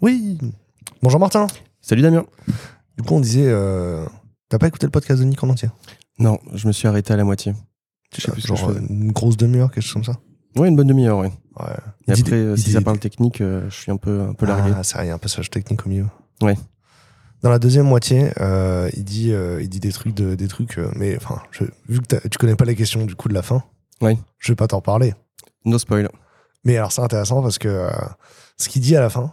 Oui. Bonjour Martin. Salut Damien. Du coup, on disait. euh, T'as pas écouté le podcast de Nick en entier? Non, je me suis arrêté à la moitié. Je sais plus ce que Genre je faisais. une grosse demi-heure, quelque chose comme ça? Ouais, une bonne demi-heure, ouais. Ouais. Et après, euh, si ça parle technique, euh, je suis un peu, un peu largué. Ah, ça, y a un passage technique au milieu. Ouais. Dans la deuxième moitié, euh, il, dit, euh, il dit des trucs, de, des trucs euh, mais enfin, je- vu que t'as- tu connais pas les questions du coup de la fin, Ouais. je vais pas t'en parler. No spoil. Mais alors, c'est intéressant parce que euh, ce qu'il dit à la fin,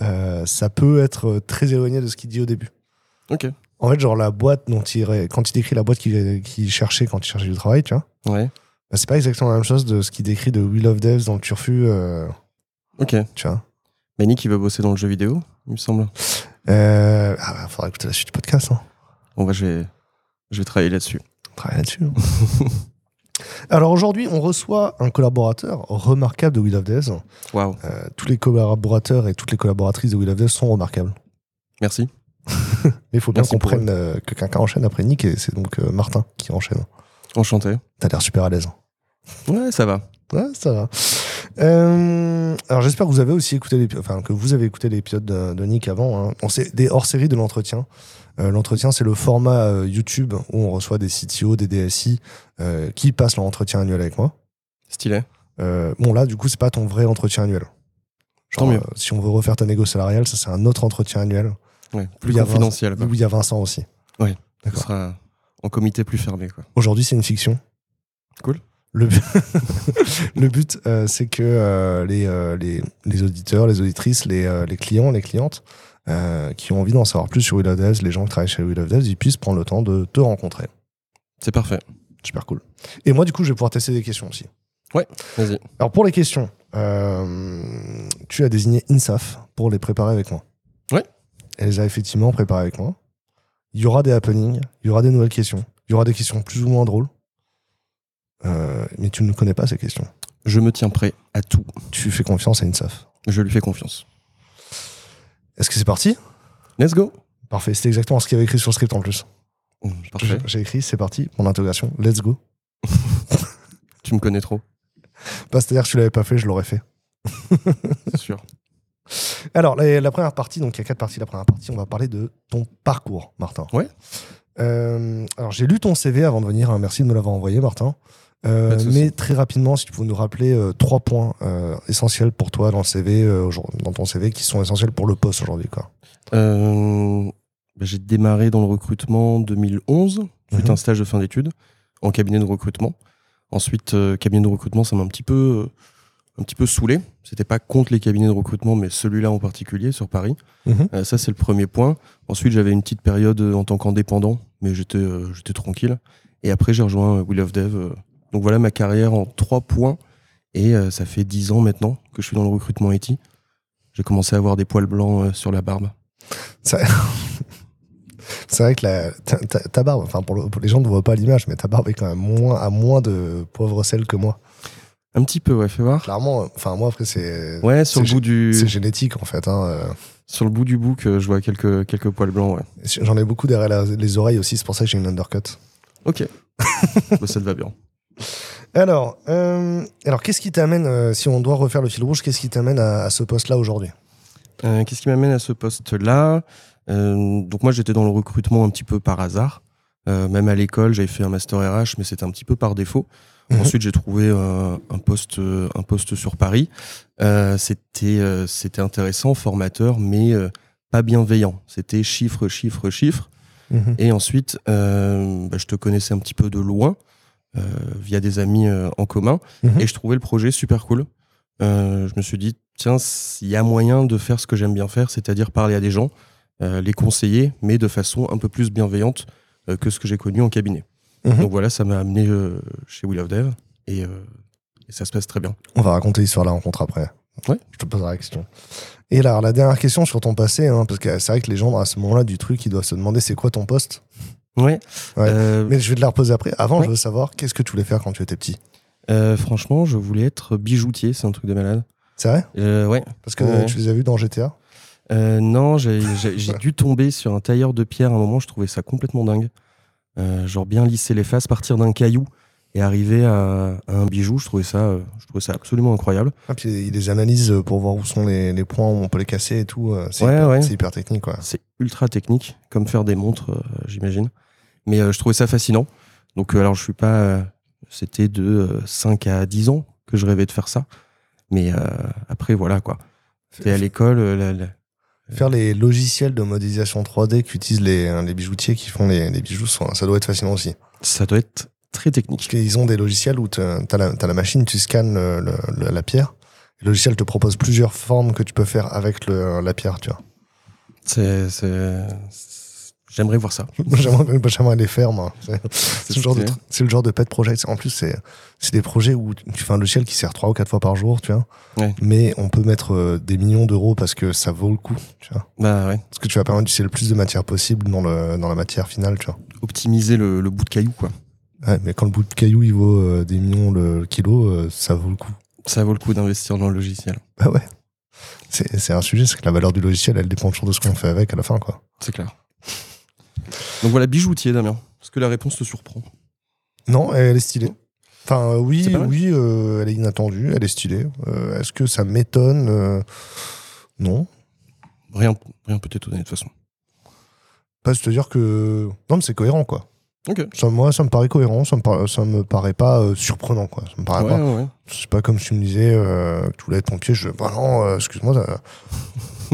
euh, ça peut être euh, très éloigné de ce qu'il dit au début. Ok. En fait, genre la boîte dont il, quand il décrit la boîte qu'il cherchait quand il cherchait du travail, tu vois, Ouais. bah, c'est pas exactement la même chose de ce qu'il décrit de We Love Devs dans le Turfu, euh, Ok. tu vois. Mais Nick, il va bosser dans le jeu vidéo, il me semble. Euh, ah bah, faudra écouter la suite du podcast. Hein. Bon, bah, je vais, je vais travailler là-dessus. On travaille là-dessus. hein. Alors aujourd'hui, on reçoit un collaborateur remarquable de We Love Devs. Waouh. Euh, tous les collaborateurs et toutes les collaboratrices de We Love Devs sont remarquables. Merci. Mais il faut bien qu'on prenne euh, que quelqu'un enchaîne après Nick et c'est donc euh, Martin qui enchaîne. Enchanté. T'as l'air super à l'aise. Ouais, ça va. Ouais, ça va. Euh, alors j'espère que vous avez aussi écouté l'épisode, enfin que vous avez écouté l'épisode de, de Nick avant. hein. On sait des hors-séries de l'entretien. Euh, l'entretien, c'est le format euh, YouTube où on reçoit des CTO, des DSI euh, qui passent leur entretien annuel avec moi. Stylé. Bon là, du coup, c'est pas ton vrai entretien annuel. Tant mieux. si on veut refaire ta négo salariale, ça c'est un autre entretien annuel Ouais. Plus confidentiel. où il y a Vincent aussi. Ce D'accord. sera en comité plus fermé, quoi. Aujourd'hui, c'est une fiction. Cool. Le but, le but euh, c'est que euh, les, euh, les, les auditeurs, les auditrices, les, les clients, les clientes euh, qui ont envie d'en savoir plus sur We Love Devs, les gens qui travaillent chez We Love Devs, ils puissent prendre le temps de te rencontrer. C'est parfait. Super cool. Et moi, du coup, je vais pouvoir tester des questions aussi. Vas-y. Alors, pour les questions, euh, tu as désigné INSAF pour les préparer avec moi. Ouais. Elle les a effectivement préparées avec moi. Il y aura des happenings, il y aura des nouvelles questions, il y aura des questions plus ou moins drôles. Euh, mais tu ne connais pas ces questions. Je me tiens prêt à tout. Tu fais confiance à INSAF. Je lui fais confiance. Est-ce que c'est parti Let's go. Parfait, c'est exactement ce qu'il y avait écrit sur le script en plus. Parfait. J'ai écrit, c'est parti, mon intégration, let's go. Tu me connais trop. Pas c'est-à-dire que tu l'avais pas fait, je l'aurais fait. C'est sûr. Alors, la, la première partie, donc il y a quatre parties. La première partie, on va parler de ton parcours, Martin. Ouais. Euh, alors, j'ai lu ton CV avant de venir. hein. Merci de me l'avoir envoyé, Martin. Euh, mais très rapidement, si tu pouvais nous rappeler euh, trois points euh, essentiels pour toi dans le CV, dans ton CV, qui sont essentiels pour le poste aujourd'hui, quoi. Bah, j'ai démarré dans le recrutement en 2011, suite un stage de fin d'études en cabinet de recrutement. Ensuite, cabinet de recrutement, ça m'a un petit peu, un petit peu saoulé. C'était pas contre les cabinets de recrutement, mais celui-là en particulier sur Paris. Mhm. Ça, c'est le premier point. Ensuite, j'avais une petite période en tant qu'indépendant, mais j'étais, j'étais tranquille. Et après, j'ai rejoint Will of Dev. Donc voilà ma carrière en trois points. Et euh, ça fait dix ans maintenant que je suis dans le recrutement IT. J'ai commencé à avoir des poils blancs euh, sur la barbe. Ça- C'est vrai que la, ta, ta- ta barbe, enfin pour, le- pour les gens ne voient pas l'image, mais ta barbe est quand même moins, à moins de poivre sel que moi. Un petit peu, ouais, fais voir. Clairement, enfin moi après c'est Ouais, sur le bout du, c'est génétique en fait. hein, euh. sur le bout du bouc, je vois quelques, quelques poils blancs, ouais. J'en ai beaucoup derrière la- les oreilles aussi, c'est pour ça que j'ai une undercut. Ok. Bah, ça te va bien. Alors, euh, alors qu'est-ce qui t'amène, euh, si on doit refaire le fil rouge, qu'est-ce qui t'amène à, à ce poste-là aujourd'hui? Euh, Qu'est-ce qui m'amène à ce poste-là? Donc moi, j'étais dans le recrutement un petit peu par hasard. Même à l'école, j'avais fait un master RH, mais c'était un petit peu par défaut. Mhm. Ensuite, j'ai trouvé un poste, un poste sur Paris. C'était, c'était intéressant, formateur, mais pas bienveillant. C'était chiffre, chiffre, chiffre. Mhm. Et ensuite, bah, je te connaissais un petit peu de loin, via des amis euh, en commun, Mhm. et je trouvais le projet super cool. Euh, je me suis dit, tiens, il y a moyen de faire ce que j'aime bien faire, c'est-à-dire parler à des gens, euh, les conseiller, mais de façon un peu plus bienveillante euh, que ce que j'ai connu en cabinet. Mhm. Donc voilà, ça m'a amené euh, chez Will of Dev, et, euh, et ça se passe très bien. On va raconter l'histoire de la rencontre après. Ouais. Je te poserai la question. Et alors, la dernière question sur ton passé, hein, parce que c'est vrai que les gens, à ce moment-là du truc, ils doivent se demander c'est quoi ton poste? Ouais. Ouais. Euh, Mais je vais te la reposer après. Avant, Ouais. je veux savoir qu'est-ce que tu voulais faire quand tu étais petit? Euh, franchement, je voulais être bijoutier, c'est un truc de malade. C'est vrai? Euh, ouais. Parce que Ouais. tu les as vus dans GTA Euh, non, j'ai dû tomber sur un tailleur de pierre à un moment, je trouvais ça complètement dingue. Genre bien lisser les faces, partir d'un caillou et arriver à, à un bijou, je trouvais ça, je trouvais ça absolument incroyable. Ah, puis il les analyse pour voir où sont les, les points où on peut les casser et tout. C'est Ouais, hyper, ouais. hyper technique, quoi. C'est ultra technique, comme faire des montres, euh, j'imagine. Mais euh, je trouvais ça fascinant. Donc, euh, alors, je suis pas. euh, C'était de euh, 5 à 10 ans que je rêvais de faire ça. Mais après, voilà, quoi. C'était à l'école. la- la- Faire les logiciels de modélisation 3D qu'utilisent les, hein, les bijoutiers qui font les, les bijoux, ça doit être fascinant aussi. Ça doit être très Parce technique. qu'ils ont des logiciels où tu as, la machine, tu scannes le- le- le- la pierre. Le logiciel te propose plusieurs formes que tu peux faire avec le- la pierre, tu vois. C'est. J'aimerais voir ça. J'aimerais les faire, moi. C'est le, genre de le genre de pet project. En plus, c'est des projets où tu fais un logiciel qui sert trois ou quatre fois par jour, tu vois. Ouais. Mais on peut mettre euh, des millions d'euros parce que ça vaut le coup, tu vois. Bah ouais. Parce que tu vas permettre d'utiliser le plus de matière possible dans, le, dans la matière finale, tu vois. Optimiser le, le bout de caillou, quoi. Ouais, mais quand le bout de caillou il vaut euh, des millions le kilo, euh, ça vaut le coup. Ça vaut le coup d'investir dans le logiciel. Bah ouais. C'est un sujet, c'est que la valeur du logiciel, elle dépend toujours de ce qu'on fait avec à la fin, quoi. C'est clair. Donc voilà, bijoutier, Damien. Est-ce que la réponse te surprend Non, elle est stylée. Enfin, euh, oui, oui, euh, elle est inattendue, elle est stylée. Euh, Est-ce que ça m'étonne Euh, Non. Rien, rien peut t'étonner de toute façon. Pas se te dire que. Non, mais c'est cohérent, quoi. Ok. Ça, moi, ça me paraît cohérent, ça me, ça me paraît pas euh, surprenant, quoi. Ça me paraît Ouais, pas. ouais. C'est pas comme si tu me disais euh, tu voulais être pompier. Je bah non, euh, excuse-moi,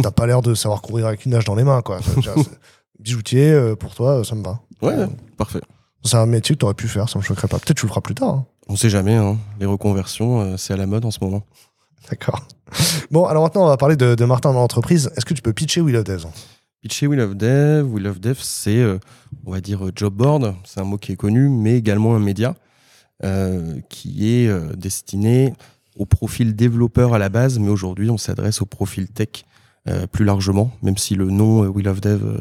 t'as- pas l'air de savoir courir avec une nage dans les mains, quoi. Ça, Bijoutier, euh, pour toi, ça me va. Ouais, Euh, parfait. C'est un métier que t'aurais pu faire, ça me choquerait pas. Peut-être tu le feras plus tard. hein. On sait jamais, hein. les reconversions, euh, c'est à la mode en ce moment. D'accord. Bon, alors maintenant, on va parler de, de Martin dans l'entreprise. Est-ce que tu peux pitcher Will of Devs Pitcher We Love Dev, We Love Dev, c'est, euh, on va dire, euh, job board. C'est un mot qui est connu, mais également un média euh, qui est euh, destiné au profil développeur à la base, mais aujourd'hui, on s'adresse au profil tech euh, plus largement, même si le nom euh, We Love Dev,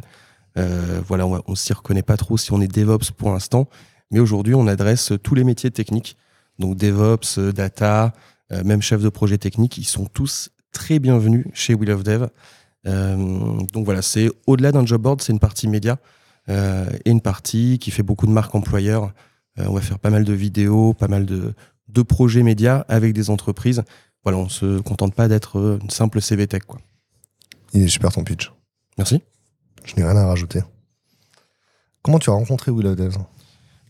euh, voilà, on, on s'y reconnaît pas trop si on est DevOps pour l'instant, mais aujourd'hui, on adresse tous les métiers techniques. Donc DevOps, euh, data, euh, même chef de projet technique, ils sont tous très bienvenus chez We Love Dev. Euh, donc voilà, c'est au-delà d'un job board, c'est une partie média et une partie qui fait beaucoup de marques employeurs. On va faire pas mal de vidéos, pas mal de, de projets médias avec des entreprises. Voilà, on se contente pas d'être une simple CV Tech. Quoi. Il est super ton pitch. Merci. Je n'ai rien à rajouter. Comment tu as rencontré Will of Devs?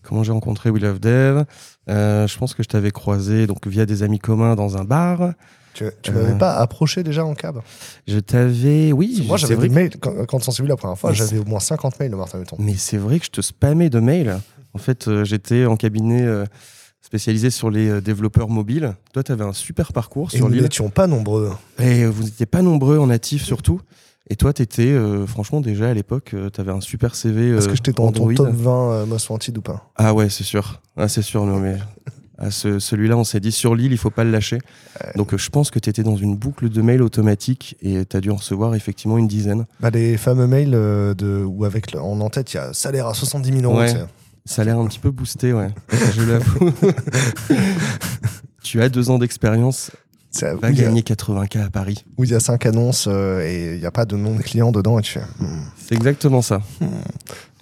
Comment j'ai rencontré We Love Dev Euh, Je pense que je t'avais croisé donc via des amis communs dans un bar. Tu, tu Euh. m'avais pas approché déjà en cab? Je t'avais, oui, Moi, j'avais des mails. Quand, quand on s'est vu la première fois, j'avais au moins 50 mails de Martin Hutton. Mais c'est vrai que je te spammais de mails. En fait, euh, j'étais en cabinet euh, spécialisé sur les développeurs mobiles. Toi, tu avais un super parcours Et sur nous l'île. n'étions pas nombreux. Et vous n'étiez pas nombreux en natif, surtout. Et toi, tu étais, franchement, déjà à l'époque, tu avais un super CV. Est-ce euh, que j'étais dans ton top 20 euh, Most Wanted ou pas? Ah ouais, c'est sûr. Ah, c'est sûr, non, mais. à ce- celui-là, on s'est dit sur l'île, il faut pas le lâcher. Donc, euh, je pense que tu étais dans une boucle de mails automatique et tu as dû en recevoir effectivement une dizaine. bah, Les fameux mails euh, de, où avec le- en en-tête, il y a salaire à 70 000 euros. Ouais. Ça a l'air un petit peu boosté, ouais. Je l'avoue. tu as deux ans d'expérience, C'est- va a- gagner 80K à Paris. où il y a 5 annonces euh, et il n'y a pas de nom de client dedans. Et tu fais, hmm. C'est exactement ça.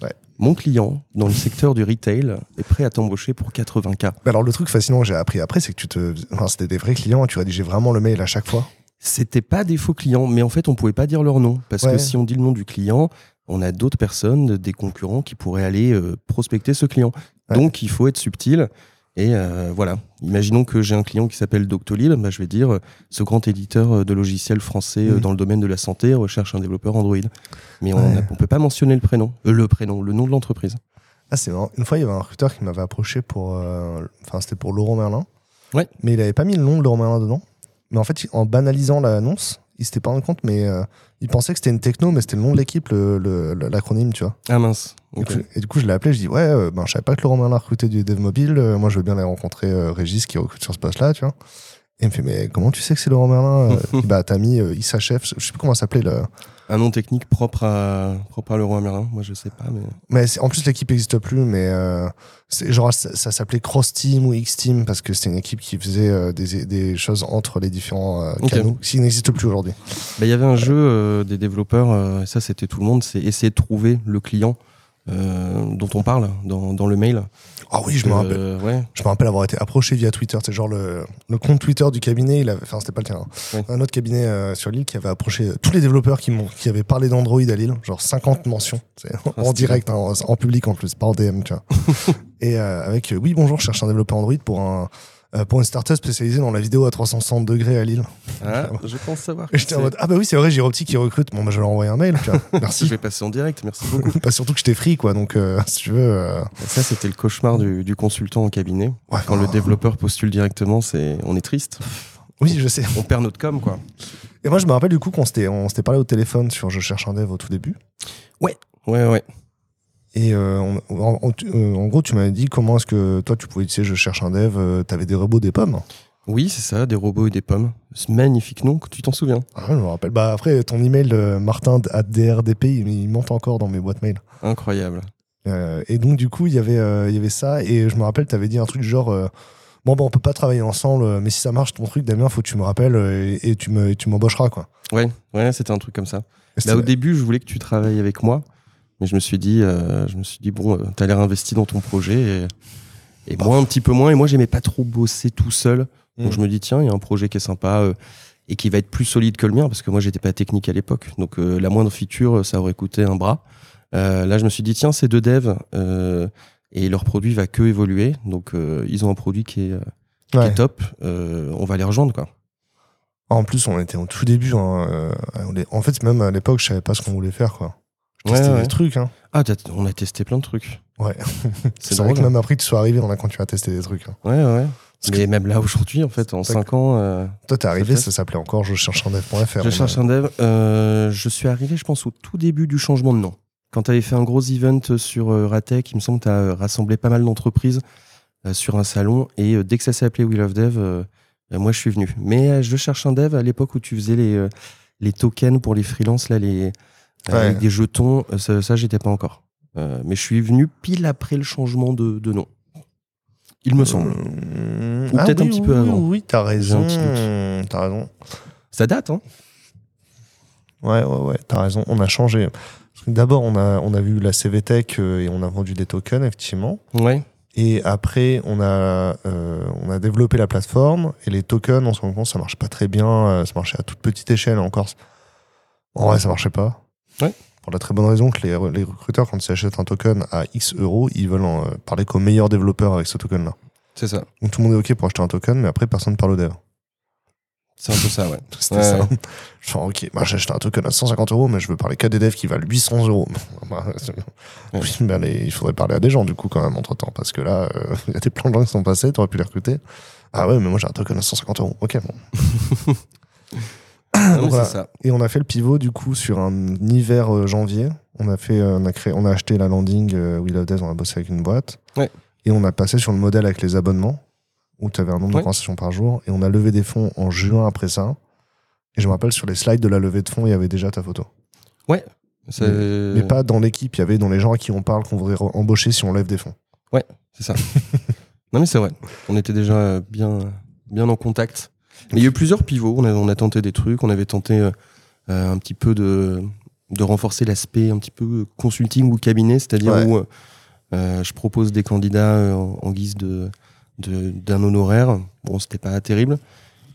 Ouais. Mon client, dans le secteur du retail, est prêt à t'embaucher pour 80K. Mais Alors, le truc fascinant que j'ai appris après, c'est que tu te. Enfin, c'était des vrais clients et tu rédigeais vraiment le mail à chaque fois. C'était pas des faux clients, mais en fait, on pouvait pas dire leur nom. Parce Ouais. que si on dit le nom du client, on a d'autres personnes, des concurrents qui pourraient aller euh, prospecter ce client. Ouais. Donc, il faut être subtil. Et euh, voilà. Imaginons que j'ai un client qui s'appelle Doctolib. Bah, je vais dire, euh, ce grand éditeur euh, de logiciels français dans le domaine de la santé recherche un développeur Android. Mais on Ouais. ne peut pas mentionner le prénom. Euh, le prénom, le nom de l'entreprise. Ah, c'est marrant. Une fois, il y avait un recruteur qui m'avait approché pour. euh, Enfin, c'était pour Laurent Merlin. Ouais. Mais il avait pas mis le nom de Laurent Merlin dedans. Mais en fait, en banalisant l'annonce, il s'était pas rendu compte, mais euh, il pensait que c'était une techno, mais c'était le nom de l'équipe, l'acronyme, tu vois. Ah mince. Et du- Et du coup, je l'ai appelé, je dis Ouais, euh, ben, je savais pas que Laurent Merlin recrutait du dev mobile. euh, moi, je veux bien aller rencontrer euh, Régis qui recrute sur ce poste-là, tu vois. Et il me fait Mais comment tu sais que c'est Laurent Merlin Bah, t'as mis Chef, je sais plus comment s'appelait. Le... Un nom technique propre à, propre à Leroy Merlin. Moi, je sais pas, mais. Mais en plus, l'équipe n'existe plus, mais euh, genre ça, ça s'appelait Cross Team ou X Team parce que c'était une équipe qui faisait euh, des, des choses entre les différents euh, canaux, qui n'existe plus aujourd'hui. Bah, Il y avait un jeu euh, des développeurs, euh, et ça c'était tout le monde, c'est essayer de trouver le client dont on parle dans, dans le mail. Ah oui, je me rappelle. Euh, ouais. Je me rappelle avoir été approché via Twitter. C'est genre le, le compte Twitter du cabinet. Il avait, enfin, c'était pas le tien. hein. Ouais. Un autre cabinet euh, sur l'île qui avait approché tous les développeurs qui, m'ont, qui avaient parlé d'Android à Lille. Genre 50 mentions. En Ah, stylé. direct, hein, en, en public en plus, pas en DM, tu vois. Et euh, avec euh, oui, bonjour, je cherche un développeur Android pour un. Euh, pour une startup spécialisée dans la vidéo à 360 degrés à Lille. Ah, je pense savoir. J'étais en mode, ah bah oui, c'est vrai, Giropti qui recrute. Bon, bah je vais leur envoyer un mail, vois. Je Merci. vais passer en direct, merci beaucoup. pas surtout que j'étais free, quoi. Donc, euh, si tu veux. euh, Ça, c'était le cauchemar du, du consultant en cabinet. ouais, Quand le enfin, développeur postule directement, c'est, on est triste. Oui, je sais. On perd notre com, quoi. Et moi, je me rappelle du coup qu'on s'était, on s'était parlé au téléphone sur Je cherche un dev au tout début. Ouais, ouais. Et euh, on- en, en- tu- euh, en gros, tu m'avais dit comment est-ce que toi, tu pouvais utiliser Je cherche un dev. euh, T'avais des robots, des pommes. Oui, c'est ça, des robots et des pommes. Ce magnifique nom, tu t'en souviens? Ah, je me rappelle. Bah, après, ton email, euh, Martin à DRDP, il, il monte encore dans mes boîtes mail. Incroyable. Euh, et donc, du coup, il y avait, il y avait ça. Et je me rappelle, tu avais dit un truc du genre Bon, bah, on peut pas travailler ensemble, mais si ça marche ton truc, Damien, faut que tu me rappelles et, et tu me, tu m'embaucheras, quoi. Ouais, ouais, c'était un truc comme ça. Là, c'était- au début, je voulais que tu travailles avec moi, mais je me suis dit, euh, je me suis dit bon, euh, t'as l'air investi dans ton projet et, et moi un petit peu moins. Et moi, j'aimais pas trop bosser tout seul. Donc Mm. je me dis tiens, il y a un projet qui est sympa euh, et qui va être plus solide que le mien parce que moi, j'étais pas technique à l'époque. Donc euh, la moindre feature, ça aurait coûté un bras. Euh, là, je me suis dit tiens, ces deux devs et leur produit va que évoluer. Donc ils ont un produit qui est, qui Ouais. est top. On va les rejoindre quoi. En plus, on était au tout début. hein, en fait, même à l'époque, je savais pas ce qu'on voulait faire, quoi. Ouais, ouais. des trucs, hein. Ah, on a testé plein de trucs. Ouais. C'est vrai drôle. que même après que tu sois arrivé, on a continué à tester des trucs. hein. Ouais, ouais. Parce Mais même là aujourd'hui, en fait, en C'est 5 ans, euh, Toi, t'es arrivé, ça s'appelait encore je cherche un dev.fr. je cherche un dev. Euh, je suis arrivé, je pense, au tout début du changement de nom. Quand tu avais fait un gros event sur euh, Ratec, il me semble que tu as rassemblé pas mal d'entreprises euh, sur un salon. Et euh, dès que ça s'est appelé Wheel of Dev, euh, euh, moi je suis venu. Mais euh, je cherche un dev à l'époque où tu faisais les, euh, les tokens pour les freelances, là, les, euh, Ouais. avec des jetons. euh, ça, ça j'étais pas encore. Euh, mais je suis venu pile après le changement de, de nom. Il me semble. Mmh. Ou peut-être un petit peu oui, avant. Oui, t'as raison. T'as raison. Ça date, hein Ouais, ouais, ouais, t'as raison. On a changé. D'abord, on a, on a vu la CVTech euh, et on a vendu des tokens, effectivement. Ouais. Et après, on a, euh, on a développé la plateforme et les tokens, on se rend compte, ça marche pas très bien. euh, Ça marchait à toute petite échelle encore. En vrai, ça marchait pas. Ouais. Pour la très bonne raison que les, les recruteurs, quand ils achètent un token à X euros, ils veulent en, euh, parler qu'aux meilleurs développeurs avec ce token-là. C'est ça. Donc tout le monde est OK pour acheter un token, mais après, personne parle au dev. C'est un peu ça, ouais. C'était Ouais, ça. ouais. Genre, OK, moi j'ai acheté un token à 150 euros, mais je veux parler qu'à des devs qui valent 800 euros. Bah, c'est- oui, mais allez, il faudrait parler à des gens, du coup, quand même, entre temps, parce que là, euh, il y a des plans de gens qui sont passés, t'aurais pu les recruter. Ah ouais, mais moi j'ai un token à 150 euros. OK, bon. Donc, voilà. ça. Et on a fait le pivot, du coup, sur un hiver euh, janvier. On a, fait, euh, on, a créé, on a acheté la landing euh, We Love Devs, on a bossé avec une boîte. Ouais. Et on a passé sur le modèle avec les abonnements, où tu avais un nombre de Ouais. conversations par jour. Et on a levé des fonds en juin après ça. Et je me rappelle, sur les slides de la levée de fonds, il y avait déjà ta photo. C'est Mais pas dans l'équipe, il y avait dans les gens à qui on parle qu'on voudrait embaucher si on lève des fonds. c'est ça. non, mais c'est vrai. On était déjà bien, bien en contact. Il y a eu plusieurs pivots. On a, on a tenté des trucs. On avait tenté euh, euh, un petit peu de, de renforcer l'aspect un petit peu consulting ou cabinet, c'est-à-dire Ouais. où euh, je propose des candidats en, en guise de d'un honoraire. Bon, c'était pas terrible.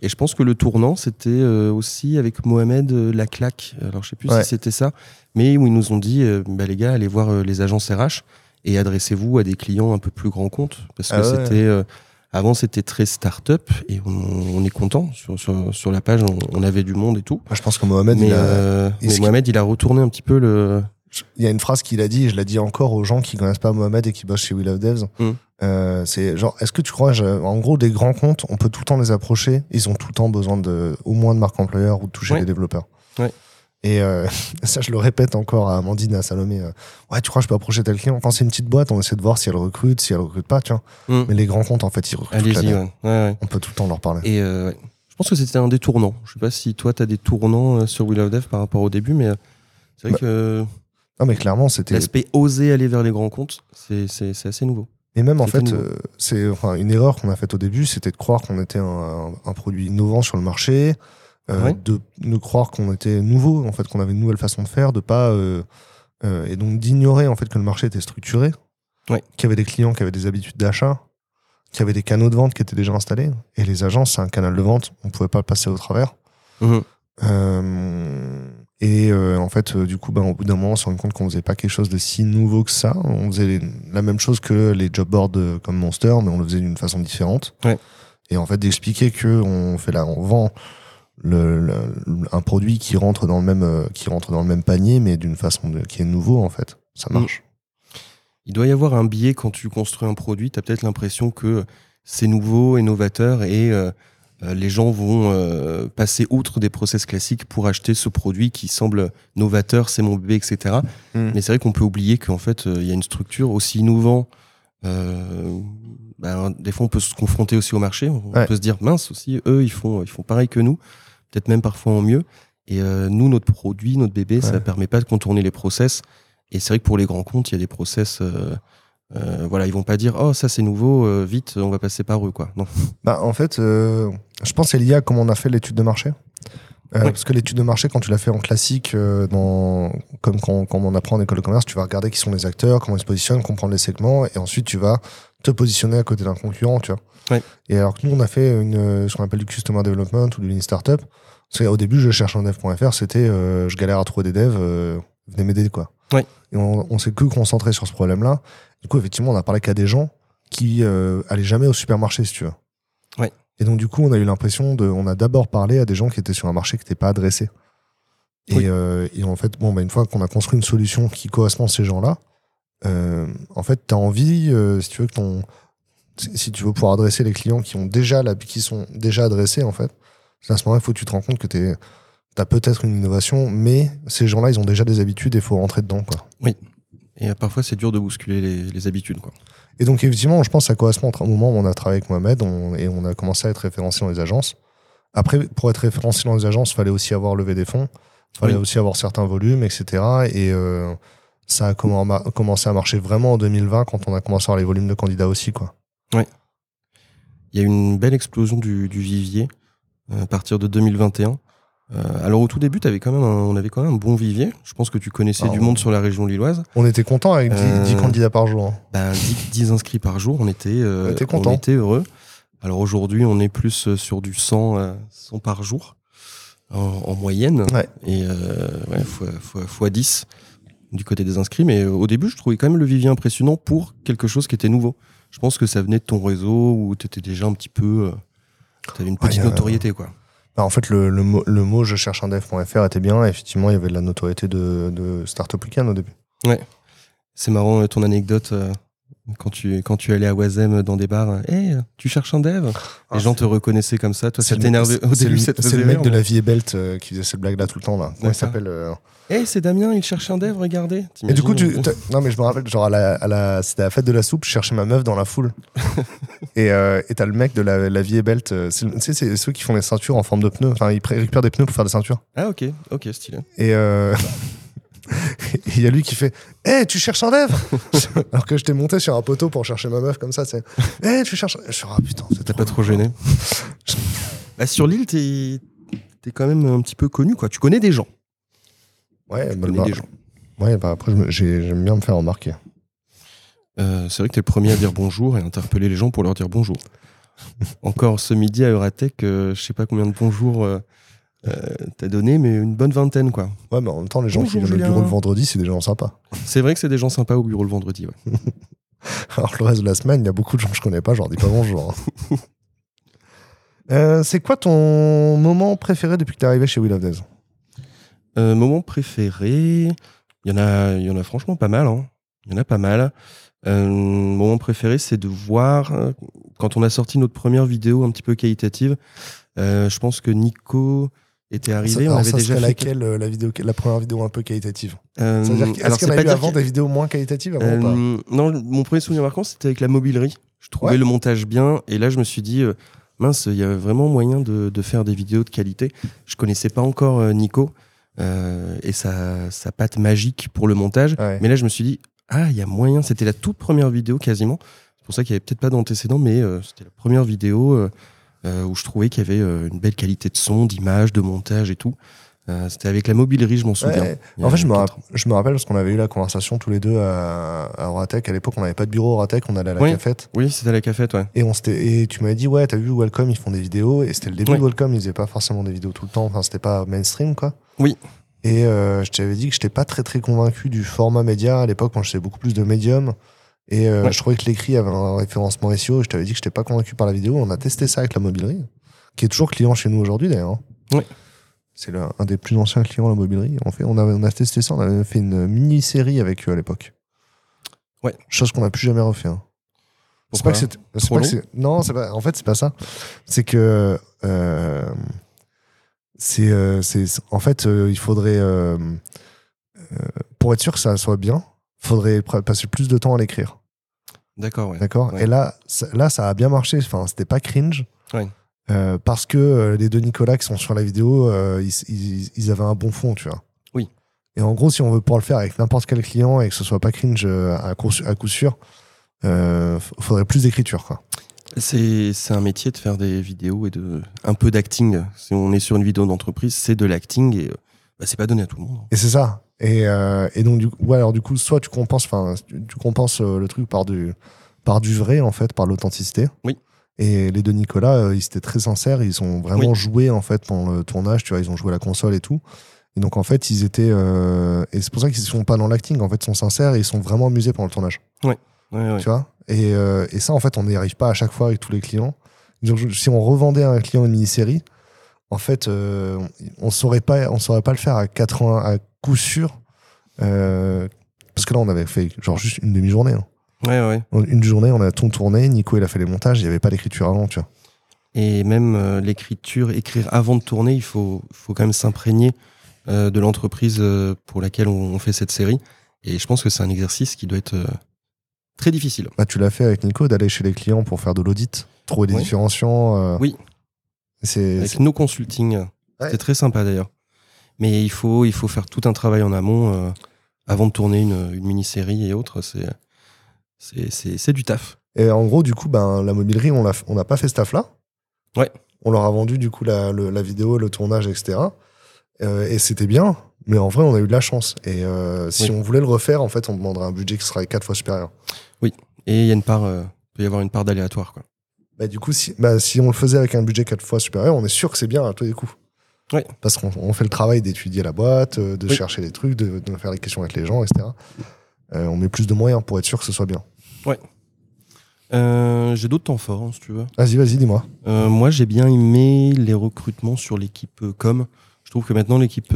Et je pense que le tournant, c'était euh, aussi avec Mohamed euh, la claque. Alors, je sais plus Ouais. si c'était ça, mais où ils nous ont dit, euh, bah, les gars, allez voir les agences RH et adressez-vous à des clients un peu plus grands comptes. Parce que Ah ouais. c'était. Avant, c'était très start-up et on, on est content. Sur, sur, sur la page, on, on avait du monde et tout. Moi, je pense que Mohamed, mais il, a- euh, mais Mohamed, il a retourné un petit peu le. il y a une phrase qu'il a dit, et je la dis encore aux gens qui connaissent pas Mohamed et qui bossent chez We Love Devs. Mm. Euh, c'est genre, est-ce que tu crois, en gros, des grands comptes, on peut tout le temps les approcher? Ils ont tout le temps besoin de, au moins de marque employeur ou de toucher Ouais. les développeurs. Ouais. Et euh, ça, je le répète encore à Amandine à Salomé. euh, ouais, tu crois, que je peux approcher tel client? Quand c'est une petite boîte, on essaie de voir si elle recrute, si elle recrute pas, tu vois. Mm. Mais les grands comptes, en fait, ils recrutent. Allez-y, l'année. ouais. Ouais, ouais. On peut tout le temps leur parler. Et euh, je pense que c'était un des tournants. Je sais pas si toi, tu as des tournants sur Will of Dev par rapport au début, mais c'est vrai Bah, que Non, mais clairement, c'était. l'aspect oser aller vers les grands comptes, c'est assez nouveau. Et même en fait, euh, c'est enfin, une erreur qu'on a faite au début, c'était de croire qu'on était un, un- un produit innovant sur le marché, euh, de, de croire qu'on était nouveau, en fait, qu'on avait une nouvelle façon de faire, de pas euh, euh, et donc d'ignorer en fait que le marché était structuré, qu'il y avait des clients qui avaient des habitudes d'achat, qu'il y avait des canaux de vente qui étaient déjà installés. Et les agences, c'est un canal de vente, on pouvait pas le passer au travers. Euh, et euh, en fait, euh, du coup, ben, au bout d'un moment, on s'est rendu compte qu'on faisait pas quelque chose de si nouveau que ça. On faisait les- la même chose que les job boards comme Monster, mais on le faisait d'une façon différente. Ouais. Et en fait, d'expliquer que on fait là, on vend le, le- un produit qui rentre dans le même, euh, qui rentre dans le même panier, mais d'une façon de- qui est nouveau en fait. Ça Mm. marche. Il doit y avoir un biais quand tu construis un produit. Tu as peut-être l'impression que c'est nouveau et novateur et euh, euh, les gens vont euh, passer outre des process classiques pour acheter ce produit qui semble novateur, c'est mon bébé, etc. Mm. Mais c'est vrai qu'on peut oublier qu'en fait, euh, il y a une structure aussi innovant. Euh, ben, des fois, on peut se confronter aussi au marché. On Ouais. peut se dire, mince aussi, eux, ils font, ils font pareil que nous, peut-être même parfois en mieux. Et euh, nous, notre produit, notre bébé, ça Ouais. permet pas de contourner les process. Et c'est vrai que pour les grands comptes, il y a des process. euh, euh, voilà, ils vont pas dire, oh, ça c'est nouveau, euh, vite, on va passer par eux, quoi. Non. Bah, en fait, euh, je pense que c'est lié à comment on a fait l'étude de marché? Euh, Oui. Parce que l'étude de marché, quand tu l'as fait en classique, euh, dans, comme quand, quand on apprend en école de commerce, tu vas regarder qui sont les acteurs, comment ils se positionnent, comprendre les segments, et ensuite tu vas te positionner à côté d'un concurrent, tu vois. Ouais. Et alors que nous, on a fait une, euh, ce qu'on appelle du customer development ou du lean startup. Parce qu'au début, je cherche un dev.fr, c'était euh, je galère à trouver des devs, euh, venez m'aider, quoi. Ouais. Et on, on s'est que concentré sur ce problème-là. Du coup, effectivement, on a parlé qu'à des gens qui euh, allaient jamais au supermarché, si tu veux. Ouais. Et donc, du coup, on a eu l'impression de. On a d'abord parlé à des gens qui étaient sur un marché qui n'était pas adressé. Et, Oui. euh, et en fait, bon, bah, une fois qu'on a construit une solution qui correspond à ces gens-là, euh, en fait, tu as envie, si tu veux, que ton. Si tu veux pouvoir adresser les clients qui ont déjà la, qui sont déjà adressés, en fait, à ce moment-là, il faut que tu te rends compte que tu as peut-être une innovation, mais ces gens-là, ils ont déjà des habitudes et il faut rentrer dedans, quoi. Et euh, parfois, c'est dur de bousculer les, les habitudes, quoi. Et donc, effectivement, je pense que ça correspond entre un moment où on a travaillé avec Mohamed on- et on a commencé à être référencé dans les agences. Après, pour être référencé dans les agences, il fallait aussi avoir levé des fonds, il fallait Oui. aussi avoir certains volumes, etc. Et euh, ça a commen- commencé à marcher vraiment en 2020 quand on a commencé à avoir les volumes de candidats aussi. Quoi. Il y a eu une belle explosion du, du vivier euh, à partir de 2021. Euh, alors au tout début, t'avais quand même un- on avait quand même un bon vivier. Je pense que tu connaissais Ah, du on- monde sur la région lilloise. On était content avec 10, Euh, 10 candidats par jour. hein. Ben, 10, 10 inscrits par jour, on était, euh, On était heureux. Alors aujourd'hui, on est plus sur du 100, euh, 100 par jour en, en moyenne. Ouais. Et ouais, fois, fois, fois 10 du côté des inscrits. Mais au début, je trouvais quand même le vivier impressionnant pour quelque chose qui était nouveau. Je pense que ça venait de ton réseau où tu étais déjà un petit peu. tu avais une petite Ouais, euh, notoriété, quoi. Bah, en fait, le, le mot, le mot je cherche un dev.fr était bien. Effectivement, il y avait de la notoriété de, de Startup Weekend au début. C'est marrant euh, ton anecdote euh, quand tu quand tu allais à Wazem dans des bars. Hé, tu cherches un dev? Ah, Les gens te reconnaissaient comme ça. Toi, ça t'énervait. Au c'est début, c'est le mec de mais- la vie est belt euh, qui faisait cette blague-là tout le temps. Là. Comment il s'appelle euh, Hé, c'est Damien, il cherche un dev, regardez. Et du coup, tu, non mais je me rappelle, genre à la, à la, c'était à la fête de la soupe, je cherchais ma meuf dans la foule. et euh, et t'as le mec de la, la vie est belt, euh, tu sais, c'est ceux qui font les ceintures en forme de pneus. Enfin, ils récupèrent des pneus pour faire des ceintures. Ah, ok, ok, stylé. Et euh, il y a lui qui fait, hé, tu cherches un dev Alors que j'étais monté sur un poteau pour chercher ma meuf comme ça, c'est, hé, tu cherches. Je suis ah putain, T'as pas trop gêné bah, Sur l'île, t'es t'es quand même un petit peu connu, quoi. Tu connais des gens. Ouais, Tu bah, bah, des gens. ouais, bah après je me- j'ai- j'aime bien me faire remarquer. Euh, c'est vrai que t'es le premier à dire bonjour et interpeller les gens pour leur dire bonjour. Encore ce midi à Euratech, euh, je sais pas combien de bonjours euh, euh, t'as donné, mais une bonne vingtaine, quoi. Ouais, mais en même temps, les gens Bonjour, qui viennent au bureau le vendredi, c'est des gens sympas. C'est vrai que c'est des gens sympas au bureau le vendredi, ouais. Alors le reste de la semaine, il y a beaucoup de gens que je connais pas, je leur dis pas bonjour. hein. Euh, c'est quoi ton moment préféré depuis que t'es arrivé chez Will of Days Euh, moment préféré, il y en a, il y en a franchement pas mal. hein. Il y en a pas mal. Euh, moment préféré, c'est de voir euh, quand on a sorti notre première vidéo un petit peu qualitative. euh, je pense que Nico était arrivé. Ça- on avait ça déjà fait. laquelle, euh, la, vidéo, la première vidéo un peu qualitative? Euh, Est-ce qu'il c'est y en a pas eu avant que- des vidéos moins qualitatives avant ou pas? Euh, non, mon premier souvenir marquant, c'était avec la mobilerie. Je trouvais Ouais. le montage bien. Et là, je me suis dit, mince, il y a vraiment moyen de, de faire des vidéos de qualité. Je connaissais pas encore Nico euh, et sa, sa patte magique pour le montage. Ouais. Mais là, je me suis dit, ah, il y a moyen. C'était la toute première vidéo quasiment. C'est pour ça qu'il n'y avait peut-être pas d'antécédent, mais euh, c'était la première vidéo euh, où je trouvais qu'il y avait une belle qualité de son, d'image, de montage et tout. C'était avec la mobilerie, je m'en souviens. Ouais. En fait, je me, je me rappelle parce qu'on avait eu la conversation tous les deux à, à. À l'époque, on n'avait pas de bureau à on allait à la Oui. cafette. Oui, c'était à la cafette, ouais. Et, on et tu m'avais dit, ouais, t'as vu Welcome, ils font des vidéos. Et c'était le début Ouais. de Welcome, ils faisaient pas forcément des vidéos tout le temps. Enfin, c'était pas mainstream, quoi. Oui. Et euh, je t'avais dit que j'étais pas très très convaincu du format média. À l'époque, moi, je faisais beaucoup plus de médium. Et euh, Ouais. je trouvais que l'écrit avait un référencement SEO. Et je t'avais dit que j'étais pas convaincu par la vidéo. On a testé ça avec la mobilerie, qui est toujours client chez nous aujourd'hui, d'ailleurs. hein. Ouais. C'est un des plus anciens clients, la mobilerie. On, fait, on, a, on a testé ça. On avait fait une mini-série avec eux à l'époque. Ouais. Chose qu'on n'a plus jamais refait. hein. C'est pas que c'est. Non, c'est pas. En fait, c'est pas ça. C'est que. euh, c'est, euh, c'est. En fait, euh, il faudrait. euh, pour être sûr que ça soit bien, faudrait passer plus de temps à l'écrire. D'accord, ouais. D'accord? Ouais. Et là, ça, là, ça a bien marché. Enfin, c'était pas cringe. Ouais. Euh, parce que les deux Nicolas qui sont sur la vidéo, euh, ils, ils- ils avaient un bon fond, tu vois. Oui. Et en gros, si on veut pouvoir le faire avec n'importe quel client et que ce soit pas cringe à coup, à coup sûr, euh, faudrait plus d'écriture, quoi. C'est c'est un métier de faire des vidéos et de un peu d'acting. Si on est sur une vidéo d'entreprise, c'est de l'acting et bah, c'est pas donné à tout le monde. Et c'est ça. Et, euh, et donc, du coup, ouais, alors du coup, soit tu compenses, enfin, tu, tu compenses euh, le truc par du, par du vrai, en fait, par l'authenticité. Oui. Et les deux Nicolas, euh, ils étaient très sincères, ils ont vraiment Oui. joué, en fait, pendant le tournage, tu vois, ils ont joué à la console et tout. Et donc, en fait, ils étaient. et c'est pour ça qu'ils sont pas dans l'acting, en fait, ils sont sincères et ils sont vraiment amusés pendant le tournage. Ouais, ouais. Tu vois? Et, euh, et ça, en fait, on n'y arrive pas à chaque fois avec tous les clients. Donc, si on revendait à un client une mini-série, en fait, euh, on saurait pas, on saurait pas le faire à 80 à coup sûr. euh, parce que là, on avait fait genre juste une demi-journée. hein. Ouais, ouais. Une journée, on a tout tourné. Nico, il a fait les montages. Il n'y avait pas d'écriture avant, tu vois. Et même l'écriture, écrire avant de tourner, il faut, faut quand même s'imprégner de l'entreprise pour laquelle on, fait cette série. Et je pense que c'est un exercice qui doit être très difficile. Bah, tu l'as fait avec Nico, d'aller chez les clients pour faire de l'audit, trouver des Oui. différenciants. euh, Oui. C'est Avec nos consulting, Ouais. c'était très sympa d'ailleurs. Mais il faut, il faut faire tout un travail en amont euh, avant de tourner une, une mini-série et autres. C'est, c'est, c'est, c'est du taf. Et en gros, du coup, ben, la mobilerie, on n'a pas fait ce taf-là. Ouais. On leur a vendu, du coup, la, le- la vidéo, le tournage, etc. Euh, et c'était bien, mais en vrai, on a eu de la chance. Et euh, si Oui. on voulait le refaire, en fait, on demanderait un budget qui serait quatre fois supérieur. Et il y a une part, euh, peut y avoir une part d'aléatoire. Quoi. Bah, du coup, si, bah, si on le faisait avec un budget quatre fois supérieur, on est sûr que c'est bien à tous les coups. Ouais. Parce qu'on on fait le travail d'étudier la boîte, euh, de Oui. chercher les trucs, de, de faire les questions avec les gens, etc. Euh, on met plus de moyens pour être sûr que ce soit bien. Euh, j'ai d'autres temps forts, hein, si tu veux. Vas-y, vas-y, dis-moi. Euh, moi, j'ai bien aimé les recrutements sur l'équipe com. Je trouve que maintenant, l'équipe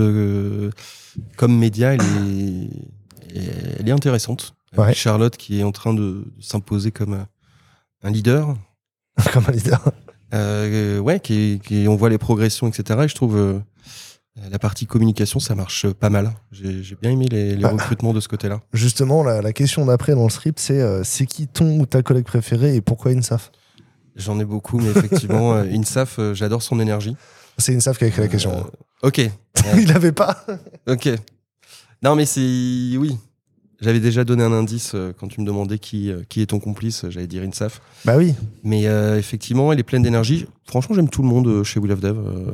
com média, elle est, elle est intéressante. Avec Ouais. Charlotte qui est en train de s'imposer comme euh, un leader. Comme un leader. Euh, ouais, qui, qui- on voit les progressions, etc. Et je trouve euh, la partie communication, ça marche pas mal. J'ai bien aimé les, les Bah. recrutements de ce côté-là. Justement, la, la question d'après dans le script, c'est euh, c'est qui ton ou ta collègue préférée et pourquoi INSAF? J'en ai beaucoup, mais effectivement, euh, Insaf, euh, j'adore son énergie. C'est INSAF qui a écrit la question. Euh, ok, Il l'avait pas ok. Non, mais c'est. Oui. J'avais déjà donné un indice euh, quand tu me demandais qui, euh, qui est ton complice, j'allais dire Insaf. Bah oui. Mais euh, effectivement, elle est pleine d'énergie. Franchement, j'aime tout le monde euh, chez We Love Dev. Euh,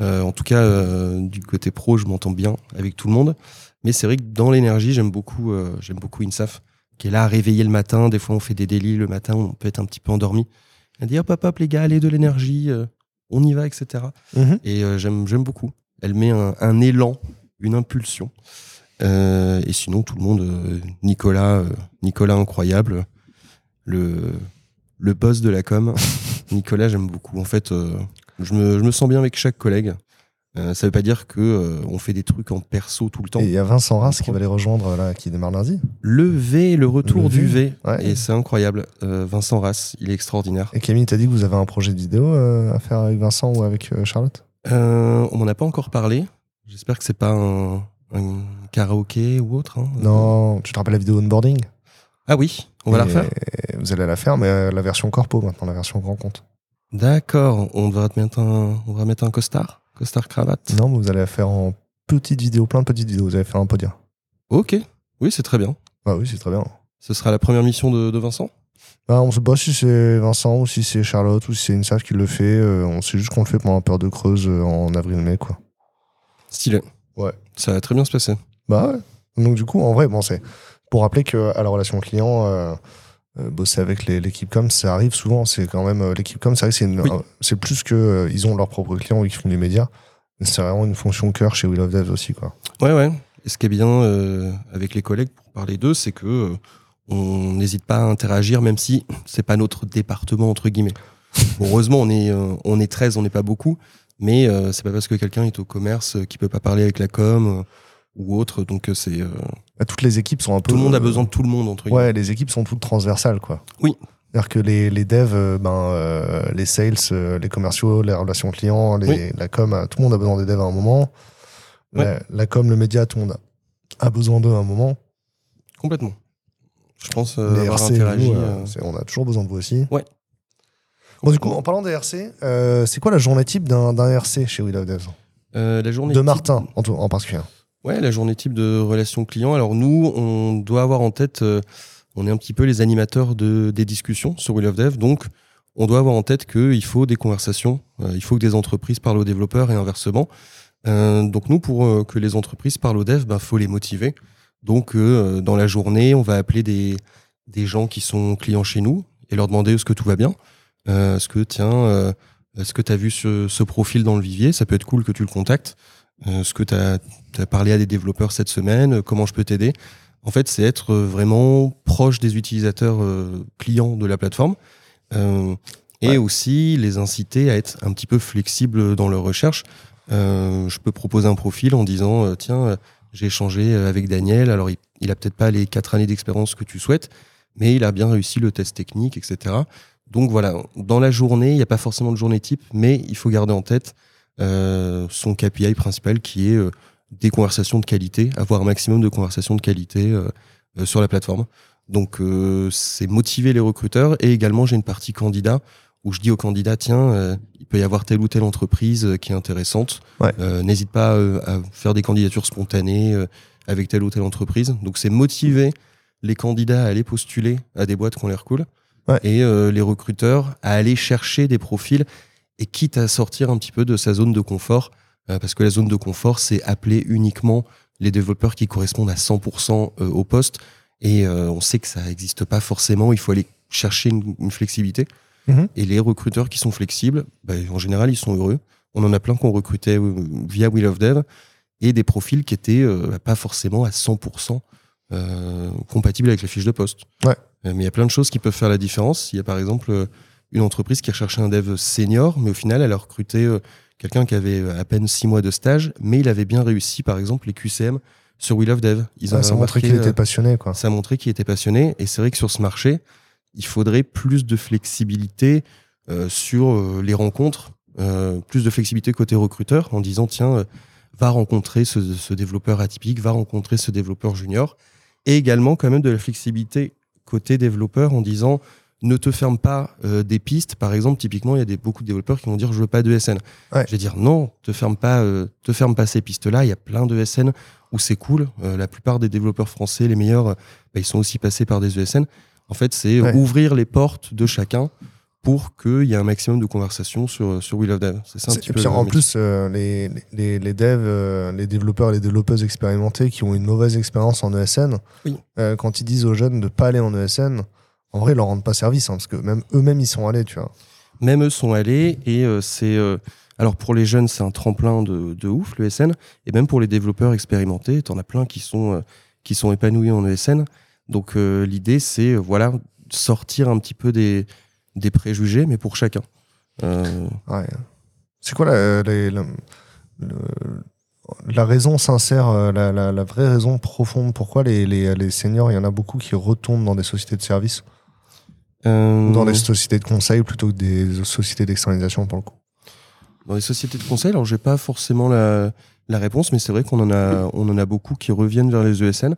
euh, en tout cas, euh, du côté pro, je m'entends bien avec tout le monde. Mais c'est vrai que dans l'énergie, j'aime beaucoup, euh, j'aime beaucoup Insaf, qui est là à réveiller le matin. Des fois, on fait des délits le matin, on peut être un petit peu endormi. Elle dit hop, hop, hop, les gars, allez de l'énergie, euh, on y va, etc. Mhm. Et euh, j'aime, j'aime beaucoup. Elle met un, un élan, une impulsion. Euh, et sinon, tout le monde, euh, Nicolas, euh, Nicolas incroyable, le, le boss de la com. Nicolas, j'aime beaucoup. En fait, je, me, je me sens bien avec chaque collègue. Euh, ça veut pas dire que euh, on fait des trucs en perso tout le temps. Et il y a Vincent Rass qui va les rejoindre là, qui démarre lundi. Le V, le retour Le du V, V, ouais. et c'est incroyable. Euh, Vincent Rass, il est extraordinaire. Et Camille, t'as dit que vous avez un projet de vidéo à faire avec Vincent ou avec Charlotte? On m'en a pas encore parlé. J'espère que c'est pas un, un karaoké ou autre. hein. Non, tu te rappelles la vidéo onboarding? Ah oui, on va la refaire. Vous allez la faire, mais euh, la version corpo maintenant, la version grand compte. D'accord, on va mettre un, on va mettre un costard, costard cravate. Non, mais vous allez la faire en petites vidéos, plein de petites vidéos. Vous allez faire un podium. Ok, oui, c'est très bien. Ah oui, c'est très bien. Ce sera la première mission de, de Vincent? Ah, on sait pas si c'est Vincent ou si c'est Charlotte ou si c'est Insaf qui le fait. euh, on sait juste qu'on le fait pendant la période de creuse euh, en avril-mai, quoi. Stylé. Ouais. Ça va très bien se passer. Bah ouais. Donc du coup, en vrai, bon, c'est pour rappeler que à la relation client, euh, euh, bosser avec l'équipe com, ça arrive souvent. C'est quand même euh, l'équipe com, c'est c'est une- Oui. c'est plus que ils ont leurs propres clients ou ils font du média. mais C'est vraiment une fonction cœur chez Will of Devs aussi, quoi. Ouais, ouais. Et ce qui est bien avec les collègues pour parler d'eux, c'est que on n'hésite pas à interagir, même si c'est pas notre département entre guillemets. Heureusement, on est on est 13, on n'est pas beaucoup, mais c'est pas parce que quelqu'un est au commerce qu'il peut pas parler avec la com ou autre. Donc euh, c'est euh, Bah, toutes les équipes sont un peu. tout le monde a euh, besoin de tout le monde entre guillemets. Ouais, les équipes sont toutes transversales, quoi. Oui. C'est-à-dire que les, les devs, ben, euh, les sales, euh, les commerciaux, les relations clients, les, Oui. la com, tout le monde a besoin des devs à un moment. Ouais. La, la com, le média, tout le monde a, a besoin d'eux à un moment. Complètement. Je pense euh, les avoir RC, interagi. nous, on a toujours besoin de vous aussi. Ouais. Bon, du coup, en parlant des RC, c'est quoi la journée type d'un RC chez We Love Devs? La journée De type- Martin, en, tout- en particulier. Ouais, la journée type de relation client. Alors nous, on doit avoir en tête, euh, on est un petit peu les animateurs de, des discussions sur Will of Dev, donc on doit avoir en tête qu'il faut des conversations, euh, il faut que des entreprises parlent aux développeurs et inversement. Euh, donc nous, pour que les entreprises parlent aux devs, ben faut les motiver. Donc dans la journée, on va appeler des, des gens qui sont clients chez nous et leur demander est-ce que tout va bien? Est-ce que tiens, est-ce que tu as vu ce, ce profil dans le vivier? Ça peut être cool que tu le contactes. Euh, Est-ce que tu as, parlé à des développeurs cette semaine Euh, Comment je peux t'aider? En fait, c'est être euh, vraiment proche des utilisateurs clients de la plateforme et Ouais. aussi les inciter à être un petit peu flexibles dans leur recherche. Je peux proposer un profil en disant tiens, j'ai échangé avec Daniel. Alors, il, il a peut-être pas les quatre années d'expérience que tu souhaites, mais il a bien réussi le test technique, etc. Donc voilà, dans la journée, il n'y a pas forcément de journée type, mais il faut garder en tête son KPI principal qui est euh, des conversations de qualité, avoir un maximum de conversations de qualité euh, euh, sur la plateforme. Donc euh, c'est motiver les recruteurs et également j'ai une partie candidat où je dis aux candidats tiens euh, il peut y avoir telle ou telle entreprise euh, qui est intéressante. Ouais. Euh, N'hésite pas euh, à faire des candidatures spontanées euh, avec telle ou telle entreprise. Donc c'est motiver les candidats à aller postuler à des boîtes qui ont l'air cool Ouais. et euh, les recruteurs à aller chercher des profils et quitte à sortir un petit peu de sa zone de confort euh, parce que la zone de confort c'est appeler uniquement les développeurs qui correspondent à 100% euh, au poste. Et euh, on sait que ça n'existe pas forcément. Il faut aller chercher une, une flexibilité. Mhm. et les recruteurs qui sont flexibles bah, en général ils sont heureux. On en a plein qu'on recrutait via Will of Dev et des profils qui étaient euh, pas forcément à 100% euh, compatibles avec la fiche de poste. Ouais. Mais il y a plein de choses qui peuvent faire la différence. Il y a par exemple une entreprise qui recherchait un dev senior, mais au final, elle a recruté euh, quelqu'un qui avait euh, à peine six mois de stage, mais il avait bien réussi, par exemple, les QCM sur We Love Dev. Ils avaient ça montrait remarqué, qu'il euh, était passionné, quoi. ça a montré qu'il était passionné. Et c'est vrai que sur ce marché, il faudrait plus de flexibilité euh, sur euh, les rencontres, euh, plus de flexibilité côté recruteur, en disant tiens, euh, va rencontrer ce, ce développeur atypique, va rencontrer ce développeur junior, et également quand même de la flexibilité côté développeur en disant ne te ferme pas euh, des pistes. Par exemple, typiquement, il y a des, beaucoup de développeurs qui vont dire je veux pas de SN. Ouais. Je vais dire non, te ferme pas, euh, te ferme pas ces pistes-là. Il y a plein de SN où c'est cool. Euh, la plupart des développeurs français, les meilleurs, bah, ils sont aussi passés par des ESN. En fait, c'est Ouais. ouvrir les portes de chacun pour qu'il y ait un maximum de conversations sur, sur Will of Dev. C'est ça un C'est- petit Et peu puis le en plus, les, les, les devs, les développeurs et les développeuses expérimentés qui ont une mauvaise expérience en ESN, Oui. quand ils disent aux jeunes de pas aller en ESN, en vrai, ils leur rendent pas service, hein, parce que même eux-mêmes, ils sont allés, tu vois. Même eux sont allés et euh, c'est. euh, alors pour les jeunes, c'est un tremplin de, de ouf, le SN. Et même pour les développeurs expérimentés, t'en as plein qui sont, euh, qui sont épanouis en ESN. Donc l'idée, c'est voilà, sortir un petit peu des, des préjugés, mais pour chacun. Ouais. C'est quoi la, la, la- le- la raison sincère, la, vraie raison profonde Pourquoi les, les, les seniors, il y en a beaucoup qui retournent dans des sociétés de services? Dans des sociétés de conseil plutôt que des sociétés d'externalisation pour le coup Dans les sociétés de conseil, alors j'ai pas forcément la, la réponse, mais c'est vrai qu'on en a, on en a beaucoup qui reviennent vers les ESN.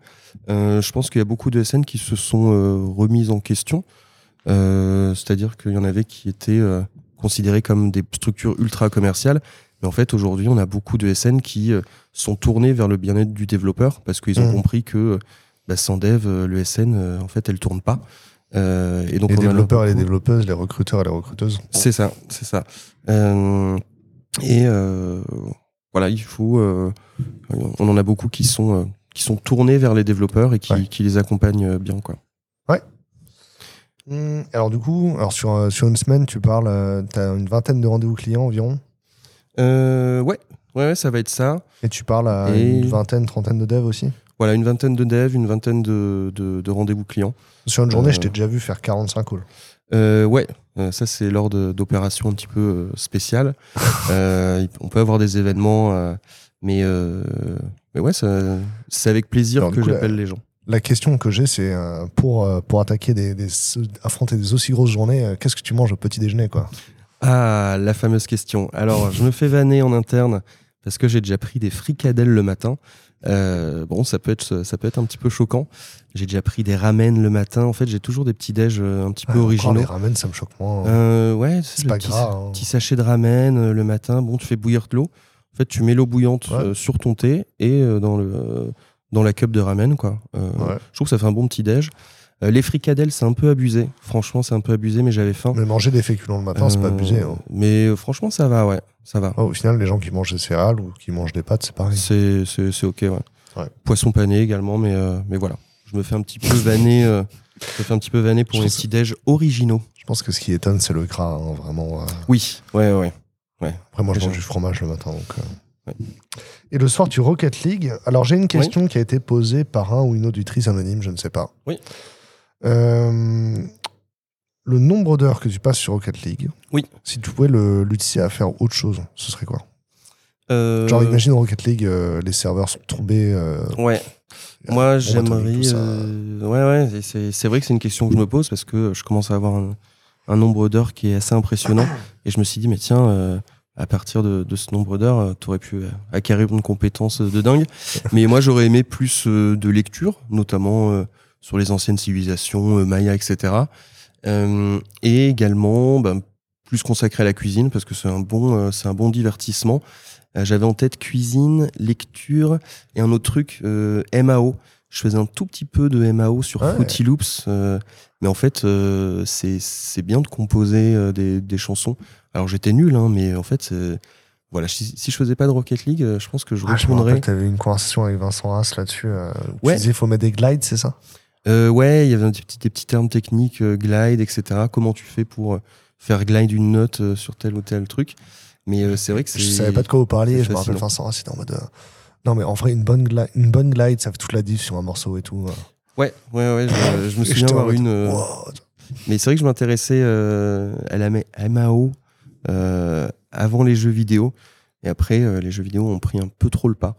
Euh, je pense qu'il y a beaucoup d'ESN qui se sont euh, remises en question. Euh, C'est-à-dire qu'il y en avait qui étaient euh, considérés comme des structures ultra commerciales. Mais en fait, aujourd'hui, on a beaucoup de SN qui euh, sont tournés vers le bien-être du développeur parce qu'ils ont Mhm. compris que euh, bah, sans dev, euh, le SN, euh, en fait, elle tourne pas. Euh, et donc, Les développeurs et les développeuses, les recruteurs et les recruteuses. C'est ça, c'est ça. Euh, et euh, voilà, il faut. on en a beaucoup qui sont qui sont tournés vers les développeurs et qui, Ouais. qui les accompagnent bien, quoi. Hmm, alors du coup, alors sur, sur une semaine, tu parles, tu as une vingtaine de rendez-vous clients environ, ouais, ouais, ouais, ça va être ça. et tu parles à Et- une vingtaine, trentaine de devs aussi? Voilà, une vingtaine de devs, une vingtaine de, de, de rendez-vous clients. Sur une journée, Euh, je t'ai déjà vu faire 45 calls. Euh, ouais, euh, ça c'est lors d'opérations un petit peu euh, spéciales. On peut avoir des événements, mais, mais ouais, c'est avec plaisir Alors, que j'appelle les gens. La question que j'ai, c'est pour, pour attaquer des, des- affronter des aussi grosses journées, qu'est-ce que tu manges au petit déjeuner quoi? Ah, la fameuse question. Alors, je me fais vanner en interne parce que j'ai déjà pris des fricadelles le matin. Euh, bon, ça peut être, ça peut être un petit peu choquant. J'ai déjà pris des ramen le matin. En fait, j'ai toujours des petits déj euh, un petit peu Ah, originaux. Les ramen, ça me choque moins. Euh, ouais, c'est pas petit, gras. hein. petit sachet de ramen le matin. Bon, tu fais bouillir de l'eau. En fait, tu mets l'eau bouillante Ouais. sur ton thé et dans le dans la cup de ramen, quoi. Euh, Ouais. Je trouve que ça fait un bon petit déj. Euh, les fricadelles, c'est un peu abusé. Franchement, c'est un peu abusé, mais j'avais faim. Mais manger des féculents le matin, c'est pas Euh, abusé. hein. Mais euh, franchement, ça va, ouais, ça va. Au final, les gens qui mangent des céréales ou qui mangent des pâtes, c'est pareil. C'est c'est c'est ok, ouais. Ouais. Poisson pané également, mais euh, mais voilà. Je me fais un petit peu vanner. euh, je me fais un petit peu vanner pour Je les petits déj originaux. Je pense que ce qui étonne, c'est le gras, hein, vraiment. euh. Oui, ouais, ouais. Après, moi, je Déjà. mange du fromage le matin. Donc, euh. Et le soir, tu Rocket League. Alors, j'ai une question qui a été posée par un ou une auditrice anonyme, je ne sais pas. Oui. Euh, le nombre d'heures que tu passes sur Rocket League, Oui. si tu pouvais l'utiliser à faire autre chose, ce serait quoi? Euh, Genre, imagine Rocket League, euh, les serveurs sont tombés. euh, Ouais. Moi, j'aimerais. ça. Ouais, ouais. C'est vrai que c'est une question que je me pose parce que je commence à avoir un, un nombre d'heures qui est assez impressionnant. Et je me suis dit, mais tiens, à partir de, de ce nombre d'heures, tu aurais pu acquérir une compétence de dingue. mais moi, j'aurais aimé plus de lecture, notamment sur les anciennes civilisations, euh, Maya, etc. Euh, et également, ben, plus consacré à la cuisine parce que c'est un bon, euh, c'est un bon divertissement. J'avais en tête cuisine, lecture et un autre truc, MAO. Je faisais un tout petit peu de MAO sur Ouais. Fruity Loops, euh, mais en fait, euh, c'est c'est bien de composer euh, des, des chansons. Alors j'étais nul, hein, mais en fait, voilà, si, si je faisais pas de Rocket League, je pense que je Ah, je me retournerais. rappelle, avais une conversation avec Vincent Haas là-dessus. où Tu Ouais. disais, faut mettre des glides, c'est ça? Euh, ouais, il y avait des petits, des petits termes techniques, euh, glide, etc. Comment tu fais pour euh, faire glide une note sur tel ou tel truc? Mais c'est vrai que c'est. Je savais pas de quoi vous parliez. Je me rappelle. Vincent c'était en mode. Non, mais en vrai, une bonne, glide, une bonne glide, ça fait toute la diff sur un morceau et tout. Ouais, ouais, ouais. Je, je me souviens avoir une. wow. Mais c'est vrai que je m'intéressais à la ma- MAO avant les jeux vidéo. Et après, euh, les jeux vidéo ont pris un peu trop le pas.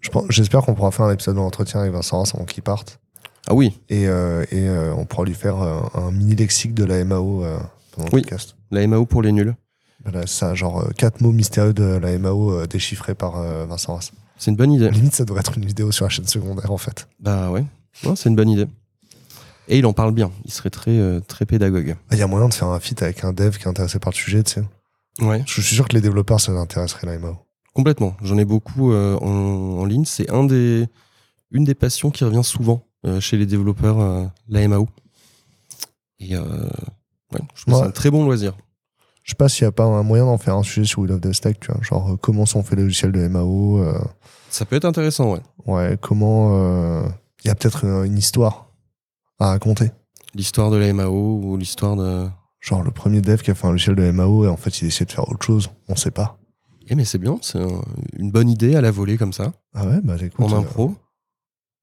Je J'espère qu'on pourra faire un épisode d'entretien avec Vincent avant qu'il parte. Ah oui, Et, euh, et euh, on pourra lui faire euh, un mini lexique de la MAO pendant le Oui. podcast. la MAO pour les nuls. Voilà, ça, genre quatre mots mystérieux de la MAO déchiffrés par Vincent Haas. C'est une bonne idée. Limite, ça devrait être une vidéo sur la chaîne secondaire, en fait. Bah ouais, Non, c'est une bonne idée. Et il en parle bien. Il serait très, euh, très pédagogue. Ah, Il y a moyen de faire un feat avec un dev qui est intéressé par le sujet, tu sais. Ouais. Je suis sûr que les développeurs, ça intéresserait, la MAO. Complètement. J'en ai beaucoup euh, en, en ligne. C'est un des, une des passions qui revient souvent chez les développeurs, euh, la MAO. Et euh, ouais, je trouve Ouais. c'est un très bon loisir. Je sais pas s'il y a pas un moyen d'en faire un sujet sur We Love the Stack, tu vois. Genre, euh, comment on fait le logiciel de MAO euh, Ça peut être intéressant, ouais. Ouais, comment. euh, Il y a peut-être une, histoire à raconter. L'histoire de la MAO ou l'histoire de. Genre, le premier dev qui a fait un logiciel de MAO et en fait, il essayait de faire autre chose. On sait pas. Eh mais c'est bien, c'est un- une bonne idée à la volée comme ça, Ah ouais, bah écoute. en euh, impro.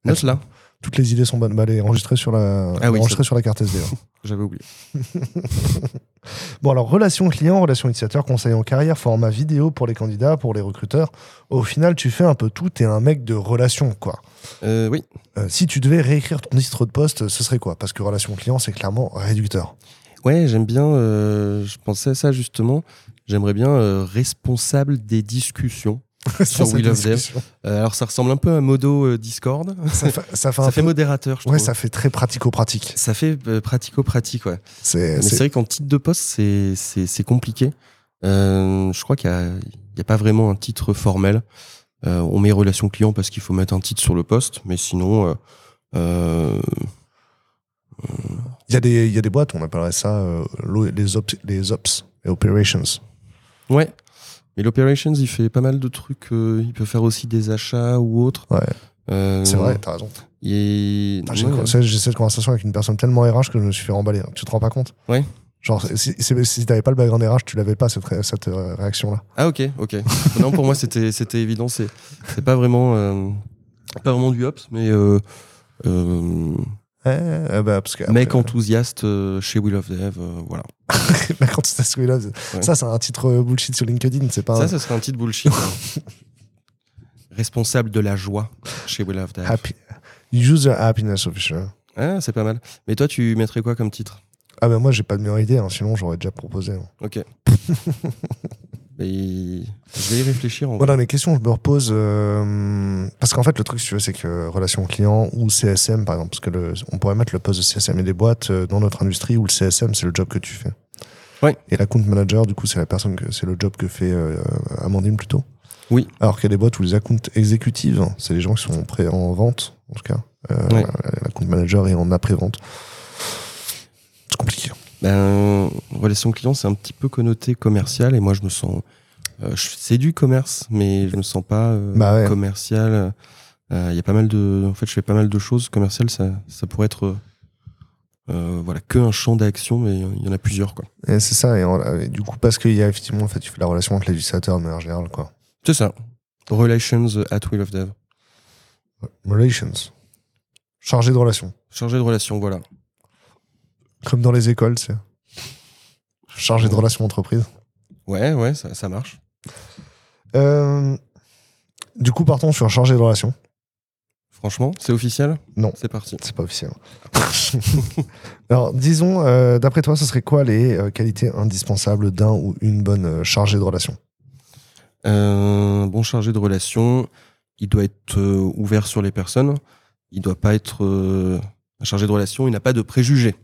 Note là, toutes les idées sont bonnes. Bah, allez, enregistrées sur la, Ah oui, enregistrées sur la carte SD. hein. j'avais oublié. Bon, alors, relation client, relation utilisateur, conseil en carrière, format vidéo pour les candidats, pour les recruteurs. Au final, tu fais un peu tout. T'es un mec de relation, quoi. Euh, oui, Euh, si tu devais réécrire ton titre de poste, ce serait quoi? Parce que relation client, c'est clairement réducteur. ouais, j'aime bien, euh, je pensais à ça justement. J'aimerais bien responsable des discussions. Sur We Love Dev. alors ça ressemble un peu à Modo euh, Discord. Ça fait, ça fait un ça fait peu- modérateur, je Ouais, trouve. ça fait très pratico-pratique. Ça fait euh, pratico-pratique, ouais. C'est, vrai qu'en titre de poste, c'est- compliqué. Euh, je crois qu'il n'y a, pas vraiment un titre formel. Euh, on met relation client parce qu'il faut mettre un titre sur le poste, mais sinon, euh, Il y, a des- il y a des boîtes, on appellerait ça les, ops, les ops, operations. ouais, Mais l'operations, il fait pas mal de trucs. euh, il peut faire aussi des achats ou autres. Ouais. Euh, C'est vrai, t'as raison. J'ai ouais, cette conversation avec une personne tellement RH que je me suis fait remballer. hein. Tu te rends pas compte Ouais. Genre, si, si, si t'avais pas le background RH, tu l'avais pas, cette, ré- cette euh, réaction-là. Ah ok, ok. non, pour moi c'était évident. C'est pas vraiment pas vraiment du ops, mais Eh, eh bah, parce que. mec enthousiaste euh, chez Will of Dev, euh, voilà. mec enthousiaste, oui, là, Ouais. Ça, c'est un titre euh, bullshit sur LinkedIn, c'est pas Ça, ça serait un titre bullshit. hein. Responsable de la joie chez Will of Dev. happy. User happiness officer. Ah, c'est pas mal. Mais toi, tu mettrais quoi comme titre? Ah, ben moi, j'ai pas de meilleure idée, hein, sinon j'aurais déjà proposé. hein. Ok. Mais je vais y réfléchir. En Voilà, mes questions, je me repose. euh, parce qu'en fait, le truc, si tu veux, c'est que relation client ou CSM, par exemple, parce que le, on pourrait mettre le poste de CSM et des boîtes euh, dans notre industrie où le CSM, c'est le job que tu fais. Ouais. Et la compte manager, du coup, c'est la personne que c'est le job que fait euh, Amandine plutôt. Oui. Alors qu'il y a des boîtes où les accounts exécutives, c'est les gens qui sont prêts en vente, en tout cas. Euh, Ouais. la, la compte manager est en après-vente. C'est compliqué. Ben, relation client, c'est un petit peu connoté commercial et moi je me sens. euh, je- c'est du commerce, mais je me sens pas euh, Bah ouais. commercial. Euh, Il y a pas mal de. En fait, je fais pas mal de choses commerciales. Ça, ça pourrait être. euh, voilà, que un champ d'action, mais il y en a plusieurs, quoi. Et c'est ça. Et, en- et du coup, parce qu'il y a effectivement, en fait, tu fais la relation entre utilisateurs de manière générale, quoi. C'est ça. Relations at Will of Dev. Relations. Chargé de relations. Chargé de relations, voilà. Comme dans les écoles, c'est. Chargé de relations entreprises. Ouais, ouais, ça, ça marche. Euh, du coup, partons sur chargé de relations. Franchement, c'est officiel? Non. C'est parti. C'est pas officiel. Alors, disons, euh, d'après toi, ce serait quoi les euh, qualités indispensables d'un ou une bonne chargée de relations? Un bon chargé de relations, il doit être ouvert sur les personnes. Il doit pas être un chargé de relations. Il n'a pas de préjugés.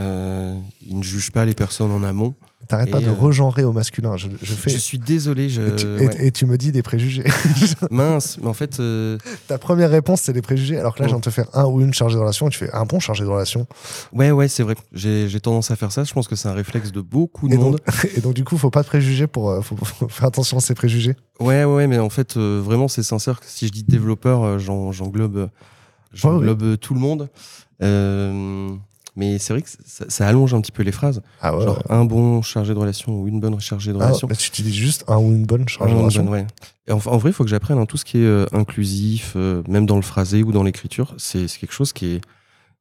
Euh, il ne juge pas les personnes en amont. T'arrêtes pas de euh, regenrer au masculin. Je, je fais. Je suis désolé. Je... Et tu, et- ouais. et tu me dis des préjugés. Mince, mais en fait, euh, Ta première réponse, c'est des préjugés, alors que là, Oh. je viens de te faire un ou une chargée de relations, et tu fais un bon chargé de relations. ouais, ouais, c'est vrai. J'ai tendance à faire ça. Je pense que c'est un réflexe de beaucoup de Et monde. donc, et donc, du coup, faut pas de préjugés pour. euh, faut, faut faire attention à ces préjugés. Ouais, ouais, mais en fait, euh, vraiment, c'est sincère que si je dis développeur, j'en- j'englobe euh, tout le monde. Euh, mais c'est vrai que ça, ça allonge un petit peu les phrases. Ah ouais. Genre un bon chargé de relation ou une bonne chargée de Ah, relation. mais tu utilises juste un ou une bonne chargée Un de bonne, ouais. Et en, en vrai, il faut que j'apprenne hein, tout ce qui est euh, inclusif, euh, même dans le phrasé ou dans l'écriture. C'est quelque chose qui est.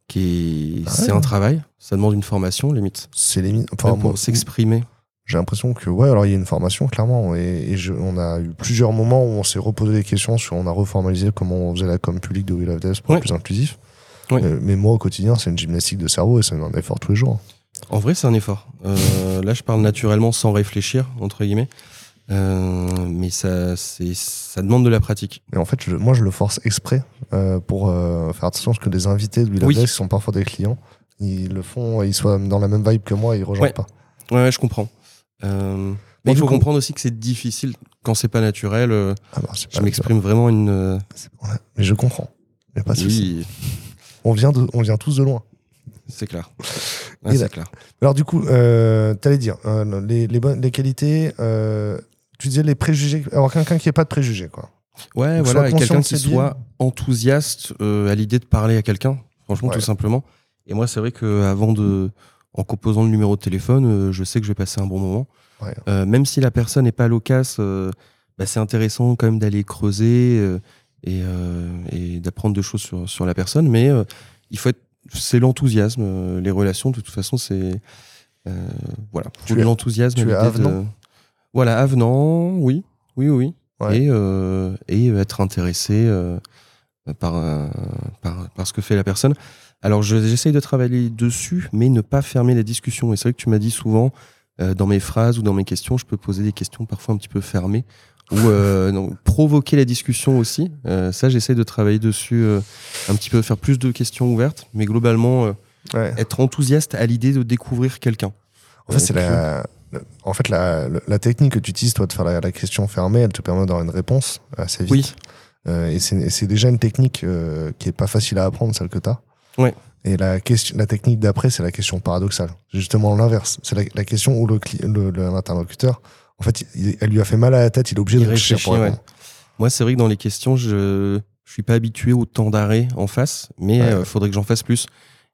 Qui est Ah c'est ouais. un travail, ça demande une formation limite. C'est limite. Enfin, pour s'exprimer. j'ai l'impression que, ouais, alors il y a une formation, clairement. Et, et je- on a eu plusieurs moments où on s'est reposé des questions sur. On a reformalisé comment on faisait la com publique de Will of Death pour être plus inclusif. Ouais. Euh, mais moi, au quotidien, c'est une gymnastique de cerveau et c'est un effort tous les jours. En vrai, c'est un effort. Euh, là, je parle naturellement sans réfléchir, entre guillemets. Euh, mais ça, ça demande de la pratique. Et en fait, je- moi, je le force exprès pour faire attention à ce que des invités de Oui. Death, qui sont parfois des clients, ils le font, ils soient dans la même vibe que moi, ils rejoignent Ouais. pas. Ouais, ouais, je comprends. Mais il faut coup- comprendre aussi que c'est difficile quand c'est pas naturel. Ah bah, je m'exprime vraiment une. mais je comprends. A pas oui, On vient, de, on vient tous de loin. c'est clair. Ouais, c'est clair. Alors du coup, euh, t'allais dire euh, les, les, bonnes, les qualités. euh, tu disais les préjugés. Alors quelqu'un qui n'ait pas de préjugés, quoi. Ouais, Donc, voilà, quelqu'un qui soit enthousiaste euh, à l'idée de parler à quelqu'un, franchement, Ouais. tout simplement. Et moi, c'est vrai que avant de, en composant le numéro de téléphone, je sais que je vais passer un bon moment. Ouais. Même si la personne n'est pas loquace, bah, c'est intéressant quand même d'aller creuser et, euh, et d'apprendre des choses sur, sur la personne. Mais euh, il faut être, c'est l'enthousiasme, euh, les relations. De toute façon, c'est voilà, Tu de l'enthousiasme. tu es l'idée de- avenant? Voilà, avenant, oui, oui, oui. Ouais. Et, euh, et être intéressé euh, par, euh, par, par ce que fait la personne. Alors je- j'essaye de travailler dessus, mais ne pas fermer la discussion. Et c'est vrai que tu m'as dit souvent, dans mes phrases ou dans mes questions, je peux poser des questions parfois un petit peu fermées, ou euh, non, provoquer la discussion aussi. Euh, ça, j'essaye de travailler dessus euh, un petit peu, faire plus de questions ouvertes, mais globalement, Ouais. être enthousiaste à l'idée de découvrir quelqu'un. En fait, c'est la, en fait, la, technique que tu utilises, toi, de faire la, la question fermée, elle te permet d'avoir une réponse assez vite. Oui, et c'est déjà une technique qui est pas facile à apprendre, celle que tu as. Ouais. Et la, question, la technique d'après, c'est la question paradoxale. Justement l'inverse. C'est la, la question où le cli- le- le- l'interlocuteur, En fait, il- elle lui a fait mal à la tête, il est obligé Il de réfléchir. Moi, c'est vrai que dans les questions, je je suis pas habitué au temps d'arrêt en face, mais Ouais. il faudrait que j'en fasse plus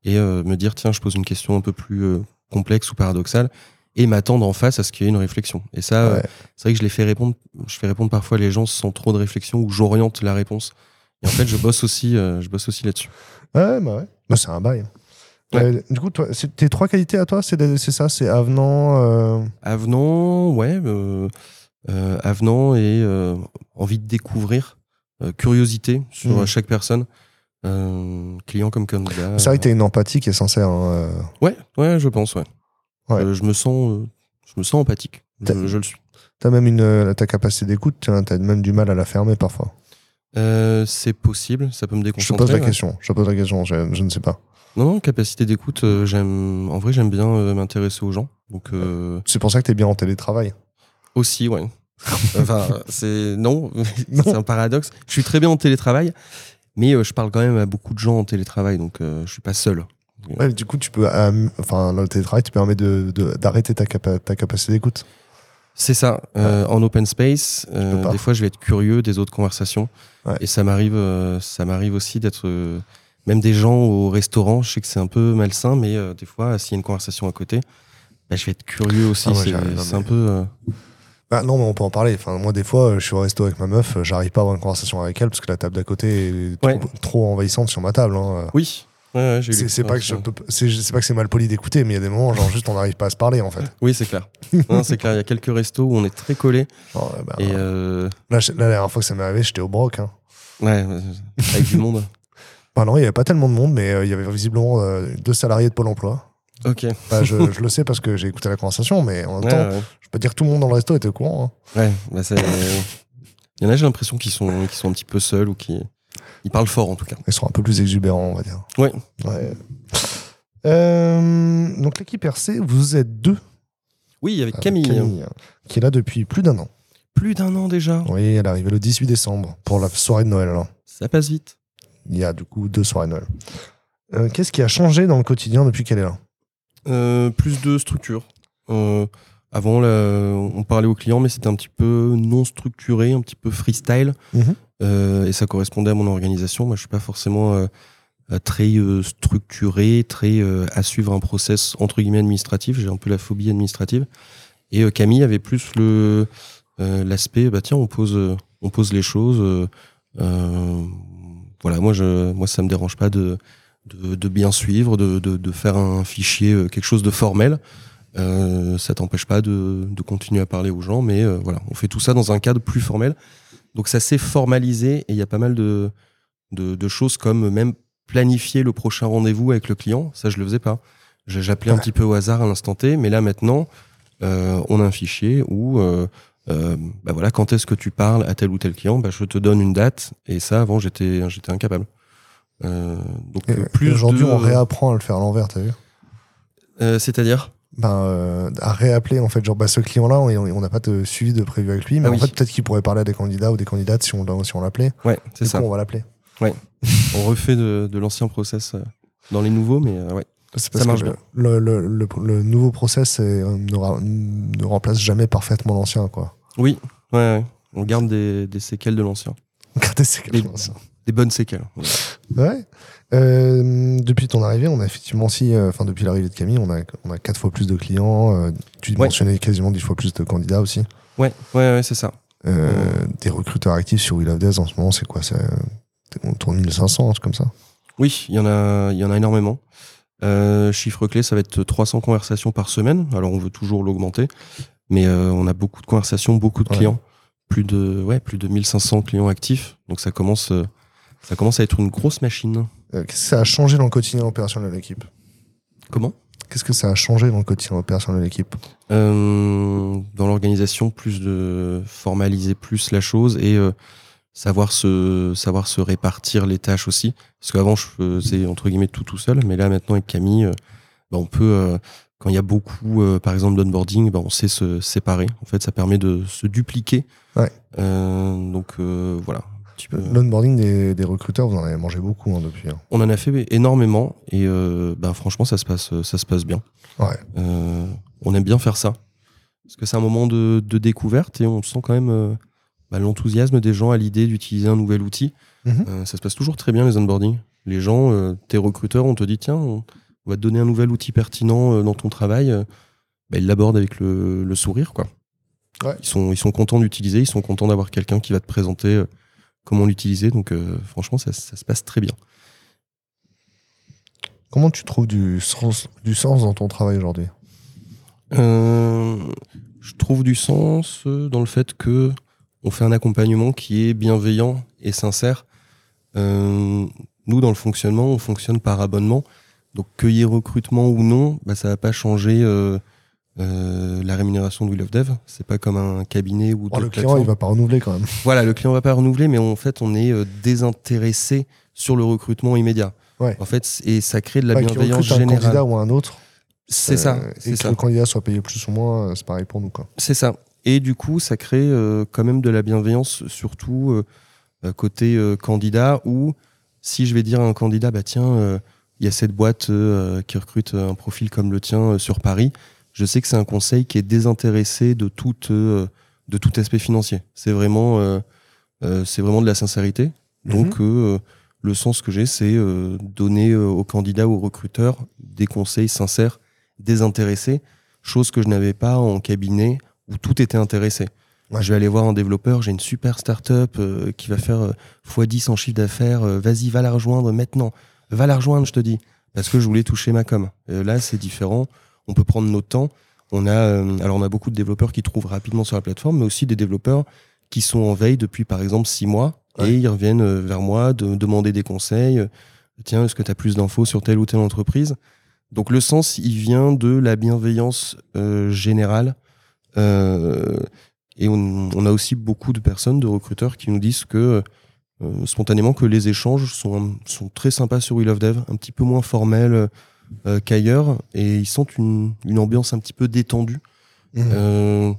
et euh, me dire tiens, je pose une question un peu plus euh, complexe ou paradoxale et m'attendre en face à ce qu'il y ait une réflexion. Et ça, euh, Ouais. c'est vrai que je les fais répondre. Je fais répondre parfois les gens sans trop de réflexion ou j'oriente la réponse. Et en fait, je bosse aussi, euh, je bosse aussi là-dessus. Ouais, bah ouais. Bah, c'est un bail. Euh, du coup, toi, c'est- tes trois qualités à toi, c'est ça, c'est avenant. euh, Avenant, ouais, euh, avenant et envie de découvrir, curiosité sur Mhm. chaque personne, euh, client comme candidat. C'est vrai que t'as une empathie qui est sincère. hein. Ouais, ouais, je pense, ouais. Ouais. Euh, je me sens, euh, je me sens empathique. Je, je le suis. T'as même une, ta capacité d'écoute, t'as même du mal à la fermer parfois. Euh, c'est possible, ça peut me Je déconcentrer. pose la ouais. question. Je te pose la question. Je, je ne sais pas. Non, non, capacité d'écoute, euh, j'aime. En vrai, j'aime bien euh, m'intéresser aux gens. Donc C'est pour ça que t'es bien en télétravail. aussi, ouais. enfin, c'est non, Non. c'est un paradoxe. Je suis très bien en télétravail, mais je parle quand même à beaucoup de gens en télétravail, donc je suis pas seul. Ouais, du coup, tu peux, enfin, le télétravail te permet de- de- d'arrêter ta, capa- ta capacité d'écoute. C'est ça. Euh, En open space, euh, des fois, je vais être curieux des autres conversations. Ouais. Et ça m'arrive, euh, ça m'arrive aussi d'être, même des gens au restaurant. Je sais que c'est un peu malsain, mais des fois, s'il y a une conversation à côté, bah, je vais être curieux aussi. Ah c'est un peu. Bah, non, mais on peut en parler. Enfin, moi, des fois, je suis au resto avec ma meuf, j'arrive pas à avoir une conversation avec elle parce que la table d'à côté est Ouais. trop, trop envahissante sur ma table. hein. Oui. Ouais, ouais, C'est pas que je peux- pas que c'est mal poli d'écouter, mais il y a des moments, genre juste on n'arrive pas à se parler en fait. Oui, c'est clair. C'est clair. Il y a quelques restos où on est très collés. Euh, bah, Et euh, là, la dernière fois que ça m'est arrivé, j'étais au broc. Hein. ouais, avec du monde. Bah non, il y avait pas tellement de monde, mais euh, il y avait visiblement euh, deux salariés de Pôle emploi. Ok. Bah, je, je le sais parce que j'ai écouté la conversation, mais en même Ouais, temps, ouais. je peux dire que tout le monde dans le resto était au courant. hein. Ouais, bah c'est. Il y en a, j'ai l'impression qu'ils sont, qu'ils sont un petit peu seuls ou qui. Ils parlent fort en tout cas. Ils sont un peu plus exubérants, on va dire. Ouais. Euh, donc l'équipe RC, vous êtes deux. Oui, avec avec Camille. hein, qui est là depuis plus d'un an. Plus d'un an déjà. Oui, elle est arrivée le 18 décembre pour la soirée de Noël. Alors. Ça passe vite. Il y a du coup deux soirées de Noël. Euh, Qu'est-ce qui a changé dans le quotidien depuis qu'elle est là? Euh, plus de structure. Avant, là, on parlait aux clients, mais c'était un petit peu non structuré, un petit peu freestyle. Mhm. Euh, et ça correspondait à mon organisation. Moi, je suis pas forcément euh, euh, très structuré, très à suivre un process entre guillemets administratif. J'ai un peu la phobie administrative. Et Camille avait plus le l'aspect, bah tiens, on pose, on pose les choses. voilà, moi, je, moi, ça me dérange pas de, de, bien suivre, de, de, faire un fichier, quelque chose de formel. Euh, ça t'empêche pas de, continuer à parler aux gens, mais voilà, on fait tout ça dans un cadre plus formel. Donc ça s'est formalisé et il y a pas mal de, de, de choses comme même planifier le prochain rendez-vous avec le client. Ça, je le faisais pas. J'appelais un petit peu au hasard à l'instant T, mais là maintenant, euh, on a un fichier où, euh, euh, bah voilà, quand est-ce que tu parles à tel ou tel client, bah, je te donne une date. Et ça, avant, j'étais, j'étais incapable. Euh, donc et plus Aujourd'hui, de- on réapprend à le faire à l'envers, t'as vu? Euh, c'est-à-dire? Ben, euh, À réappeler, en fait, genre, bah, ce client-là, on on n'a pas de suivi de prévu avec lui, mais Ah en oui. fait, peut-être qu'il pourrait parler à des candidats ou des candidates si on, si on l'appelait. Ouais, c'est ça. coup, on va l'appeler. On refait de, de l'ancien process euh, dans les nouveaux, mais euh, ouais. C'est parce marche que bien. Le, le, le, le nouveau process est, euh, ne, ra- ne remplace jamais parfaitement l'ancien, quoi. Oui, ouais, ouais. on garde des, des séquelles de l'ancien. Regardez, c'est quelque Les- chose. Des bonnes séquelles. Ouais. Euh, depuis ton arrivée, on a effectivement aussi, euh, enfin depuis l'arrivée de Camille, on a, on a quatre fois plus de clients. euh, tu Ouais. mentionnais quasiment dix fois plus de candidats aussi. Ouais, ouais, ouais, c'est ça. Des recruteurs actifs sur We Love Dev en ce moment, c'est quoi c'est, On tourne 1500, un truc comme ça? Oui, il y en a, y en a énormément. Chiffre clé, ça va être 300 conversations par semaine. Alors on veut toujours l'augmenter, mais on a beaucoup de conversations, beaucoup de Ouais. clients, plus de, ouais, plus de 1500 clients actifs. Donc ça commence, ça commence à être une grosse machine. Euh, Qu'est-ce que ça a changé dans le quotidien opérationnel de l'équipe? Comment? Qu'est-ce que ça a changé dans le quotidien opérationnel de l'équipe? Euh, dans l'organisation, plus de formaliser plus la chose et euh, savoir se savoir se répartir les tâches aussi. Parce qu'avant, je faisais entre guillemets tout tout seul, mais là maintenant avec Camille, euh, bah, on peut quand il y a beaucoup, par exemple d'onboarding, bah, on sait se séparer. En fait, ça permet de se dupliquer. Ouais. Donc voilà. Un petit peu. L'onboarding des, des recruteurs, vous en avez mangé beaucoup hein, depuis. hein. On en a fait énormément et euh, bah, franchement, ça se passe ça se passe bien. Ouais. Euh, on aime bien faire ça. parce que c'est un moment de, de découverte et on sent quand même euh, bah, l'enthousiasme des gens à l'idée d'utiliser un nouvel outil. Mhm. Euh, ça se passe toujours très bien les onboarding. Les gens, tes recruteurs, on te dit tiens, on, va te donner un nouvel outil pertinent dans ton travail. bah, ils l'abordent avec le, le sourire, quoi. Ouais. Ils sont, ils sont contents d'utiliser, ils sont contents d'avoir quelqu'un qui va te présenter comment l'utiliser. Donc, euh, franchement, ça, ça se passe très bien. Comment tu trouves du sens, du sens dans ton travail aujourd'hui? Euh, je trouve du sens euh, dans le fait que on fait un accompagnement qui est bienveillant et sincère. Euh, nous, dans le fonctionnement, on fonctionne par abonnement. Donc, qu'il y ait recrutement ou non, bah, ça va pas changer euh, euh, la rémunération de Will of Dev. C'est pas comme un cabinet ou Oh, Le client, il va pas renouveler quand même. Voilà, le client va pas renouveler, mais en fait, on est euh, désintéressé sur le recrutement immédiat. Ouais. En fait, et ça crée de la Ouais, bienveillance recrute un générale. candidat ou un autre. C'est euh, ça, Et que ça. le candidat soit payé plus ou moins, euh, c'est pareil pour nous. Quoi. C'est ça. Et du coup, ça crée quand même de la bienveillance, surtout côté candidat, où si je vais dire à un candidat, bah tiens, il y a cette boîte qui recrute un profil comme le tien sur Paris, je sais que c'est un conseil qui est désintéressé de tout, euh, de tout aspect financier. C'est vraiment, euh, euh, c'est vraiment de la sincérité. Donc, euh, le sens que j'ai, c'est euh, donner aux candidats, aux recruteurs, des conseils sincères, désintéressés, chose que je n'avais pas en cabinet où tout était intéressé. Ouais. Je vais aller voir un développeur, j'ai une super startup euh, qui va faire euh, x10 en chiffre d'affaires, euh, vas-y, va la rejoindre maintenant, va la rejoindre, je te dis, parce que je voulais toucher ma com. Euh, là, c'est différent, on peut prendre notre temps. On a, euh, alors on a beaucoup de développeurs qui trouvent rapidement sur la plateforme, mais aussi des développeurs qui sont en veille depuis par exemple six mois Ouais. et ils reviennent euh, vers moi de demander des conseils. Euh, Tiens, est-ce que tu as plus d'infos sur telle ou telle entreprise? Donc le sens, il vient de la bienveillance euh, générale. Euh, et on, on a aussi beaucoup de personnes, de recruteurs, qui nous disent que euh, spontanément que les échanges sont, sont très sympas sur We Love Dev, un petit peu moins formels euh, qu'ailleurs, et ils sentent une, une ambiance un petit peu détendue Mhm. euh,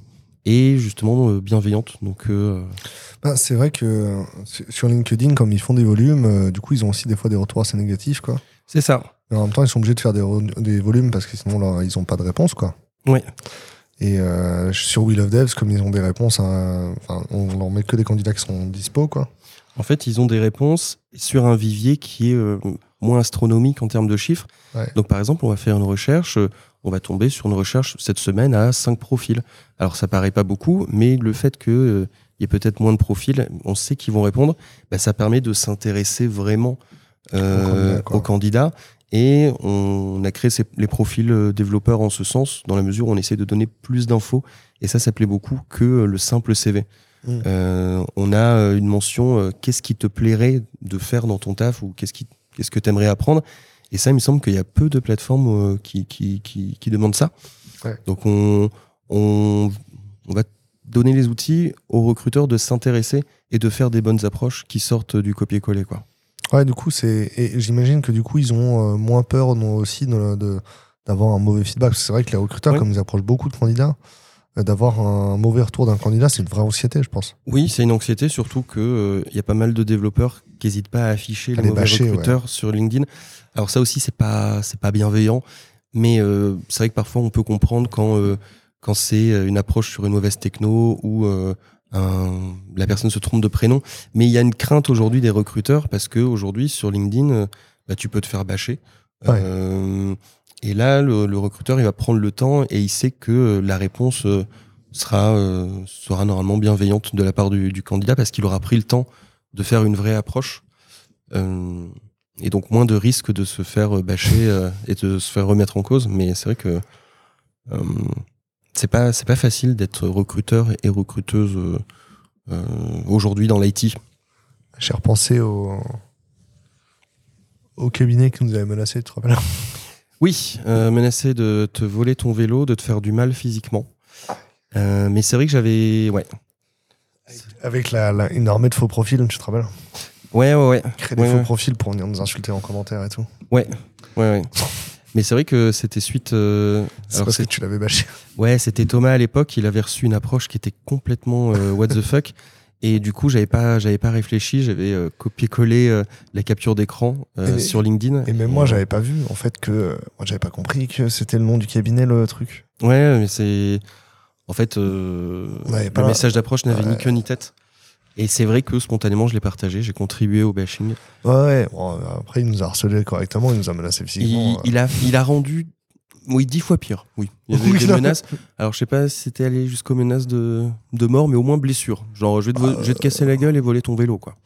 et justement euh, bienveillante. Donc Ben, c'est vrai que sur- LinkedIn, comme ils font des volumes, du coup, ils ont aussi des fois des retours assez négatifs. Quoi. c'est ça. Mais en même temps, ils sont obligés de faire des, volumes parce que sinon, là, ils n'ont pas de réponse. Quoi. Ouais. Et sur We Love Devs, comme ils ont des réponses, enfin, on leur met que des candidats qui sont dispo. Quoi. En fait, ils ont des réponses sur un vivier qui est moins astronomique en termes de chiffres. Ouais. Donc, par exemple, on va faire une recherche, euh, on va tomber sur une recherche cette semaine à 5 profils. Alors, ça paraît pas beaucoup, mais le fait qu'il y ait peut-être moins de profils, on sait qu'ils vont répondre, bah, ça permet de s'intéresser vraiment euh, aux candidats. Et on a créé ces- les profils euh, développeurs en ce sens, dans la mesure où on essaie de donner plus d'infos. Et ça, ça plaît beaucoup que euh, le simple CV. Mm. Euh, on a euh, une mention euh, qu'est-ce qui te plairait de faire dans ton taf ou qu'est-ce qui qu'est-ce que tu aimerais apprendre? Et ça il me semble qu'il y a peu de plateformes euh, qui, qui, qui, qui demandent ça Ouais. donc on, on, on va donner les outils aux recruteurs de s'intéresser et de faire des bonnes approches qui sortent du copier-coller quoi Ouais, du coup, c'est. Et j'imagine que du coup, ils ont euh, moins peur non, aussi de, de- d'avoir un mauvais feedback. C'est vrai que les recruteurs, Oui. comme ils approchent beaucoup de candidats, euh, d'avoir un mauvais retour d'un candidat, c'est une vraie anxiété, je pense. Oui, c'est une anxiété, surtout que il y a pas mal de développeurs qui n'hésitent pas à afficher À les les mauvais bâcher, recruteurs sur LinkedIn. Alors ça aussi, c'est pas c'est pas bienveillant, mais euh, c'est vrai que parfois on peut comprendre quand euh, quand c'est euh, une approche sur une mauvaise techno ou euh, un- la personne se trompe de prénom. Mais il y a une crainte aujourd'hui des recruteurs parce que aujourd'hui sur LinkedIn, bah, tu peux te faire bâcher. Ouais. Et là, le, le recruteur, il va prendre le temps et il sait que la réponse sera, sera normalement bienveillante de la part du, du candidat parce qu'il aura pris le temps de faire une vraie approche. Euh, et donc moins de risques de se faire euh, bâcher euh, et de se faire remettre en cause. Mais c'est vrai que c'est pas c'est pas facile d'être recruteur et recruteuse aujourd'hui dans l'IT. J'ai repensé au, au cabinet qui nous avait menacé, tu te Oui, euh, menacer de te voler ton vélo, de te faire du mal physiquement. Euh, mais c'est vrai que j'avais ouais Avec la, la- une armée de faux profils, tu te rappelles ouais ouais ouais Créer des Ouais, faux ouais. profils pour venir nous insulter en commentaire et tout. ouais ouais. Mais c'est vrai que c'était suite. euh, C'est parce que tu l'avais bâché. Ouais, c'était Thomas à l'époque. Il avait reçu une approche qui était complètement euh, what the fuck. Et du coup, j'avais pas, j'avais pas réfléchi. J'avais euh, copié-collé euh, la capture d'écran Et- sur LinkedIn. Et même moi, euh, j'avais pas vu, en fait, que. Moi, j'avais pas compris que c'était le nom du cabinet, le truc. Ouais, mais c'est. En fait, euh, Ouais, le message d'approche n'avait ni queue ni tête. Et c'est vrai que spontanément, je l'ai partagé, j'ai contribué au bashing. Ouais. Bon, après, il nous a harcelé correctement, il nous a menacé physiquement. il a, il a rendu, oui, dix fois pire. Oui, il y avait Oui, des non. menaces. Alors, je sais pas si c'était allé jusqu'aux menaces de, de mort, mais au moins blessure. Genre, je vais, te, vo- je vais te casser la gueule et voler ton vélo, quoi.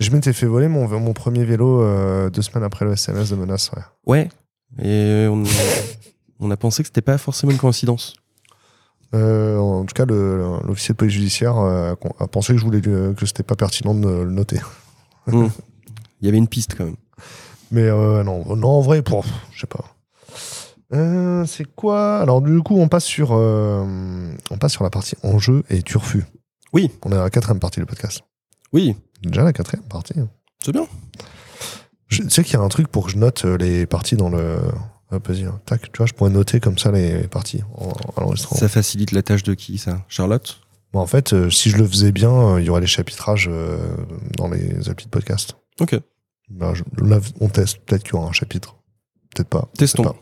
Je m'étais fait voler mon, mon premier vélo euh, deux semaines après le SMS de menace. Ouais. Ouais. Et on, on a pensé que c'était pas forcément une coïncidence. Euh, en tout cas, l'officier de police judiciaire euh, a pensé que je voulais que que c'était pas pertinent de le noter. Hmm. Il y avait une piste quand même. Mais euh, non, non, en vrai, pour, je sais pas. Euh, c'est quoi? Alors du coup, on passe sur, euh, on passe sur la partie enjeu et turfu. Oui. On est à la quatrième partie du podcast. Oui, Déjà la quatrième partie. c'est bien. Je tu sais qu'il y a un truc pour que je note euh, les parties dans le. Hop, vas-y, hein. tac. Tu vois, je pourrais noter comme ça les parties en, en enregistrant. Ça facilite la tâche de qui, ça? Charlotte? Bon, en fait, euh, si je le faisais bien, euh, il y aurait les chapitrages euh, dans les applis de podcast. Ok. Ben, je- là, on teste. Peut-être qu'il y aura un chapitre. Peut-être pas. Testons. pas.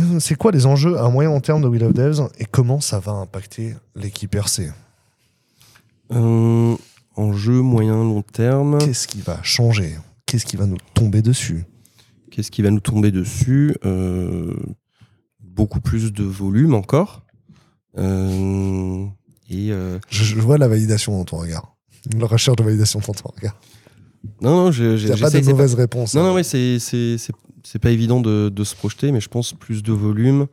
Euh, C'est quoi les enjeux à moyen long terme de Will of Devs et comment ça va impacter l'équipe RC Euh, en jeu moyen long terme, Qu'est-ce qui va changer? Qu'est-ce qui va nous tomber dessus? Qu'est-ce qui va nous tomber dessus Euh, Beaucoup plus de volume encore. Euh, et euh, je, je vois la validation dans ton regard. La recherche de validation dans ton regard. non, non, je- a pas de mauvaise réponse. Non, hein. non, oui, c'est c'est c'est c'est pas évident de, de se projeter, mais je pense plus de volume.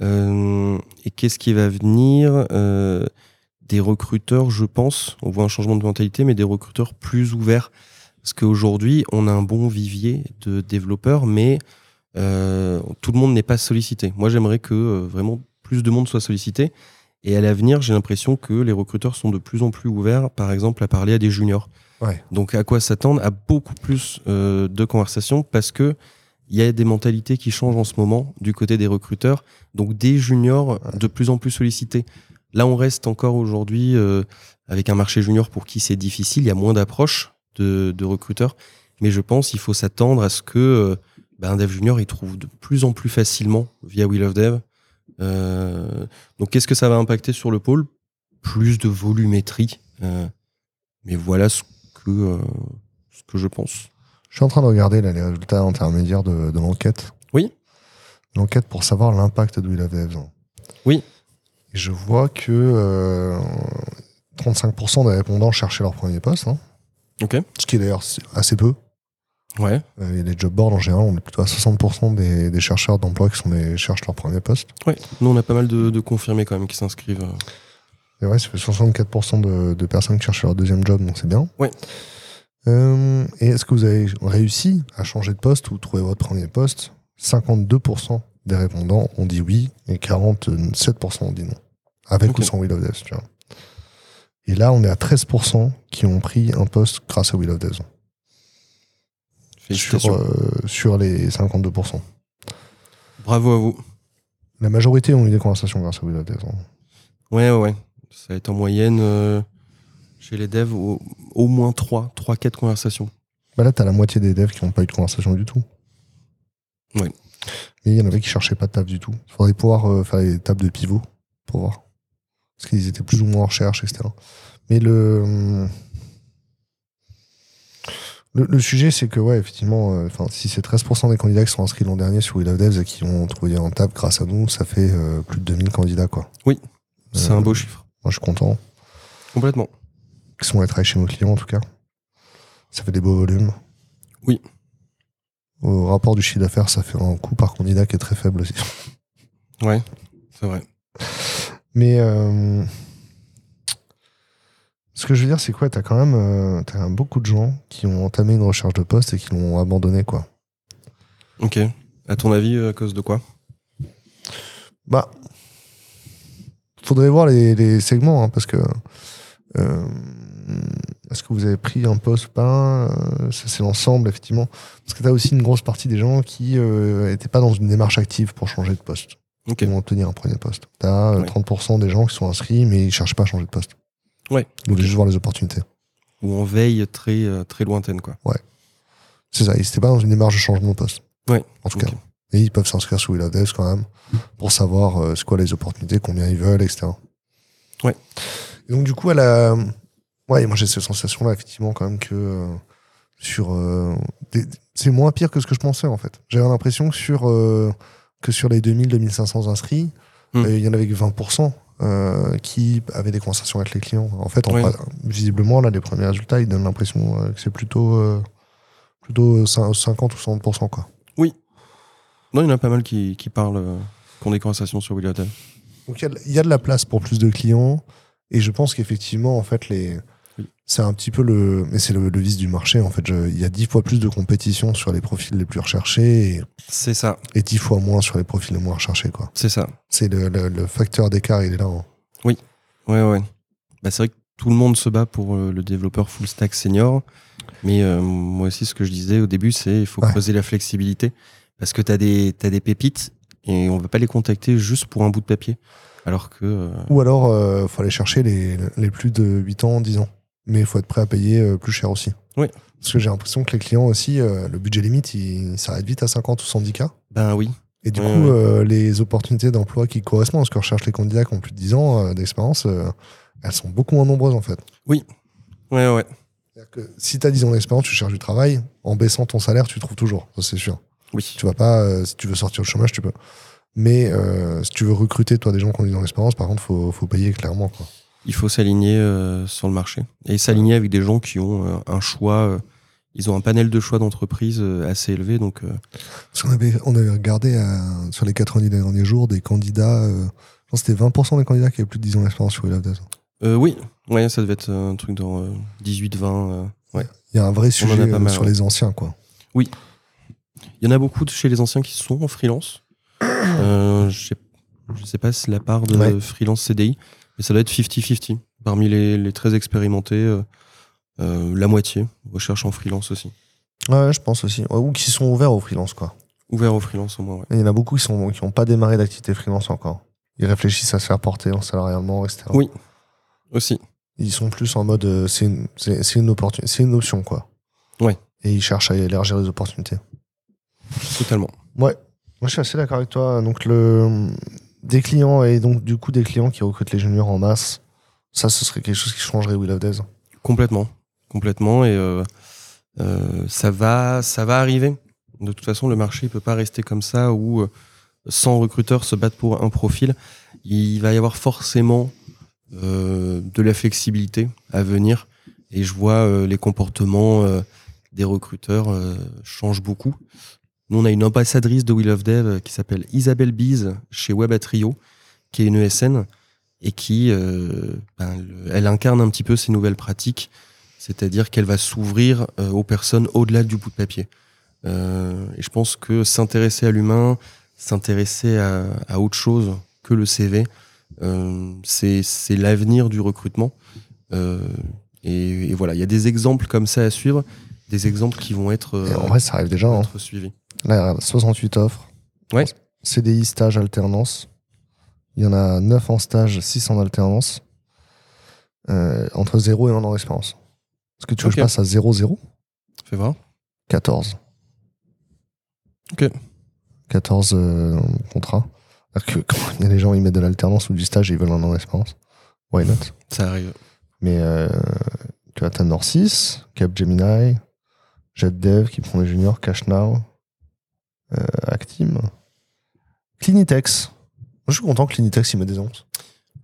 Euh, et qu'est-ce qui va venir Euh, Des recruteurs, je pense. On voit un changement de mentalité, mais des recruteurs plus ouverts. Parce qu'aujourd'hui, on a un bon vivier de développeurs, mais euh, tout le monde n'est pas sollicité. Moi, j'aimerais que euh, vraiment plus de monde soit sollicité. Et à l'avenir, j'ai l'impression que les recruteurs sont de plus en plus ouverts, par exemple, à parler à des juniors. Ouais. Donc, à quoi s'attendre? À beaucoup plus euh, de conversations parce que il y a des mentalités qui changent en ce moment du côté des recruteurs. Donc, des juniors de plus en plus sollicités. Là, on reste encore aujourd'hui avec un marché junior pour qui c'est difficile. Il y a moins d'approches de, de recruteurs. Mais je pense qu'il faut s'attendre à ce que euh, ben, un dev junior, il trouve de plus en plus facilement via Will of Dev. Euh, donc, qu'est-ce que ça va impacter sur le pôle? Plus de volumétrie. Euh, mais voilà ce que, euh, ce que je pense. Je suis en train de regarder là, les résultats intermédiaires de, de l'enquête. Oui. L'enquête pour savoir l'impact de Will of Devs. Oui. Et je vois que euh, 35% des répondants cherchaient leur premier poste, hein. Ok. ce qui est d'ailleurs assez peu. Ouais. Euh, et les job boards en général, on est plutôt à 60% des, des chercheurs d'emploi qui sont des, cherchent leur premier poste. ouais. Nous, on a pas mal de, de confirmés quand même qui s'inscrivent. euh. Et ouais, ça fait 64% de, de personnes qui cherchent leur deuxième job, donc c'est bien. Ouais. Euh, et est-ce que vous avez réussi à changer de poste ou trouver votre premier poste? 52% des répondants ont dit oui et 47% ont dit non. Avec ou sans Will of Devs, tu vois. Et là, on est à 13% qui ont pris un poste grâce à Will of Devs. Sur, euh, sur les 52%. Bravo à vous. La majorité ont eu des conversations grâce à Will of Devs. hein. Ouais, ouais, ouais. Ça va être en moyenne euh, chez les devs au, au moins 3, 3, 4 conversations. Bah là, t'as la moitié des devs qui n'ont pas eu de conversation du tout. Ouais. Et il y en avait qui cherchaient pas de taf du tout. Il faudrait pouvoir euh, faire des tables de pivot pour voir. Parce qu'ils étaient plus ou moins en recherche, etc. Mais le. Le, le sujet, c'est que, ouais, effectivement, euh, si c'est 13% des candidats qui sont inscrits l'an dernier sur Will of Devs et qui ont trouvé un taf grâce à nous, ça fait euh, plus de 2000 candidats, quoi. C'est Euh, un beau chiffre. Moi, je suis content. Complètement. Qui sont allés travailler chez nos clients, en tout cas. Ça fait des beaux volumes. Oui. Au rapport du chiffre d'affaires, ça fait un coût par candidat qui est très faible aussi. Ouais, c'est vrai. Mais euh, ce que je veux dire, c'est quoi? T'as quand même euh, quand même beaucoup de gens qui ont entamé une recherche de poste et qui l'ont abandonné, quoi. Ok. À ton avis, euh, à cause de quoi? Bah, faudrait voir les, les segments, hein, parce que euh, est-ce que vous avez pris un poste ou pas? Ça, c'est l'ensemble, effectivement. Parce que t'as aussi une grosse partie des gens qui n'étaient pas dans une démarche active pour changer de poste. Ok. Ils vont obtenir un premier poste. T'as euh, Ouais. 30% des gens qui sont inscrits, mais ils cherchent pas à changer de poste. Ouais. Ils voulaient juste voir les opportunités. Ou en veille très, euh, très lointaine, quoi. C'est ça, ils n'étaient pas dans une démarche de changement de poste. Ouais. En tout cas. Et ils peuvent s'inscrire sur Will of Devs quand même pour savoir euh, c'est quoi les opportunités, combien ils veulent, etc. Ouais. Et donc du coup, elle a... Ouais, moi j'ai cette sensation-là, effectivement, quand même que euh, sur... euh, des- C'est moins pire que ce que je pensais, en fait. J'avais l'impression que sur, que sur les 2000-2500 inscrits, Hmm. euh, il y en avait que 20% euh, qui avaient des conversations avec les clients. En fait, en visiblement, là, les premiers résultats, ils donnent l'impression euh, que c'est plutôt, plutôt cin- 50 ou 60%, quoi. Non, il y en a pas mal qui, qui parlent, qui ont des conversations sur Will of Dev. Donc il y a de- il y, a de la place pour plus de clients et je pense qu'effectivement en fait les Oui. C'est un petit peu le mais c'est le, le vice du marché en fait Je- il y a dix fois plus de compétition sur les profils les plus recherchés C'est ça, et dix fois moins sur les profils les moins recherchés quoi c'est ça. c'est le, le- le facteur d'écart il est là hein. Ouais, ouais. Bah, c'est vrai que tout le monde se bat pour euh, le développeur full stack senior. Mais euh, moi aussi, ce que je disais au début, c'est il faut Ouais. creuser la flexibilité. Parce que tu as des, t'as des pépites et on va pas les contacter juste pour un bout de papier. Alors que. euh, ou alors euh, faut aller chercher les, les plus de 8 ans 10 ans mais il faut être prêt à payer euh, plus cher aussi Oui. parce que j'ai l'impression que les clients aussi euh, le budget limite il, s'arrête vite à 50 ou 110 k ben oui. Et du Ouais, coup, ouais. euh, les opportunités d'emploi qui correspondent à ce que recherchent les candidats qui ont plus de 10 ans euh, d'expérience, euh, elles sont beaucoup moins nombreuses en fait. Ouais, ouais. C'est-à-dire que si tu as 10 ans d'expérience, tu cherches du travail, en baissant ton salaire, tu trouves toujours, ça c'est sûr. Oui. Tu vas pas, si tu veux sortir au chômage, tu peux. Mais si tu veux recruter toi des gens qui ont 10 ans d'expérience, par contre, faut, faut payer clairement. Quoi. Il faut s'aligner euh, sur le marché. Et s'aligner avec des gens qui ont euh, un choix. euh, ils ont un panel de choix d'entreprise assez élevé. Donc, Parce qu'on avait, on avait regardé sur les 90 derniers jours des candidats, je pense que c'était 20% des candidats qui avaient plus de 10 ans d'expérience sur euh, oui, ouais, ça devait être un truc dans 18-20. euh, ouais. Il y a un vrai sujet mal, sur ouais. les anciens, quoi. Il y en a beaucoup de chez les anciens qui sont en freelance. Je je sais pas si la part de Ouais. freelance CDI, mais ça doit être 50-50. Parmi les, les très expérimentés, euh, euh, la moitié recherche en freelance aussi. Ouais, je pense aussi. Ou qui sont ouverts au freelance, quoi. Ouvert au freelance au moins, ouais. Il y en a beaucoup qui sont qui n'ont pas démarré d'activité freelance encore. Ils réfléchissent à se faire porter en salarialement, etc. Oui. Aussi. Ils sont plus en mode euh, c'est une, c'est, une une option quoi. Ouais. Et ils cherchent à élargir les opportunités. Totalement. Ouais. Moi je suis assez d'accord avec toi. Donc le des clients et donc du coup des clients qui recrutent les juniors en masse, ça ce serait quelque chose qui changerait Will of Days. Complètement. Complètement. Et euh, euh, ça, va, ça va arriver. De toute façon, le marché ne peut pas rester comme ça où euh, 100 recruteurs se battent pour un profil. Il va y avoir forcément euh, de la flexibilité à venir. Et je vois euh, les comportements euh, des recruteurs euh, changent beaucoup. Nous, on a une ambassadrice de Will of Dev euh, qui s'appelle Isabelle Bise chez Web Trio, qui est une ESN et qui euh, ben, le- elle incarne un petit peu ces nouvelles pratiques, c'est-à-dire qu'elle va s'ouvrir euh, aux personnes au-delà du bout de papier. Euh, et je pense que s'intéresser à l'humain, s'intéresser à, à autre chose que le CV, c'est l'avenir du recrutement. Et, et voilà, il y a des exemples comme ça à suivre, des exemples qui vont être, en vrai ça arrive déjà. hein. être suivis. Là, regarde, 68 offres. Ouais. CDI, stage, alternance. Il y en a 9 en stage, 6 en alternance. Euh, entre 0 et 1 an d'expérience. Est-ce que tu veux que je passe à 0-0 Fais voir. 14. Ok. 14 euh, contrats. Que quand il y a des gens ils mettent de l'alternance ou du stage et ils veulent un an d'expérience. Why not? Ça arrive. Mais euh, tu as Tenor 6, Capgemini, JetDev qui prend des juniors, CashNow, Actim, Clinitex. Moi, je suis content que Clinitex il met des onces.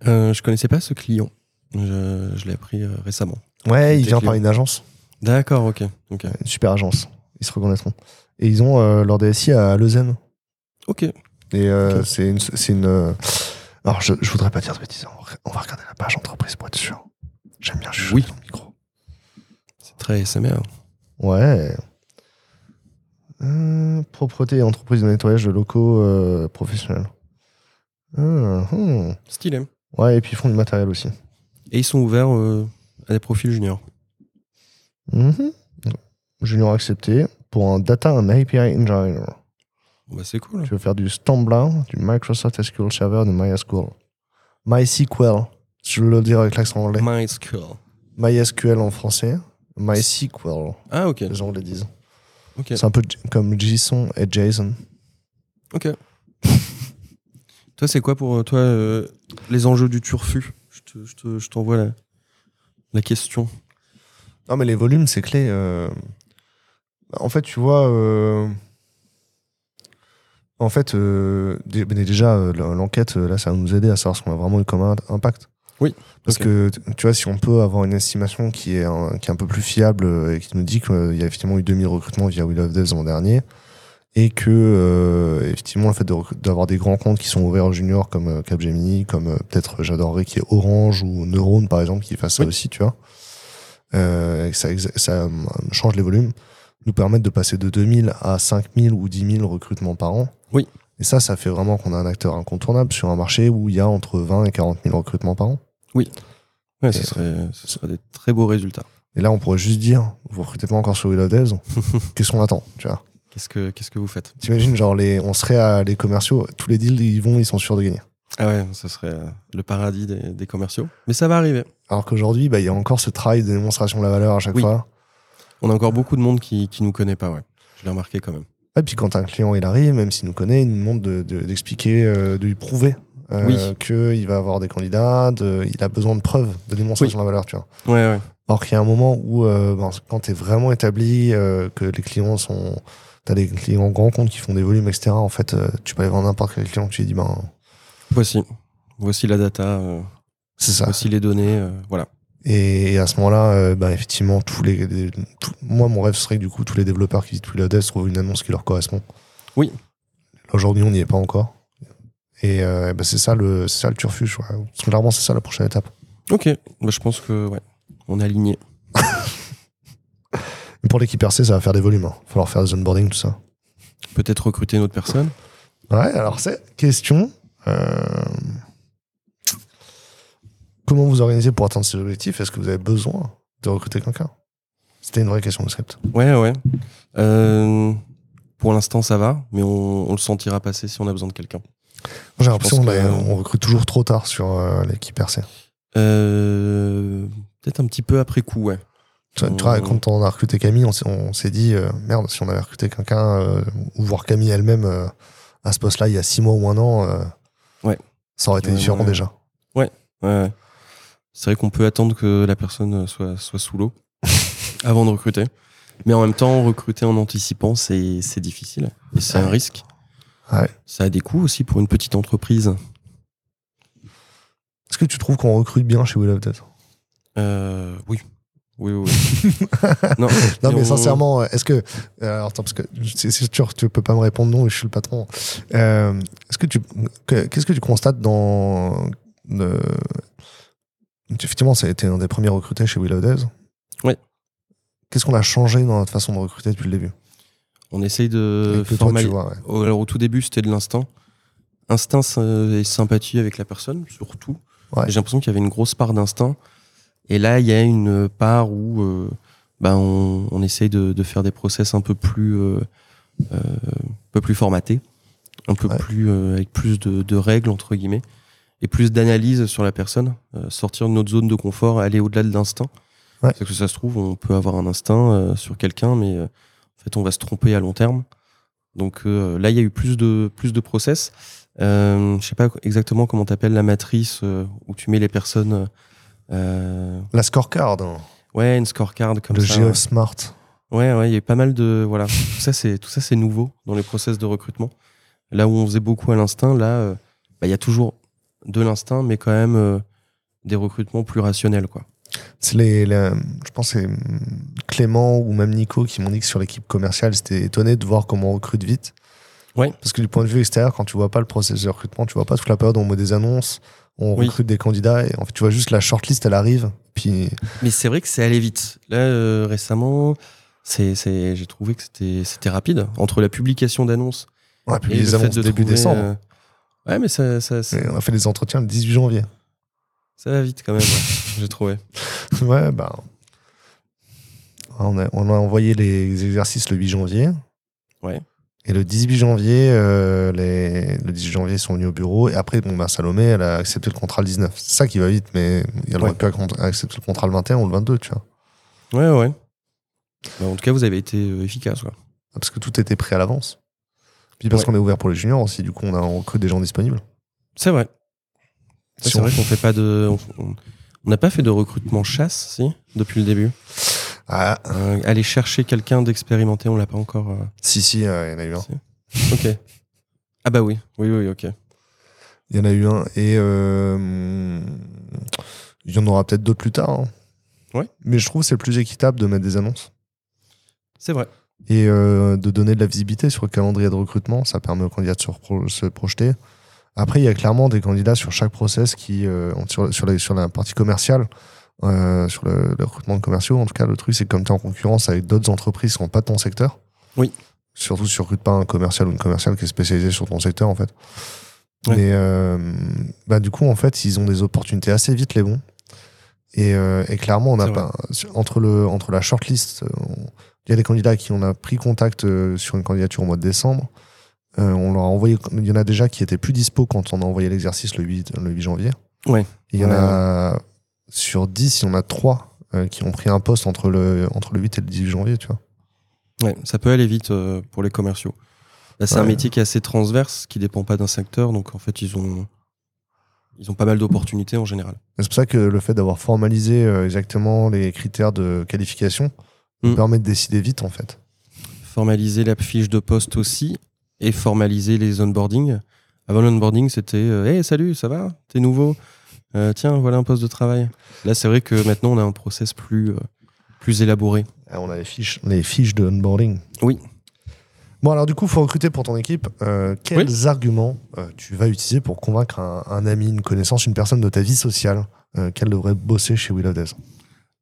Euh, je connaissais pas ce client. Je, je l'ai appris euh, récemment. Ouais, il vient par une agence, D'accord, ok. ok. une super agence. Ils se reconnaîtront. Et ils ont euh, leur DSI à Lausanne. Ok. Et euh, Ok. c'est une. une, euh, Alors, je, je voudrais pas dire de bêtises. On va- On va regarder la page entreprise pour être sûr. J'aime bien chuchoter Oui. micro. C'est très SMR. Ouais. Euh, propreté et entreprise de nettoyage de locaux euh, professionnels. Ah, hmm. Stylé. Ouais, et puis ils font du matériel aussi. Et ils sont ouverts euh, à des profils juniors. Mhm. Junior accepté pour un data and API engineer. Bah, c'est cool. Tu veux faire du Stambler, du Microsoft SQL Server, du MySQL. MySQL, je veux le dire avec l'accent anglais. MySQL. MySQL en français. MySQL, Ah, ok. les anglais disent. Ok. C'est un peu comme JSON et JSON. Ok. toi, c'est quoi pour toi euh, les enjeux du turfu? Je te- je te- je t'envoie la, la question. Non, mais les volumes, c'est clé. euh. En fait, tu vois. euh, En fait, euh, déjà, euh, l'enquête, euh, là, ça va nous aider à savoir ce qu'on a vraiment eu comme un- impact. Oui, Parce que, tu vois, si on peut avoir une estimation qui est un, qui est un peu plus fiable euh, et qui nous dit qu'il y a effectivement eu 2000 recrutements via Will of Devs l'an dernier, et que, euh, effectivement, le fait de d'avoir des grands comptes qui sont ouverts aux juniors comme euh, Capgemini, comme euh, peut-être, j'adorerais qu'il y ait Orange ou Neurone, par exemple, qui fassent ça aussi, tu vois, euh, et que ça, ça change les volumes, nous permettre de passer de 2000 à 5000 ou 10 000 recrutements par an. Oui. Et ça, ça fait vraiment qu'on a un acteur incontournable sur un marché où il y a entre 20 et 40 000 recrutements par an. Ouais, Et- ce, serait, ce serait des très beaux résultats. Et là, on pourrait juste dire, vous recrutez pas encore sur Will Devs, qu'est-ce qu'on attend, tu vois? Qu'est-ce que, qu'est-ce que vous faites? T'imagines, genre, les, on serait à les commerciaux, tous les deals, ils vont, ils sont sûrs de gagner. Ah ouais, ce serait euh, le paradis des, des commerciaux. Mais ça va arriver. Alors qu'aujourd'hui, bah, il y a encore ce travail de démonstration de la valeur à chaque Oui. fois. On a encore beaucoup de monde qui, qui nous connaît pas, ouais. Je l'ai remarqué quand même. Et puis quand un client il arrive, même s'il nous connaît, il nous demande de- de- d'expliquer, euh, de lui prouver euh, Oui. qu'il va avoir des candidats, de- il a besoin de preuves, de démonstration de la valeur, tu vois. Ouais, ouais. Alors qu'il y a un moment où, euh, ben, quand tu es vraiment établi, euh, que les clients sont. Tu as des clients grands comptes qui font des volumes, etc. En fait, euh, tu peux aller voir n'importe quel client, tu lui dis, ben, Voici. Voici la data, c'est ça. voici les données, voilà. Et, à ce moment-là, euh, ben, effectivement, tous les, les- tout- moi, mon rêve serait que du coup, tous les développeurs qui visitent Will of Devs trouvent une annonce qui leur correspond. Oui. Aujourd'hui, on n'y est pas encore. Et euh, ben, c'est ça le, ça le turfuge. ouais. Clairement, c'est ça la prochaine étape. Ok, bah, je pense que, ouais, on est aligné. Pour l'équipe RC, ça va faire des volumes. Il va falloir faire des onboarding, tout ça. Peut-être recruter une autre personne. Ouais, alors c'est question. euh, Comment vous organisez pour atteindre ces objectifs? Est-ce que vous avez besoin de recruter quelqu'un? C'était une vraie question de script. Ouais, ouais. Euh, pour l'instant, ça va, mais on, on le sentira passer si on a besoin de quelqu'un. J'ai l'impression qu'on recrute toujours trop tard sur euh, l'équipe RC. Euh, Peut-être un petit peu après coup, ouais. Tu vois, tu vois, quand on a recruté Camille, on s'est- dit, euh, merde, si on avait recruté quelqu'un, ou voir Camille elle-même à ce poste-là il y a six mois ou un an, Ouais. ça aurait été Ouais, différent ouais. déjà. Ouais, ouais. C'est vrai qu'on peut attendre que la personne soit, soit sous l'eau avant de recruter. Mais en même temps, recruter en anticipant, c'est difficile. Et c'est un Ouais. risque. Ouais. Ça a des coûts aussi pour une petite entreprise. Est-ce que tu trouves qu'on recrute bien chez Will of Death? Euh, oui. Oui, oui. oui. non, Non, mais on- sincèrement, est-ce que. euh, Alors, attends, parce que c'est sûr, tu peux pas me répondre non, je suis le patron. Euh, est-ce que tu. que- Qu'est-ce que tu constates dans. le- Effectivement, ça a été un des premiers recrutés chez Will of Devs. Ouais. Qu'est-ce qu'on a changé dans notre façon de recruter depuis le début? On essaye de formaliser. ouais. Alors au tout début, c'était de l'instinct. Instinct et sympathie avec la personne, surtout. Ouais. J'ai l'impression qu'il y avait une grosse part d'instinct. Et là, il y a une part où euh, ben, on, on essaye de, de faire des process un peu plus, euh, euh, un peu plus formatés, un peu Ouais. plus euh, avec plus de, de règles entre guillemets et plus d'analyse sur la personne, sortir de notre zone de confort, aller au-delà de l'instinct. Ouais. Parce que ça se trouve, on peut avoir un instinct sur quelqu'un, mais fait, on va se tromper à long terme. Donc euh, là, il y a eu plus de, plus de process. Euh, je sais pas exactement comment t'appelles la matrice euh, où tu mets les personnes. euh, La scorecard, hein, ouais, une scorecard comme le ça. GeoSmart. Smart. Ouais, ouais, il y a eu pas mal de voilà. tout ça, c'est tout ça, c'est nouveau dans les process de recrutement. Là où on faisait beaucoup à l'instinct, là, bah, il y a toujours de l'instinct, mais quand même des recrutements plus rationnels, quoi. C'est les, les- je pense que c'est Clément ou même Nico qui m'ont dit que sur l'équipe commerciale, ils étaient étonnés de voir comment on recrute vite. Ouais. Parce que du point de vue extérieur, quand tu vois pas le processus de recrutement, tu vois pas toute la période où on met des annonces, on Oui. recrute des candidats et en fait tu vois juste la shortlist, elle arrive. Puis Mais c'est vrai que c'est allé vite. Là, euh, récemment, c'est, c'est, j'ai trouvé que c'était, c'était rapide entre la publication d'annonces on a publié les annonces de début trouver, décembre. euh, Ouais, mais ça, ça, on a fait les entretiens le 18 janvier. Ça va vite quand même. j'ai trouvé. ouais, bah. On a, on a envoyé les exercices le 8 janvier. Ouais. Et le 18 janvier, euh, les, le 18 janvier, ils sont venus au bureau. Et après, bon, bah, Salomé, elle a accepté le contrat le 19. C'est ça qui va vite, mais elle aurait pu accepter le contrat le 21 ou le 22, tu vois. Ouais, ouais. Bah, en tout cas, vous avez été euh, efficace, quoi. Parce que tout était prêt à l'avance. Puis parce Ouais. qu'on est ouvert pour les juniors aussi, du coup, on a recrute des gens disponibles. C'est vrai. C'est vrai qu'on fait pas de. on- n'a pas fait de recrutement chasse, si, depuis le début? Ah, Euh, aller chercher quelqu'un d'expérimenté, on l'a pas encore. euh, si, si, euh, il y en a eu un. Ok. Ah bah oui, oui, oui, ok. Il y en a eu un. Et euh, il y en aura peut-être d'autres plus tard. hein. Ouais. Mais je trouve que c'est plus équitable de mettre des annonces. C'est vrai. et euh, de donner de la visibilité sur le calendrier de recrutement. Ça permet aux candidats de se, repro- se projeter. Après, il y a clairement des candidats sur chaque process qui, euh, sur, sur, la, sur la partie commerciale, euh, sur le, le recrutement de commerciaux, en tout cas, le truc, c'est que comme tu es en concurrence avec d'autres entreprises qui sont pas de ton secteur, Oui. surtout si tu recrutes pas un commercial ou une commerciale qui est spécialisée sur ton secteur, en fait. Ouais. Mais euh, bah, du coup, en fait, ils ont des opportunités assez vite, les bons. Et, et clairement, on a pas, entre, le, entre la shortlist, il y a des candidats qui on a pris contact sur une candidature au mois de décembre. Euh, on leur a envoyé, il y en a déjà qui étaient plus dispo quand on a envoyé l'exercice le 8, le 8 janvier. Ouais. Il y en Ouais, a sur 10, il y en a 3 qui ont pris un poste entre le, entre le 8 et le 18 janvier, tu vois. Ouais, ça peut aller vite euh, pour les commerciaux. Là, c'est un métier qui est assez transverse, qui dépend pas d'un secteur, donc en fait, ils ont, ils ont pas mal d'opportunités en général. C'est pour ça que le fait d'avoir formalisé euh, exactement les critères de qualification nous Mm. permet de décider vite, en fait. Formaliser la fiche de poste aussi, et formaliser les onboarding. Avant l'onboarding, c'était euh, Hey, salut, ça va? T'es nouveau? Euh, Tiens, voilà un poste de travail. Là, c'est vrai que maintenant, on a un process plus, euh, plus élaboré. Ah, on a les fiches, les fiches de onboarding. Oui. Bon, alors du coup, il faut recruter pour ton équipe. Euh, quels arguments euh, tu vas utiliser pour convaincre un, un ami, une connaissance, une personne de ta vie sociale euh, qu'elle devrait bosser chez Will of Days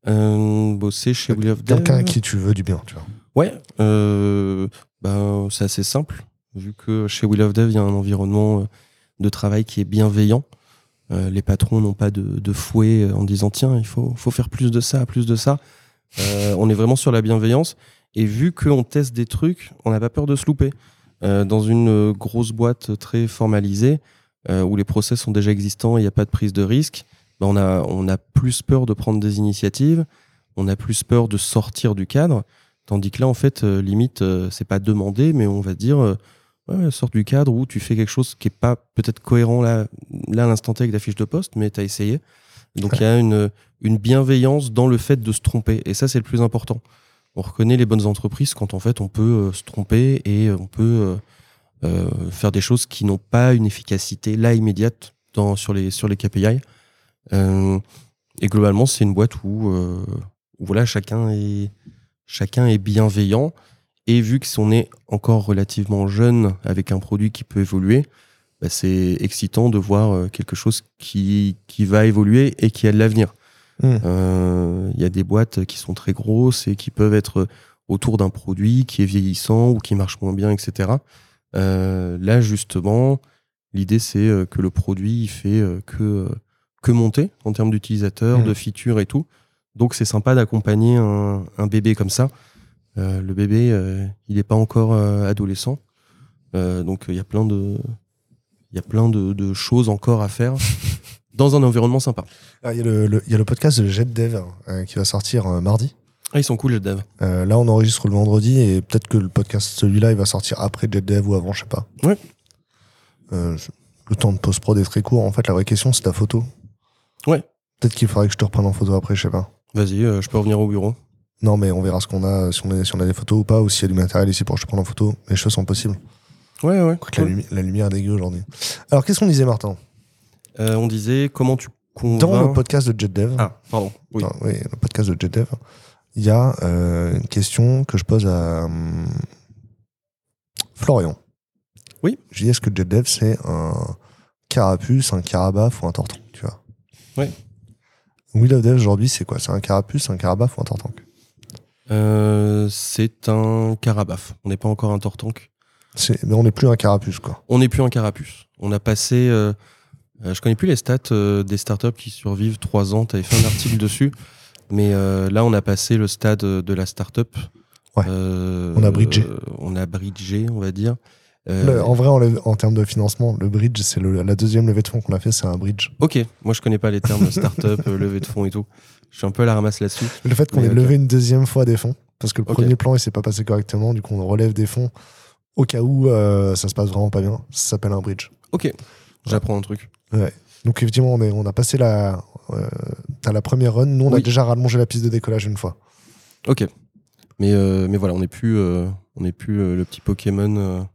bosser chez Will of Dev. Quelqu'un à qui tu veux du bien, tu vois. Ouais, ben, c'est assez simple, vu que chez Will of Dev, il y a un environnement euh, de travail qui est bienveillant. Euh, les patrons n'ont pas de, fouet euh, en disant tiens, il faut, faut faire plus de ça, plus de ça. On est vraiment sur la bienveillance. Et vu qu'on teste des trucs, on n'a pas peur de se louper. Dans une grosse boîte très formalisée, où les process sont déjà existants il n'y a pas de prise de risque, ben, on, a, on a plus peur de prendre des initiatives, on a plus peur de sortir du cadre. Tandis que là, en fait, limite, c'est pas demandé, mais on va dire, ouais, du cadre où tu fais quelque chose qui est pas peut-être cohérent là, là à l'instant T avec ta fiche de poste, mais tu as essayé. Donc il y a une, une bienveillance dans le fait de se tromper. Et ça, c'est le plus important. On reconnaît les bonnes entreprises quand en fait on peut euh, se tromper et euh, on peut euh, euh, faire des choses qui n'ont pas une efficacité là immédiate dans, sur, les, sur les KPI. Et globalement, c'est une boîte où, où voilà, chacun est, chacun est bienveillant. Et vu qu'on est encore relativement jeune avec un produit qui peut évoluer, bah, c'est excitant de voir euh, quelque chose qui, qui va évoluer et qui a de l'avenir. Mm. Euh, Il y a des boîtes qui sont très grosses et qui peuvent être autour d'un produit qui est vieillissant ou qui marche moins bien, etc. Euh, là, justement, l'idée, c'est euh, que le produit il fait euh, que, euh, que monter en termes d'utilisateurs, Mm. de features et tout. Donc, c'est sympa d'accompagner un, un bébé comme ça. Euh, le bébé, euh, il n'est pas encore euh, adolescent. Euh, donc, il y a plein de, il y a plein de, de choses encore à faire dans un environnement sympa. Ah, Il y, a le- y a le podcast de JetDev euh, qui va sortir euh, mardi. Ah, ils sont cool, les devs. Euh, là, on enregistre le vendredi et peut-être que le podcast, celui-là, il va sortir après JetDev ou avant, je sais pas. Ouais. Euh, le temps de post-prod est très court. En fait, la vraie question, c'est ta photo. Ouais. Peut-être qu'il faudrait que je te reprenne en photo après, je sais pas. Vas-y, euh, je peux revenir au bureau. Non, mais on verra ce qu'on a, si on, a, si on a des photos ou pas, ou s'il y a du matériel ici pour que je te prenne en photo. Les choses sont possibles. Ouais, ouais. La, lumi- la lumière est dégueu aujourd'hui. Alors, qu'est-ce qu'on disait, Martin? Euh, on disait comment tu convaincs... Dans le podcast de JetDev, Ah, pardon. Oui. Le podcast de JetDev, il y a euh, une question que je pose à hum, Florian. Oui. Je dis est-ce que JetDev c'est un carapuce, un carabaf ou un tortank, tu vois? Oui. Will of Dev aujourd'hui c'est quoi? C'est un carapuce, un carabaf ou un tortank Euh, c'est un carabaf. On n'est pas encore un tortank. Mais on n'est plus un carapuce quoi. On n'est plus un carapuce. On a passé... Euh, euh, je connais plus les stats euh, des startups qui survivent trois ans. Tu avais fait un article dessus. Mais là, on a passé le stade de la startup. Ouais. On a bridgé. on a bridgé, on va dire. Euh, Le- en vrai, en, termes de financement, le bridge, c'est la deuxième levée de fonds qu'on a fait, c'est un bridge. Ok, moi je connais pas les termes startup, levée de fonds et tout. Je suis un peu à la ramasse là-dessus. Le fait qu'on ait levé une deuxième fois des fonds, parce que le premier plan il s'est pas passé correctement, du coup on relève des fonds Au cas où euh, ça se passe vraiment pas bien, ça s'appelle un bridge. Ok, j'apprends un truc. Donc effectivement, on, est, on a passé la, euh, t'as la première run. Nous, on a déjà rallongé la piste de décollage une fois. Ok. Mais, euh, mais voilà, on n'est plus, euh, on n'est plus euh, le petit Pokémon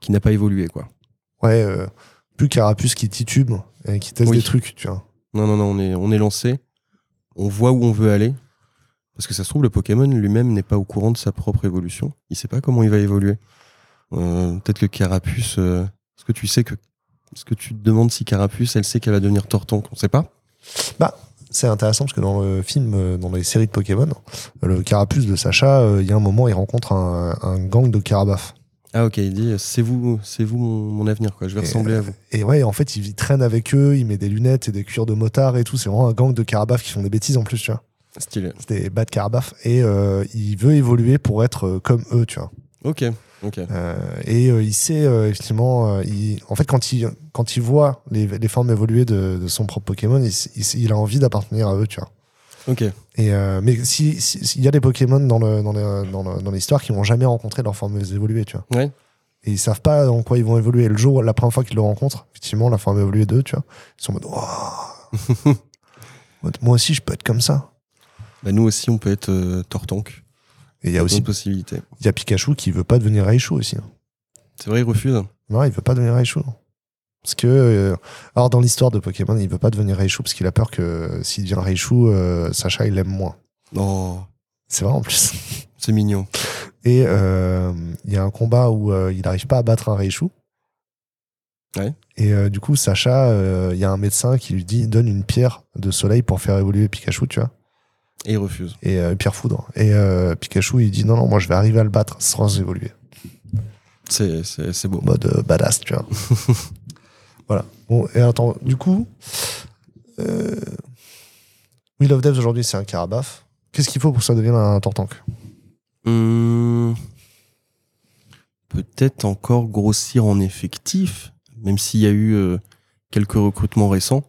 qui n'a pas évolué, quoi. Ouais, plus Carapuce qui titube et qui teste Oui. des trucs, tu vois. Non, non, non, on est, on est lancé. On voit où on veut aller. Parce que ça se trouve, le Pokémon lui-même n'est pas au courant de sa propre évolution. Il sait pas comment il va évoluer. Euh, Peut-être que Carapuce. euh, Est-ce que tu sais que. Est-ce que tu te demandes si Carapuce, elle sait qu'elle va devenir Tortank? On sait pas C'est intéressant parce que dans le film, euh, dans les séries de Pokémon, le Carapuce de Sacha, il y a un moment, il rencontre un, un gang de Carabaf. Ah, ok, il dit c'est vous, c'est vous mon, mon avenir, quoi. Je vais Et, ressembler à vous. Et ouais, en fait, il, il traîne avec eux, il met des lunettes et des cuirs de motard et tout. C'est vraiment un gang de Carabaf qui font des bêtises en plus, tu vois. Stylé. C'est des bad Carabaf. Et euh, il veut évoluer pour être euh, comme eux, tu vois. Ok, ok. Euh, et euh, il sait effectivement, il- en fait, quand il, quand il voit les, les formes évoluer de, de son propre Pokémon, il, il a envie d'appartenir à eux, tu vois. Ok. Et euh, mais si, si- s'il y a des Pokémon dans le dans le- dans le- l'histoire qui n'ont jamais rencontré leur forme évoluée, tu vois. Ouais. Et ils savent pas en quoi ils vont évoluer. Le jour, la première fois qu'ils le rencontrent, effectivement, la forme évoluée d'eux, tu vois, ils sont en mode, Mode, moi aussi, je peux être comme ça. Bah, nous aussi, on peut être euh, Tortank. Et il y a aussi possibilité. il y a Pikachu qui veut pas devenir Raichu aussi. hein. C'est vrai, il refuse. Non, il veut pas devenir Raichu. Parce que, euh, alors dans l'histoire de Pokémon, il veut pas devenir Raichu parce qu'il a peur que s'il devient Raichu, euh, Sacha il l'aime moins. Oh, C'est vrai en plus. c'est mignon. Et euh, il y a un combat où euh, il n'arrive pas à battre un Raichu. Ouais. Et euh, du coup, Sacha, euh, il y a un médecin qui lui dit donne une pierre de soleil pour faire évoluer Pikachu, tu vois. Et il refuse. Et euh, pierre foudre. Et euh, Pikachu, il dit non, non, moi je vais arriver à le battre sans évoluer. C'est, beau. Mode euh, badass, tu vois. voilà. Bon, et attends, du coup, euh, Wheel of Devs aujourd'hui, c'est un Carabaf. Qu'est-ce qu'il faut pour que ça devienne un Tortank Hum, peut-être encore grossir en effectif, même s'il y a eu euh, quelques recrutements récents.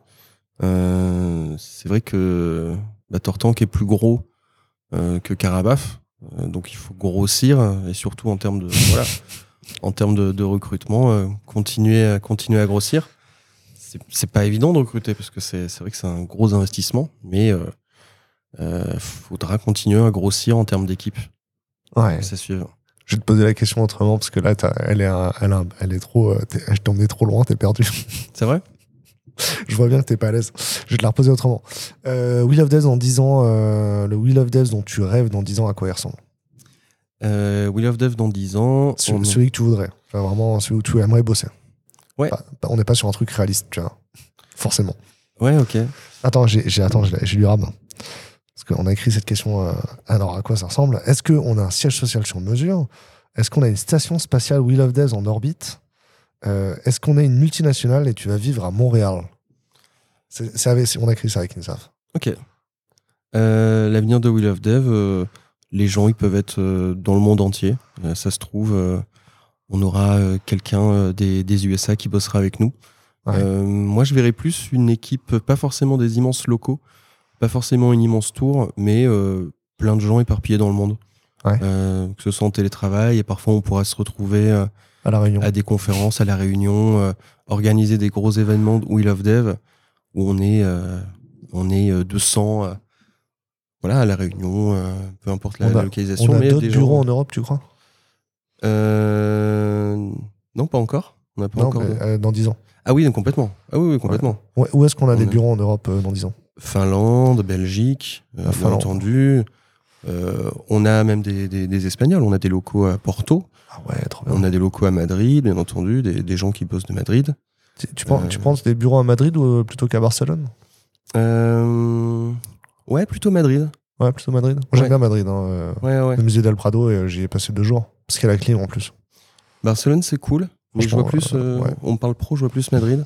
Euh, c'est vrai que bah, Tortank est plus gros euh, que Carabaf, donc il faut grossir et surtout en termes de voilà, en termes de, de recrutement, euh, continuer à continuer à grossir. C'est, c'est pas évident de recruter parce que c'est, c'est vrai que c'est un gros investissement, mais euh, euh, faudra continuer à grossir en termes d'équipe. Ouais. Ça suivre. Je vais te poser la question autrement parce que là, elle est, un- elle, a un- elle est trop. Je t'ai emmené trop loin, t'es perdu. C'est vrai? Je vois bien que t'es pas à l'aise. Je vais te la reposer autrement. Euh, Wheel of Devs dans 10 ans, le Wheel of Devs dont tu rêves dans 10 ans, à quoi il ressemble? Euh, Wheel of Dev dans 10 ans. Celui, on- celui que tu voudrais. Enfin, vraiment, celui où tu aimerais bosser. Ouais. On n'est pas sur un truc réaliste, tu vois. Forcément. Ouais, ok. Attends, j'ai, attends, j'ai, lu Rab. Parce qu'on a écrit cette question. euh, alors, à quoi ça ressemble? Est-ce qu'on a un siège social sur mesure? Est-ce qu'on a une station spatiale Wheel of Devs en orbite? Euh, Est-ce qu'on est une multinationale et tu vas vivre à Montréal? C'est, On a écrit ça avec Insaf. Ok. Euh, L'avenir de Wheel of Dev, les gens, ils peuvent être euh, dans le monde entier. Euh, ça se trouve, euh, on aura quelqu'un des, des USA qui bossera avec nous. Ouais. Moi, je verrais plus une équipe, pas forcément des immenses locaux, pas forcément une immense tour, mais plein de gens éparpillés dans le monde. Ouais. Euh, que ce soit en télétravail, et parfois on pourra se retrouver euh, À La Réunion. à des conférences, à la réunion, euh, organiser des gros événements de We Love Dev où on est, on est euh, 200 euh, voilà, à la réunion, euh, peu importe la On a- localisation. On a d'autres des bureaux gens- en Europe, tu crois? Euh, Non, pas encore. On n'a pas Non, encore. mais, euh, dans 10 ans. Ah oui, complètement. Ah oui, oui complètement. Ouais, où est-ce qu'on a On des a- bureaux en Europe dans 10 ans? Finlande, Belgique, La bien Finlande. entendu. Euh, on a même des, des- des Espagnols. On a des locaux à Porto. Ah ouais, trop bien. On a des locaux à Madrid, bien entendu. Des, des gens qui bossent de Madrid. Tu, tu penses, tu penses des bureaux à Madrid ou plutôt qu'à Barcelone? Euh, Ouais, plutôt Madrid. Ouais, plutôt Madrid. Moi, j'aime Ouais. bien Madrid. hein, euh, Ouais, ouais. Le musée d'El Prado, et euh, j'y ai passé deux jours. Parce qu'il y a la clim en plus. Barcelone, c'est cool. Mais je vois plus, euh, on parle pro, je vois plus Madrid.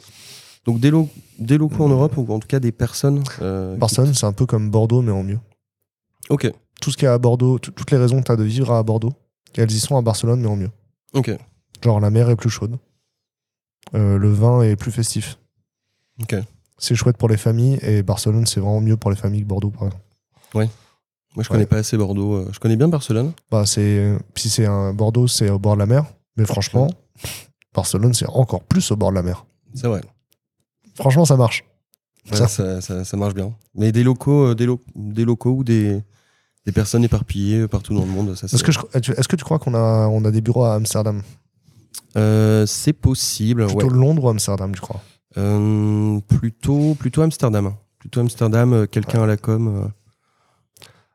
Donc des, lo- des locaux en Europe, ou en tout cas des personnes. euh, Barcelone, c'est un peu comme Bordeaux, mais en mieux. Ok, Tout ce qu'il y a à Bordeaux, tout- toutes les raisons que tu as de vivre à Bordeaux, elles y sont à Barcelone, mais en mieux. ok, Genre, la mer est plus chaude. Euh, le vin est plus festif. ok. C'est chouette pour les familles, et Barcelone, c'est vraiment mieux pour les familles que Bordeaux, par exemple. Moi, je connais pas assez Bordeaux. euh, Je connais bien Barcelone. Bah, c'est, si c'est un Bordeaux, c'est au bord de la mer. Mais franchement, Barcelone, c'est encore plus au bord de la mer. C'est vrai. Franchement, ça marche. Ouais, Ça. ça, ça- ça marche bien. Mais des locaux, euh, des, lo- des locaux ou des, des personnes éparpillées partout dans le monde, Est-ce que, je- tu- est-ce que tu crois qu'on a, on a des bureaux à Amsterdam? Euh, c'est possible. Plutôt. Londres ou Amsterdam, tu crois? Euh, plutôt, plutôt Amsterdam. Plutôt Amsterdam, euh, quelqu'un à la com. euh.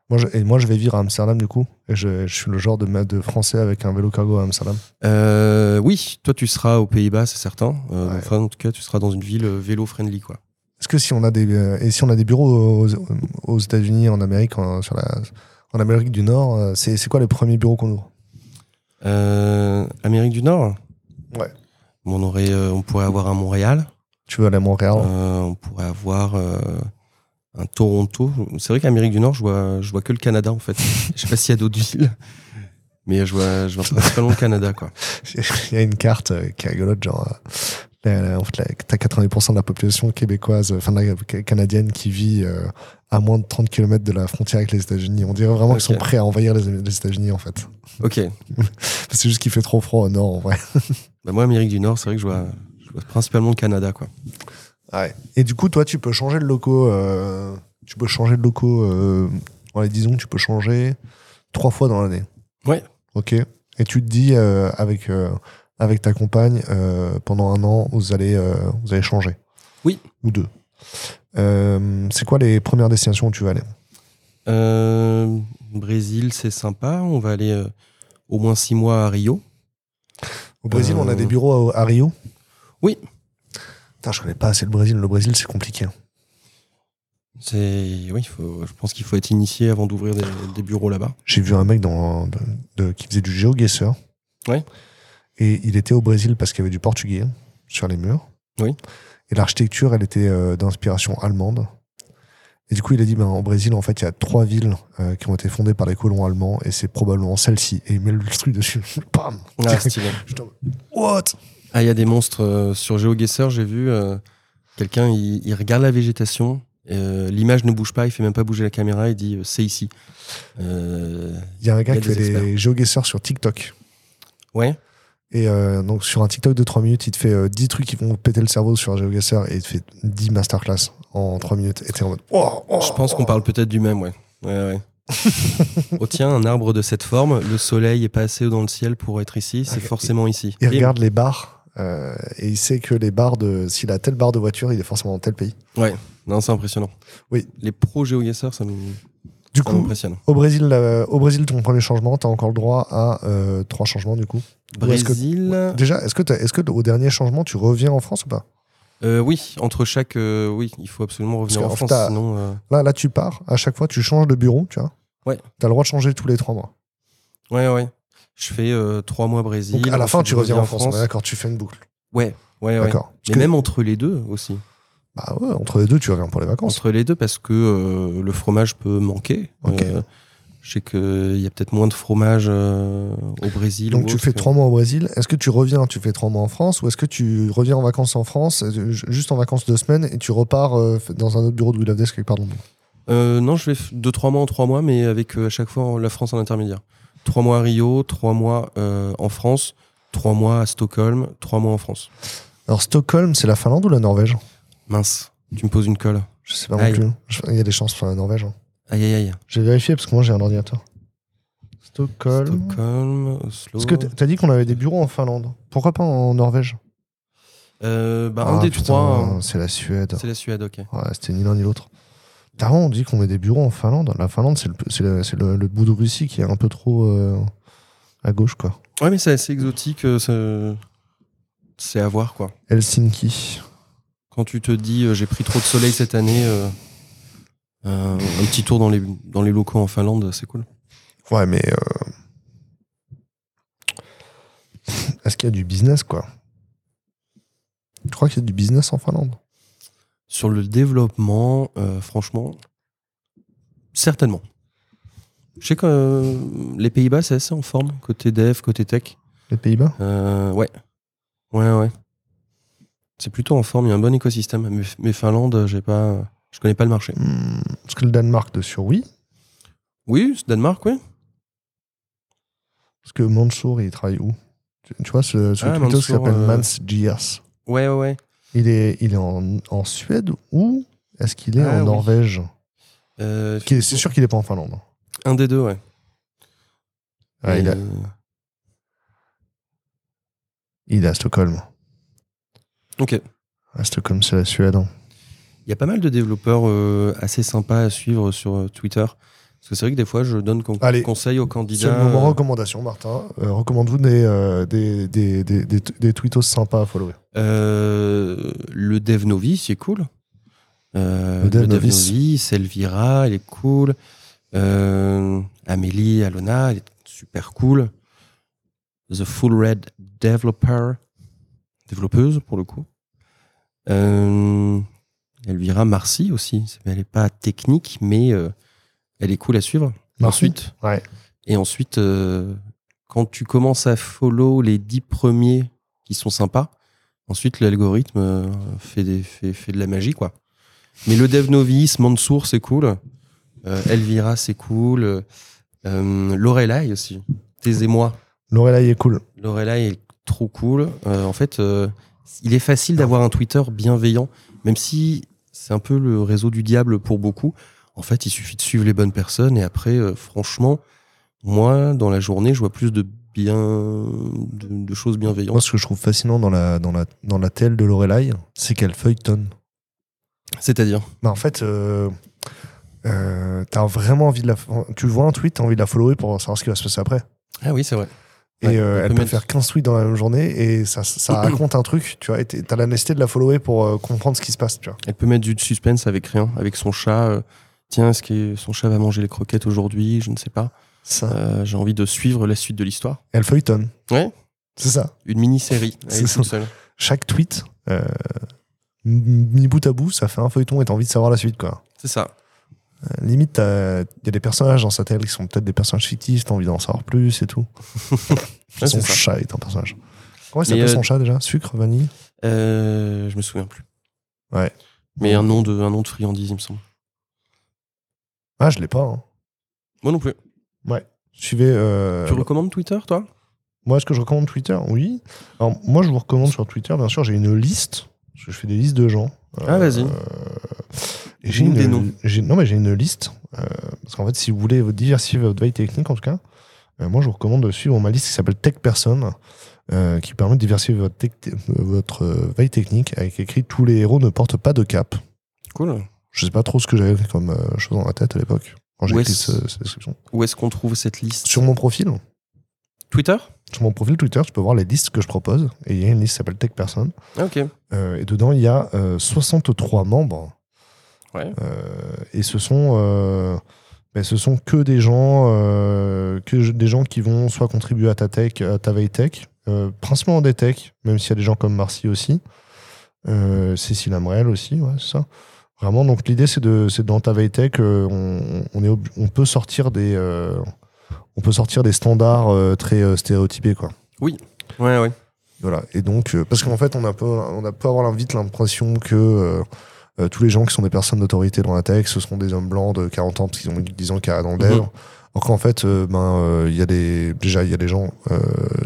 moi je, Et moi, je vais vivre à Amsterdam, du coup. Et je, je suis le genre de, de français avec un vélo cargo à Amsterdam. Euh, oui, toi tu seras aux Pays-Bas, c'est certain. Euh, Ouais. Enfin, en tout cas, tu seras dans une ville euh, vélo-friendly, quoi. Est-ce que si on a des, euh, et si on a des bureaux aux, aux États-Unis, en Amérique, en, sur la, en Amérique du Nord, c'est, quoi les premiers bureaux qu'on ouvre? Amérique du Nord? Ouais. Bon, on, aurait, on pourrait avoir un Montréal. Tu veux aller à Montréal Euh, on pourrait avoir euh, un Toronto. C'est vrai qu'Amérique du Nord, je vois, je vois que le Canada, en fait. Je sais pas s'il y a d'autres villes. Mais je vois, je vois principalement le Canada, quoi. Il y a une carte euh, qui est rigolote, genre. en fait, t'as 80% de la population québécoise, enfin canadienne, qui vit à moins de 30 km de la frontière avec les États-Unis. On dirait vraiment qu'ils sont prêts à envahir les, les États-Unis, en fait. Ok. C'est juste qu'il fait trop froid au nord, en vrai. Bah, moi, Amérique du Nord, c'est vrai que je vois principalement le Canada, quoi. Et du coup, toi, tu peux changer de locaux. euh, tu peux changer de locaux. Euh, allez, disons que tu peux changer trois fois dans l'année. Ouais. Ok. Et tu te dis euh, avec euh, avec ta compagne euh, pendant un an, vous allez euh, vous allez changer. Oui. Ou deux. Euh, c'est quoi les premières destinations où tu vas aller? Euh, Brésil, c'est sympa. On va aller euh, au moins six mois à Rio. Au Brésil, Euh, on a des bureaux à, à Rio. Oui. Putain, je connais pas assez le Brésil. Le Brésil, c'est compliqué. C'est, oui, faut, je pense qu'il faut être initié avant d'ouvrir des, des bureaux là-bas. J'ai vu un mec dans, de- de- qui faisait du géoguesseur. Ouais. Et il était au Brésil parce qu'il y avait du portugais sur les murs. Oui. Et l'architecture, elle était euh, d'inspiration allemande. Et du coup, il a dit, ben, au Brésil, en fait, il y a trois villes euh, qui ont été fondées par les colons allemands et c'est probablement celle-ci. Et il met le truc dessus. Bam Ah, What? Ah, il y a des monstres euh, sur GeoGuessr, j'ai vu euh, quelqu'un, il, il regarde la végétation, euh, l'image ne bouge pas, il fait même pas bouger la caméra, il dit euh, c'est ici. Euh, Il y a un gars a qui fait des des experts. géoguesseurs sur TikTok. ouais, Et donc, sur un TikTok de 3 minutes, il te fait euh, 10 trucs qui vont péter le cerveau sur un géoguesseur et il te fait 10 masterclass en 3 minutes. Et t'es en mode, oh, oh, je pense qu'on parle peut-être du même, ouais. Ouais, ouais. oh tiens, un arbre de cette forme, le soleil est pas assez haut dans le ciel pour être ici, c'est Ok. forcément ici. Il Et- regarde les bars euh, et il sait que les bars de. S'il a telle barre de voiture, il est forcément dans tel pays. Non, c'est impressionnant. Oui. Les pros GeoGuessr, ça me- Du ça coup, au Brésil, euh, au Brésil, ton premier changement, t'as encore le droit à euh, trois changements du coup? Que- Brésil, Déjà, est-ce que, est-ce que au dernier changement, tu reviens en France ou pas? Oui, entre chaque, oui, il faut absolument revenir en France, sinon. Là, là, tu pars. À chaque fois, tu changes de bureau, tu vois? Ouais. T'as le droit de changer tous les trois mois. Ouais, ouais. Je fais euh, trois mois Brésil. Donc à la fin, tu reviens en France. Ouais, D'accord, tu fais une boucle. Ouais, ouais, ouais. D'accord. Mais que- même entre les deux aussi. Bah ouais, entre les deux, tu reviens pour les vacances. Entre les deux, parce que euh, le fromage peut manquer. Ok. Euh, je sais qu'il y a peut-être moins de fromage au Brésil. Donc tu autre fais trois mois au Brésil. Est-ce que tu reviens, tu fais trois mois en France, ou est-ce que tu reviens en vacances en France, juste en vacances deux semaines, et tu repars dans un autre bureau de Will of Desk monde Euh, non, je fais de trois mois en trois mois, mais avec euh, à chaque fois la France en intermédiaire. Trois mois à Rio, trois mois euh, en France, trois mois à Stockholm, trois mois en France. Alors Stockholm, c'est la Finlande ou la Norvège? Mince, tu me poses une colle. Je sais pas non plus. Il y a des chances pour la Norvège. hein. Aïe, aïe, aïe. J'ai vérifié parce que moi j'ai un ordinateur. Stockholm. Stockholm, Oslo. Est-ce que t'as dit qu'on avait des bureaux en Finlande Pourquoi pas en Norvège? Euh, bah, Ah, un des putain, trois, euh, C'est la Suède. c'est la Suède, ok. Ouais, c'était ni l'un ni l'autre. Vraiment dit qu'on met des bureaux en Finlande. La Finlande, c'est le, le, le- bout de Russie qui est un peu trop euh, à gauche, quoi. Ouais, mais c'est assez exotique. euh, C'est à voir, quoi. Helsinki. Quand tu te dis euh, j'ai pris trop de soleil cette année, un petit tour dans les, dans les locaux en Finlande, c'est cool. Ouais, mais. Est-ce qu'il y a du business, quoi? Tu crois qu'il y a du business en Finlande Sur le développement, euh, franchement, certainement. Je sais que euh, les Pays-Bas, c'est assez en forme, côté dev, côté tech. Les Pays-Bas? Euh, ouais. Ouais, ouais. C'est plutôt en forme, il y a un bon écosystème. Mais, mais Finlande, j'ai pas, je connais pas le marché. Hmm, Parce que le Danemark, dessus, oui. Oui, c'est Danemark, oui. Parce que Mansour, il travaille où? Tu, tu vois, ce, ce Ah, Twitter qui s'appelle euh, Mans.js. Ouais, ouais, ouais. Il est, il est en, en Suède ou est-ce qu'il est Ah, en oui. Norvège Euh, C'est sûr qu'il est pas en Finlande. hein. Un des deux, ouais. Et, il, est, euh, il est à Stockholm. Ok. À Stockholm, c'est la Suède. hein. Il y a pas mal de développeurs euh, assez sympas à suivre sur euh, Twitter. Parce que c'est vrai que des fois, je donne con- Allez. conseil aux C'est candidats. le moment recommandation, Martin. Euh, Recommande-vous des, euh, des, des, des, des, tweetos sympas à follower. Euh, le Dev Novice, c'est cool. Le Dev Novice. Novice, Elvira, elle est cool. Amélie, Alona, elle est super cool. The Full Red Developer, développeuse pour le coup. Euh, Elvira Marcy aussi. Elle n'est pas technique, mais euh, elle est cool à suivre. Ensuite, Ouais. et ensuite, euh, quand tu commences à follow les dix premiers qui sont sympas, ensuite l'algorithme euh, fait, des- fait, fait de la magie, quoi. Mais le dev novice, Mansour, c'est cool. Euh, Elvira, c'est cool. Euh, Lorelai aussi. Taisez-moi. Lorelai est cool. Lorelai est trop cool. Euh, en fait, il est facile d'avoir un Twitter bienveillant, même si c'est un peu le réseau du diable pour beaucoup. En fait, il suffit de suivre les bonnes personnes et après, euh, franchement, moi, dans la journée, je vois plus de bien, de, de choses Moi, bienveillantes. ce que je trouve fascinant dans la, dans la, dans la telle de Lorelai, c'est qu'elle feuilletonne. C'est-à-dire, Bah, en fait, euh, euh, t'as vraiment envie de la. Tu vois un tweet, t'as envie de la follower pour savoir ce qui va se passer après. ah oui, c'est vrai. Et Ouais, euh, elle peut mettre- faire 15 tweets dans la même journée et ça, ça raconte un truc, tu vois. T'as la nécessité de la follower pour comprendre ce qui se passe, tu vois. Elle peut mettre du suspense avec rien, avec son chat. Tiens, est-ce que son chat va manger les croquettes aujourd'hui? Je ne sais pas. Ça. Euh, J'ai envie de suivre la suite de l'histoire. Elle feuilletonne. Ouais. C'est ça. Une mini-série. Chaque tweet, euh, mis bout à bout, ça fait un feuilleton et t'as envie de savoir la suite, quoi. C'est ça. Euh, limite, il y a des personnages dans sa telle qui sont peut-être des personnages fictifs, t'as envie d'en savoir plus et tout. Ouais, son ça. chat est un personnage. Comment il s'appelle euh, son chat déjà? Sucre, vanille? Euh, je me souviens plus. Ouais. Mais un nom de, un nom de friandise, il me semble. Ah, je l'ai pas. hein. Moi non plus. Suivez. euh, tu recommandes Twitter, toi? Moi, est-ce que je recommande Twitter? Oui. Alors, moi, je vous recommande sur Twitter, bien sûr, j'ai une liste. Parce que je fais des listes de gens. Ah, vas-y. et j'ai Dis-nous une, des noms. j'ai- Non, mais j'ai une liste. euh, parce qu'en fait, si vous voulez diversifier votre veille technique, en tout cas, euh, moi, je vous recommande de suivre ma liste qui s'appelle Tech Person, euh, qui permet de diversifier votre, tech- euh, votre euh, veille technique, avec écrit Tous les héros ne portent pas de cap. Cool. Je sais pas trop ce que j'avais comme euh, chose dans la tête à l'époque, quand j'ai écrit ce- cette description. Où est-ce qu'on trouve cette liste? Sur mon profil, Twitter? Sur mon profil Twitter, tu peux voir les listes que je propose. Et il y a une liste qui s'appelle Tech Person. Ah, Ok. Euh, et dedans, il y a euh, 63 membres. Ouais. Euh, et ce sont, euh, ben, ce sont que des gens, euh, que des gens qui vont soit contribuer à ta tech, à ta veille tech, euh, principalement des techs, même s'il y a des gens comme Marcy aussi, euh, Cécile Amrel aussi, ouais, c'est ça. Vraiment, donc l'idée c'est de, c'est dans ta veille tech, euh, on, on est, ob- on peut sortir des, euh, on peut sortir des standards euh, très euh, stéréotypés, quoi. Ouais, ouais. Voilà. Et donc, parce qu'en fait, on a peu, on a peut avoir vite l'impression que tous les gens qui sont des personnes d'autorité dans la tech, ce seront des hommes blancs de 40 ans parce qu'ils ont 10 ans carrière dans le dev. Mhm. Alors qu'en fait, ben, il y a des, déjà, il y a des gens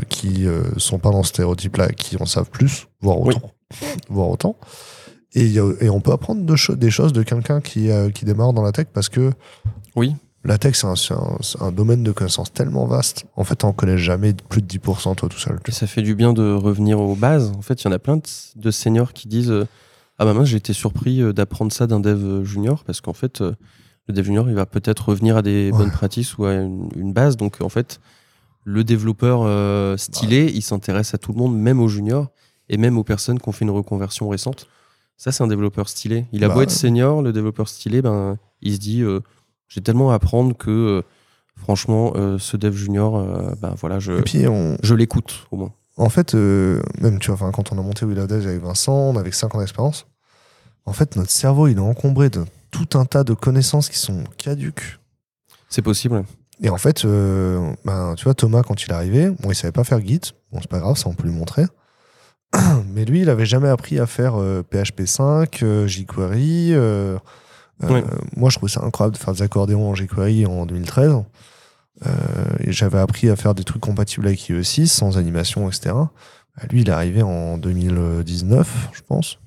qui euh, sont pas dans ce stéréotype-là, qui en savent plus, voire Oui. autant. voire autant. Et, on peut apprendre de cho- des choses de quelqu'un qui, euh, qui démarre dans la tech parce que Oui. la tech, c'est un, domaine de connaissances tellement vaste. En fait, on connaît jamais plus de 10% toi tout seul. Et ça fait du bien de revenir aux bases. En fait, il y en a plein de, de seniors qui disent euh, Ah bah mince, j'ai été surpris euh, d'apprendre ça d'un dev junior parce qu'en fait, euh, le dev junior, il va peut-être revenir à des Ouais. bonnes pratiques ou à une, une base. Donc en fait, le développeur stylé, il s'intéresse à tout le monde, même aux juniors et même aux personnes qui ont fait une reconversion récente. Ça, c'est un développeur stylé. Il a Bah beau être ouais. senior, le développeur stylé, ben, il se dit euh, J'ai tellement à apprendre que, euh, franchement, euh, ce dev junior, ben voilà, je, Et puis, on, je l'écoute au moins. En fait, même tu vois, quand on a monté Will of Dev avec Vincent, on avait 5 ans d'expérience. En fait, notre cerveau, il est encombré de tout un tas de connaissances qui sont caduques. C'est possible. Et en fait, ben, tu vois, Thomas, quand il est arrivé, bon, il savait pas faire Git. Bon, c'est pas grave, ça, on peut lui montrer. Mais lui, il avait jamais appris à faire euh, PHP 5, euh, jQuery. euh, euh, Ouais. Moi, je trouvais ça incroyable de faire des accordéons en jQuery en 2013. Euh, et j'avais appris à faire des trucs compatibles avec IE6, sans animation, etc. Euh, Lui, il est arrivé en 2019, je pense.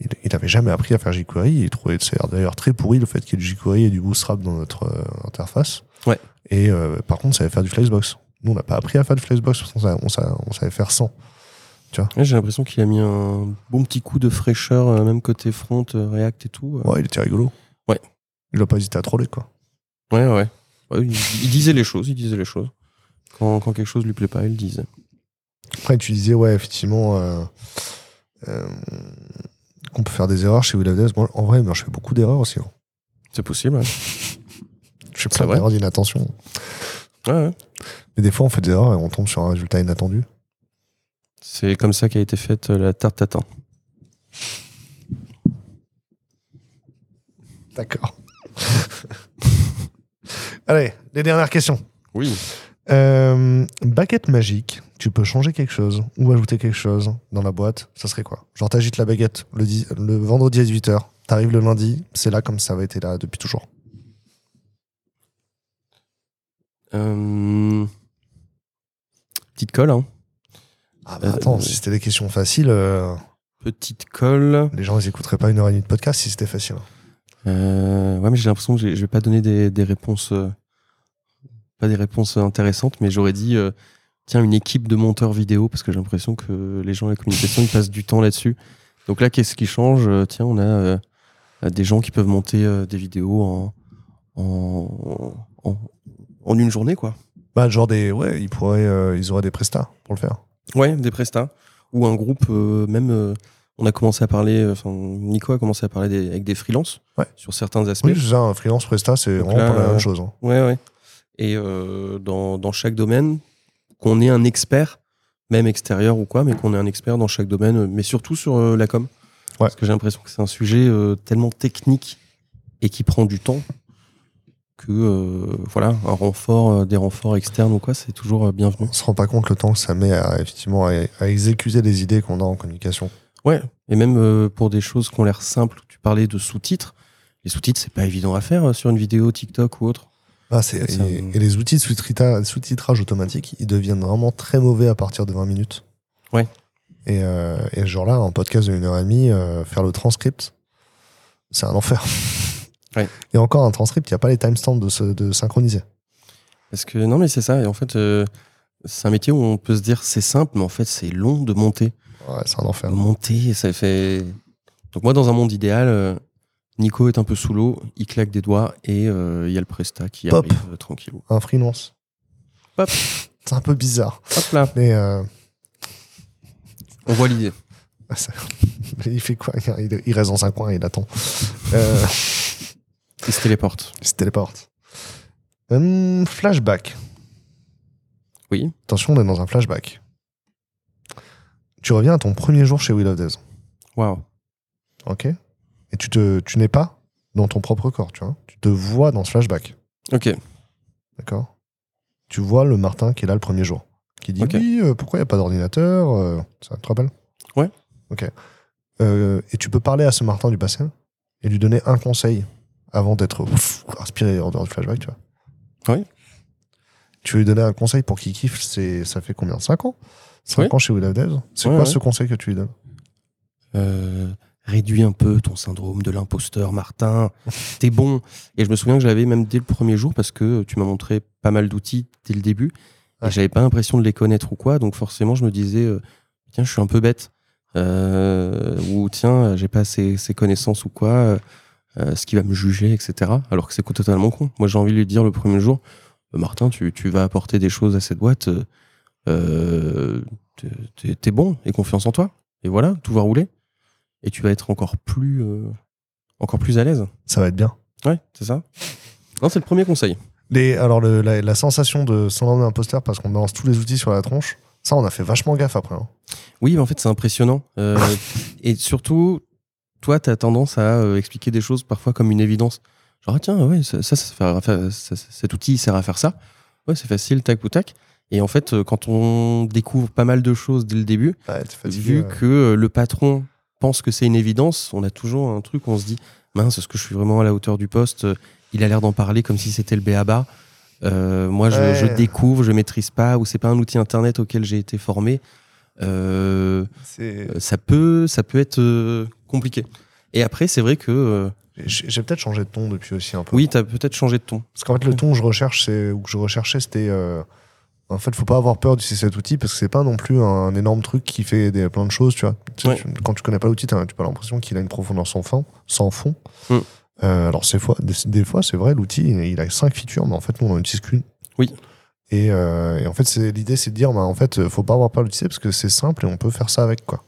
Il, il avait jamais appris à faire jQuery. Il trouvait c'est d'ailleurs très pourri le fait qu'il y ait du jQuery et du Bootstrap dans notre euh, interface. Ouais. Et euh, par contre, ça savait faire du Flexbox. Nous, on n'a pas appris à faire du Flexbox, parce qu'on savait, on savait- on savait faire sans. Ouais, J'ai l'impression qu'il a mis un bon petit coup de fraîcheur, euh, même côté front, euh, React et tout. euh. Ouais, il était rigolo. Ouais. Il a pas hésité à troller, quoi. Ouais, ouais. Ouais, il, il disait les choses, il disait les choses. Quand, quand quelque chose lui plaît pas, il le disait. Après, tu disais, ouais, effectivement, euh, euh, qu'on peut faire des erreurs chez Will Death. Moi, en vrai, moi, je fais beaucoup d'erreurs aussi. hein. C'est possible, ouais. Je fais plein d'erreurs d'inattention. Ouais, ouais. Mais des fois, on fait des erreurs et on tombe sur un résultat inattendu. C'est comme ça qu'a été faite euh, la tarte tatin. D'accord. Allez, les dernières questions. Oui. Euh, baguette magique, tu peux changer quelque chose ou ajouter quelque chose dans la boîte, ça serait quoi? Genre, t'agites la baguette le, di- le vendredi à 18h, t'arrives le lundi, c'est là comme ça avait été là depuis toujours. Euh, Petite colle, hein. Ah bah attends, si c'était des questions faciles, euh, Petite colle. les gens ils écouteraient pas une heure et demie de podcast si c'était facile. Euh, ouais, mais j'ai l'impression que j'ai- je vais pas donner des, des réponses, euh, pas des réponses intéressantes, mais j'aurais dit, euh, tiens, une équipe de monteurs vidéo, parce que j'ai l'impression que les gens de la communication, ils passent du temps là-dessus. Donc là, qu'est-ce qui change? Euh, Tiens, on a euh, des gens qui peuvent monter euh, des vidéos en, en, en, en une journée, quoi. Bah genre des, ouais, ils pourraient, euh, ils auraient des prestats pour le faire. Ouais, des prestats. Ou un groupe, euh, même, euh, on a commencé à parler, euh, enfin, Nico a commencé à parler des- avec des freelances Ouais. sur certains aspects. Oui, c'est ça, un freelance prestat, c'est vraiment là, pas la même chose. hein. Ouais, ouais. Et dans, dans chaque domaine, qu'on ait un expert, même extérieur ou quoi, mais qu'on ait un expert dans chaque domaine, mais surtout sur la com. Parce que j'ai l'impression que c'est un sujet tellement technique et qui prend du temps que euh, voilà, un renfort, euh, des renforts externes ou quoi, c'est toujours euh, bienvenu. On se rend pas compte le temps que ça met à, effectivement, à, à exécuter les idées qu'on a en communication. Ouais, et même pour des choses qui ont l'air simples, tu parlais de sous-titres. Les sous-titres, c'est pas évident à faire sur une vidéo TikTok ou autre. Ah, et, et les outils de sous-titrage, automatique, ils deviennent vraiment très mauvais à partir de 20 minutes. Ouais. Et, et genre là, un podcast d'une heure et demie, euh, faire le transcript, c'est un enfer. Ouais. Et encore, un transcript, il n'y a pas les timestamps de, se- de synchroniser. Parce que non, mais c'est ça. Et en fait, euh, c'est un métier où on peut se dire c'est simple, mais en fait, c'est long de monter. Ouais, c'est un enfer. Monter, ça fait. Donc, moi, dans un monde idéal, euh, Nico est un peu sous l'eau, il claque des doigts et euh, il y a le Presta qui Pop. arrive tranquillou. Un freelance. Hop. C'est un peu bizarre. Hop là, Mais on voit l'idée. il fait quoi il, reste dans un coin et il attend. Euh, Il se téléporte. il se téléporte. Hum, flashback. Oui. Attention, on est dans un flashback. Tu reviens à ton premier jour chez Will of Death. Waouh. Ok Et tu, te, tu n'es pas dans ton propre corps, tu vois. Tu te vois dans ce flashback. Ok. D'accord Tu vois le Martin qui est là le premier jour. Qui dit. Oui, euh, pourquoi il n'y a pas d'ordinateur euh, Ça te rappelle Ouais. Ok. Euh, et tu peux parler à ce Martin du passé et lui donner un conseil avant d'être inspiré en dehors du flashback, tu vois. Ouais. Tu veux lui donner un conseil pour qu'il kiffe, c'est, ça fait combien? 5 ans? 5 Ouais. ans chez Will C'est Ouais, quoi ouais. ce conseil que tu lui donnes? Euh, réduis un peu ton syndrome de l'imposteur, Martin. T'es bon. Et je me souviens que je l'avais même dès le premier jour parce que tu m'as montré pas mal d'outils dès le début. Ouais. Et j'avais pas l'impression de les connaître ou quoi. Donc forcément, je me disais, euh, tiens, je suis un peu bête. Euh, ou tiens, j'ai pas ces, ces connaissances ou quoi. Euh, ce qui va me juger, etc. Alors que c'est totalement con. Moi, j'ai envie de lui dire le premier jour, Euh, Martin, tu, tu vas apporter des choses à cette boîte. euh, euh, t'es- t'es- t'es bon et confiance en toi. Et voilà, tout va rouler. Et tu vas être encore plus, euh, encore plus à l'aise. Ça va être bien. Ouais, c'est ça. Non, c'est le premier conseil. Les, alors, le- la, la sensation de syndrome d'imposteur parce qu'on balance tous les outils sur la tronche, ça, on a fait vachement gaffe après. hein. Oui, mais en fait, c'est impressionnant. Euh, et surtout, toi, tu as tendance à euh, expliquer des choses parfois comme une évidence. Genre, ah, tiens, ouais, ça, cet outil il sert à faire ça. Ouais, c'est facile, tac ou tac. Et en fait, euh, quand on découvre pas mal de choses dès le début, Ouais, t'es fatigué, vu ouais. que euh, le patron pense que c'est une évidence, on a toujours un truc où on se dit mince, est-ce que je suis vraiment à la hauteur du poste? Il a l'air d'en parler comme si c'était le béaba. Euh, moi, je, Ouais. je découvre, je maîtrise pas, ou c'est pas un outil internet auquel j'ai été formé. Euh, euh, ça peut, ça peut être euh, compliqué. Et après, c'est vrai que J'ai peut-être changé de ton depuis aussi un peu. oui, tu as peut-être changé de ton. Parce qu'en fait, le ton que je recherche, ou que je recherchais, c'était. euh, en fait, faut pas avoir peur d'utiliser cet outil parce que c'est pas non plus un énorme truc qui fait des, plein de choses, tu vois. Tu sais, Ouais. tu- quand tu connais pas l'outil, tu as l'impression qu'il a une profondeur sans fond. Sans fond. Mm. Euh, alors, c'est fois, des, des fois, c'est vrai, l'outil, il, il a cinq features, mais en fait, nous, on en utilise qu'une. Oui. Et, euh, et en fait, l'idée, c'est de dire, bah, en fait, faut pas avoir peur d'utiliser parce que c'est simple et on peut faire ça avec, quoi.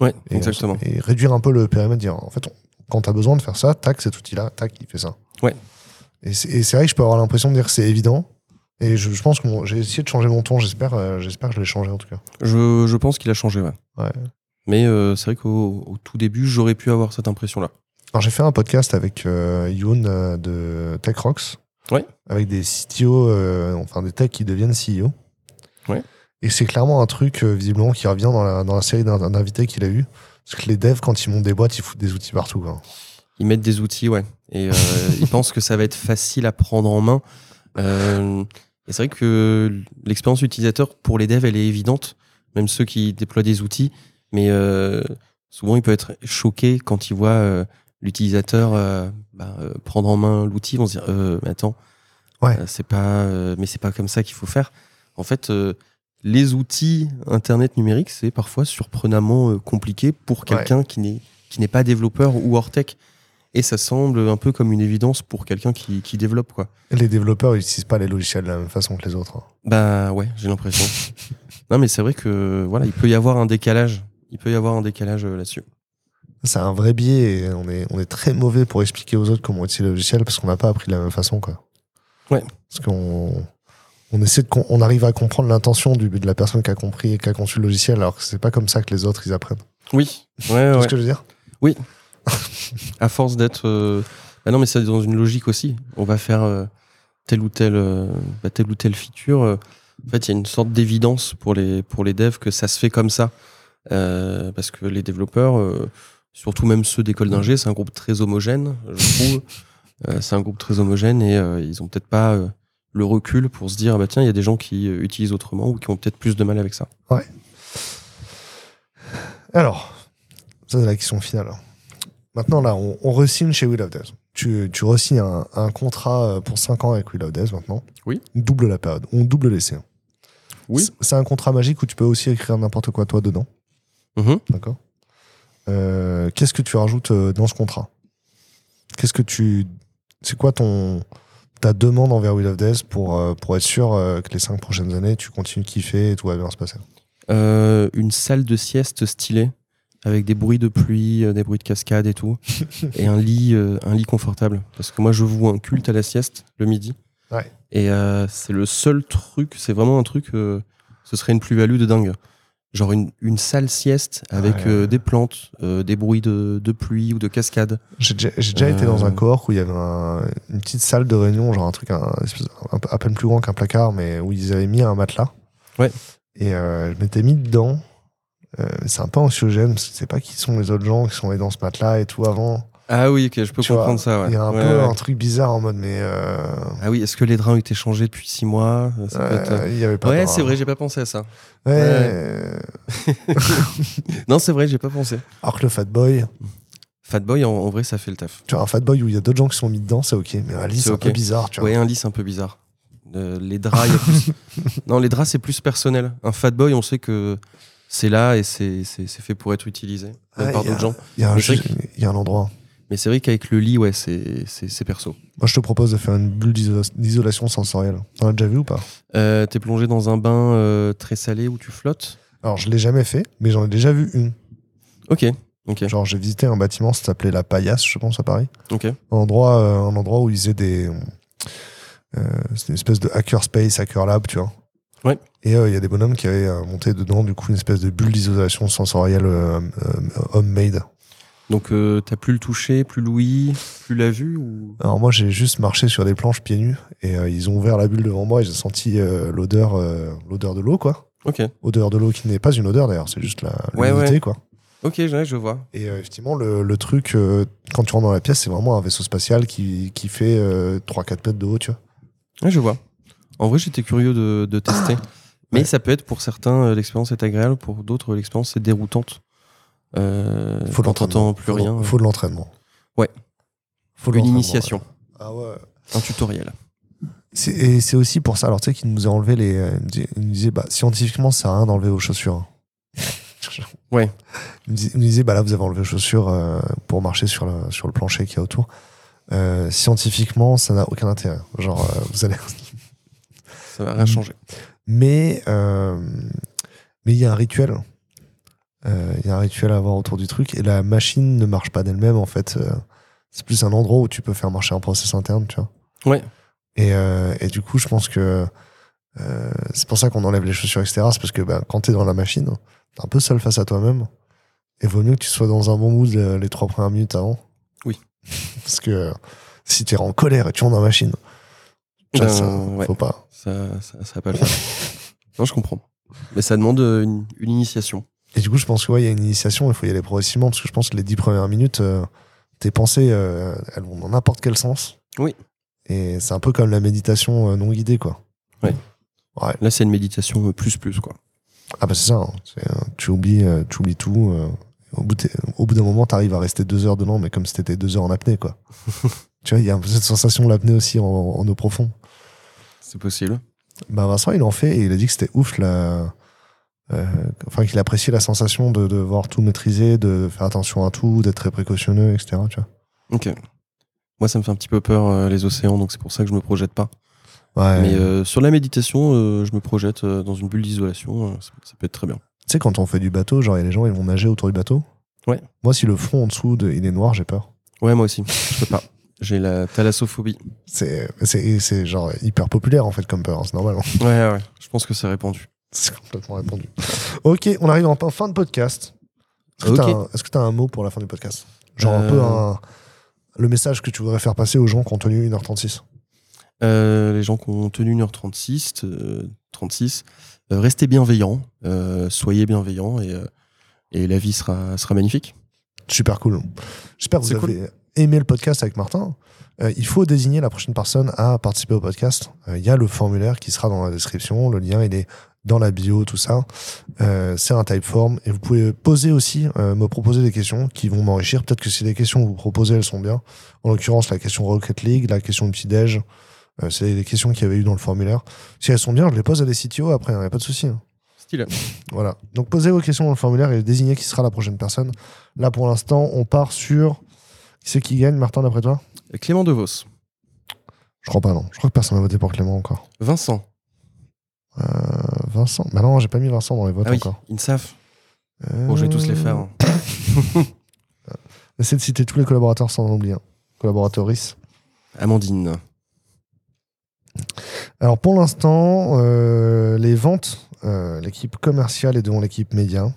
Ouais, Et, exactement. et réduire un peu le périmètre, dire, en fait, on- quand tu as besoin de faire ça, tac, cet outil-là, tac, il fait ça. Ouais. Et c'est vrai que je peux avoir l'impression de dire que c'est évident. Et je, je pense que j'ai essayé de changer mon ton, j'espère euh, j'espère que je l'ai changé en tout cas. Je, je pense qu'il a changé, ouais. Ouais. Mais euh, c'est vrai qu'au au tout début, j'aurais pu avoir cette impression-là. Alors j'ai fait un podcast avec euh, Youn euh, de Tech Rocks. Ouais. Avec des CTO, euh, enfin des techs qui deviennent CEO. Ouais. Et c'est clairement un truc, euh, visiblement, qui revient dans la, dans la série d'in- d'invités qu'il a eu. Parce que les devs, quand ils montent des boîtes, ils foutent des outils partout. quoi. Ils mettent des outils, ouais. Et euh, ils pensent que ça va être facile à prendre en main. Et c'est vrai que l'expérience utilisateur pour les devs, elle est évidente, même ceux qui déploient des outils. Mais souvent, ils peuvent être choqués quand ils voient l'utilisateur euh, bah, euh, prendre en main l'outil. Ils vont se dire, euh, mais attends, Ouais. euh, c'est pas, euh, mais c'est pas comme ça qu'il faut faire. En fait, euh, les outils Internet numérique, c'est parfois surprenamment compliqué pour quelqu'un qui n'est qui n'est pas développeur ou hors tech. Et ça semble un peu comme une évidence pour quelqu'un qui, qui développe, quoi. Les développeurs, n'utilisent pas les logiciels de la même façon que les autres. hein. Bah ouais, j'ai l'impression. non, mais c'est vrai que voilà, il peut y avoir un décalage. Il peut y avoir un décalage là-dessus. C'est un vrai biais et on est, on est très mauvais pour expliquer aux autres comment utiliser le logiciel parce qu'on n'a pas appris de la même façon. Quoi. Ouais. Parce qu'on on essaie de, on arrive à comprendre l'intention du, de la personne qui a compris et qui a conçu le logiciel alors que c'est pas comme ça que les autres ils apprennent. Oui, ouais, Tu ouais. vois ce que je veux dire? À force d'être. euh, Bah non, mais c'est dans une logique aussi. On va faire euh, telle ou telle, euh, bah, telle ou telle feature. euh. En fait, il y a une sorte d'évidence pour les, pour les devs que ça se fait comme ça. Euh, parce que les développeurs, euh, surtout même ceux d'école d'ingé, c'est un groupe très homogène, je trouve. Euh, c'est un groupe très homogène et euh, ils ont peut-être pas euh, le recul pour se dire ah bah tiens, il y a des gens qui utilisent autrement ou qui ont peut-être plus de mal avec ça. Alors, ça c'est la question finale. Maintenant là, on, on re-signe chez Will of Death. Tu, tu re-signes un, un contrat pour 5 ans avec Will of Death maintenant. Oui. On double la période, on double l'essai. Oui. C'est- un contrat magique où tu peux aussi écrire n'importe quoi toi dedans. Mhm. D'accord. Euh, Qu'est-ce que tu rajoutes euh, dans ce contrat? Qu'est-ce que tu. C'est quoi ton ta demande envers Will of Death pour, euh, pour être sûr que les cinq prochaines années, tu continues de kiffer et tout va bien se passer? Euh, une salle de sieste stylée avec des bruits de pluie, des bruits de cascade et tout, et un lit, un lit confortable. Parce que moi, je voue un culte à la sieste le midi. Ouais. Et euh, c'est le seul truc, c'est vraiment un truc, euh, ce serait une plus-value de dingue. Genre une, une salle sieste avec Ouais. euh, des plantes, euh, des bruits de, de pluie ou de cascade. J'ai déjà, Euh. été dans un cohort où il y avait un- une petite salle de réunion, genre un truc un, à peine plus grand qu'un placard, mais où ils avaient mis un matelas. Ouais. Et euh, je m'étais mis dedans. Euh, c'est un peu anxiogène, parce que c'est pas qui sont les autres gens qui sont allés dans ce matelas et tout avant. Ah oui, ok, je peux Tu vois, comprendre ça. Ouais. Il y a un Ouais, peu ouais. un truc bizarre en mode, mais. euh, Ah oui, est-ce que les draps ont été changés depuis six mois? Ça peut être, euh, euh, y avait pas Ouais, c'est vrai, j'ai pas pensé à ça. Ouais. Non, c'est vrai, j'ai pas pensé. Alors que le fat boy, Fatboy, en, en vrai, ça fait le taf. tu vois, un fat boy où il y a d'autres gens qui sont mis dedans, c'est ok. Mais un lit, C'est un peu bizarre, tu vois. Ouais, un lit, c'est un peu bizarre. Euh, les draps, y a plus... non, les draps, c'est plus personnel. Un fatboy, on sait que c'est là et c'est fait pour être utilisé, Ouais, par d'autres gens. Il y a un endroit. Mais c'est vrai qu'avec le lit, ouais, c'est perso. Moi, je te propose de faire une bulle d'isola- d'isolation sensorielle. T'en as déjà vu ou pas? Euh, T'es plongé dans un bain euh, très salé où tu flottes? Alors, je l'ai jamais fait, mais j'en ai déjà vu une. Ok, ok, Genre, j'ai visité un bâtiment, ça s'appelait la Paillasse, je pense, à Paris. ok. Un endroit, euh, un endroit où ils faisaient des. C'est une espèce de hacker space, hacker lab, tu vois. Ouais. Et euh, il y a des bonhommes qui avaient monté dedans, du coup, une espèce de bulle d'isolation sensorielle euh, euh, homemade. Donc euh, t'as plus le toucher, plus l'ouïe, plus la vue ou... Alors, moi, j'ai juste marché sur des planches pieds nus et euh, ils ont ouvert la bulle devant moi et j'ai senti euh, l'odeur l'odeur de l'eau, quoi. Ok, Odeur de l'eau qui n'est pas une odeur d'ailleurs, c'est juste la Ouais, ouais. quoi. ok, ouais, je vois. Et effectivement, le, le truc, quand tu rentres dans la pièce, c'est vraiment un vaisseau spatial qui, qui fait euh, 3-4 mètres de haut, tu vois. Ouais, je vois. En vrai, j'étais curieux de, de tester. Mais ça peut être pour certains, l'expérience est agréable, pour d'autres, l'expérience est déroutante. Euh, Faut de l'entraînement. plus Faut- rien. Faut de l'entraînement. Ouais. Faut de Une initiation, ouais. Ah ouais. un tutoriel. Et c'est aussi pour ça, alors tu sais, qu'il nous a enlevé les. euh, Il me disait, bah, scientifiquement, ça à rien d'enlever vos chaussures. hein. Ouais. Il me disait, bah là, vous avez enlevé vos chaussures euh, pour marcher sur le, sur le plancher qu'il y a autour. Euh, scientifiquement, ça n'a aucun intérêt. Genre, vous allez. Ça va rien changer. Mais mais il y a un rituel. Euh, Il y a un rituel à avoir autour du truc. Et la machine ne marche pas d'elle-même, en fait. Euh, c'est plus un endroit où tu peux faire marcher un process interne, tu vois. Ouais. Et, euh, et du coup, je pense que euh, c'est pour ça qu'on enlève les chaussures, etc. C'est parce que bah, quand t'es dans la machine, t'es un peu seul face à toi-même. Et vaut mieux que tu sois dans un bon mood euh, les trois premières minutes avant. Oui. parce que euh, si t'es en colère et tu rentres dans la machine, ça, Ben, ça, ouais. faut pas. Ça, ça, ça va pas le faire. non, je comprends. Mais ça demande euh, une, une initiation. Et du coup, je pense qu'il ouais, y a une initiation, il faut y aller progressivement, parce que je pense que les dix premières minutes, euh, tes pensées, euh, elles vont dans n'importe quel sens. Oui. Et c'est un peu comme la méditation euh, non guidée, quoi. Ouais. Ouais. Là, c'est une méditation plus plus, quoi. Ah bah c'est ça, hein. Tu, oublies, tu oublies tout. au bout, au bout d'un moment, t'arrives à rester deux heures dedans, mais comme si t'étais deux heures en apnée, quoi. tu vois, il y a un peu cette sensation de l'apnée aussi en, en eau profonde. C'est possible. Bah Vincent, il en fait et il a dit que c'était ouf, la... euh, enfin qu'il appréciait la sensation de, de voir tout maîtriser, de faire attention à tout, d'être très précautionneux, etc. Tu vois. Ok. Moi, ça me fait un petit peu peur, euh, les océans, donc c'est pour ça que je me projette pas. Ouais. Mais euh, sur la méditation, je me projette dans une bulle d'isolation. ça, ça peut être très bien. Tu sais, quand on fait du bateau, genre, il y a les gens, ils vont nager autour du bateau. Ouais. Moi, si le fond en dessous, de, il est noir, j'ai peur. Ouais, moi aussi. Je peux pas. J'ai la thalassophobie. C'est, c'est, c'est genre hyper populaire, en fait, comme peur, hein, c'est normal. hein. Ouais, ouais. Je pense que c'est répandu. C'est complètement répandu. ok, on arrive en fin de podcast. Est-ce que tu as un mot pour la fin du podcast? Genre un peu Euh. un, le message que tu voudrais faire passer aux gens qui ont tenu 1h36. Euh, les gens qui ont tenu 1h36, euh, 36, euh, restez bienveillants, soyez bienveillants et, et la vie sera, sera magnifique. Super cool. J'espère que vous cool. avez aimé le podcast avec Martin. Euh, il faut désigner la prochaine personne à participer au podcast. Euh, Il y a le formulaire qui sera dans la description. Le lien, il est dans la bio, tout ça. Euh, c'est un typeform. Et vous pouvez poser aussi, euh, me proposer des questions qui vont m'enrichir. Peut-être que si les questions que vous proposez, elles sont bien. En l'occurrence, la question Rocket League, la question petit-déj, euh, c'est les questions qu'il y avait eu dans le formulaire. Si elles sont bien, je les pose à des CTO après, il n'y a pas de souci. hein. Stylé. Voilà. Donc posez vos questions dans le formulaire et désignez qui sera la prochaine personne. Là, pour l'instant, on part sur. Qui c'est qui gagne, Martin, d'après toi? Clément DeVos, Je crois pas, non. Je crois que personne n'a voté pour Clément encore. Vincent, Euh, Vincent Bah non, j'ai pas mis Vincent dans les votes ah oui, encore. INSAF. Euh, Bon, je vais tous les faire. hein. Essayez de citer tous les collaborateurs sans en oublier un. Collaboratrices. Amandine. Alors pour l'instant, euh, les ventes, euh, l'équipe commerciale est devant l'équipe média.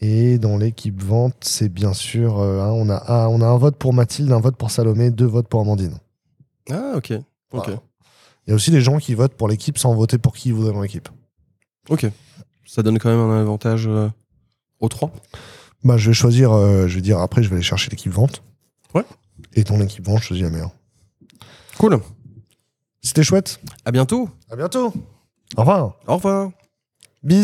Et dans l'équipe vente, c'est bien sûr, euh, hein, on, a, ah, on a un vote pour Mathilde, un vote pour Salomé, deux votes pour Amandine. Ah, ok. Ok. Voilà. Il y a aussi des gens qui votent pour l'équipe sans voter pour qui ils voudraient dans l'équipe. Ok. Ça donne quand même un avantage euh, aux trois. Bah, je vais choisir, euh, je vais dire après, je vais aller chercher l'équipe vente. Ouais. Et ton équipe vente, je choisis la meilleure. Cool. C'était chouette. À bientôt. À bientôt. Au revoir. Au revoir. Bisous.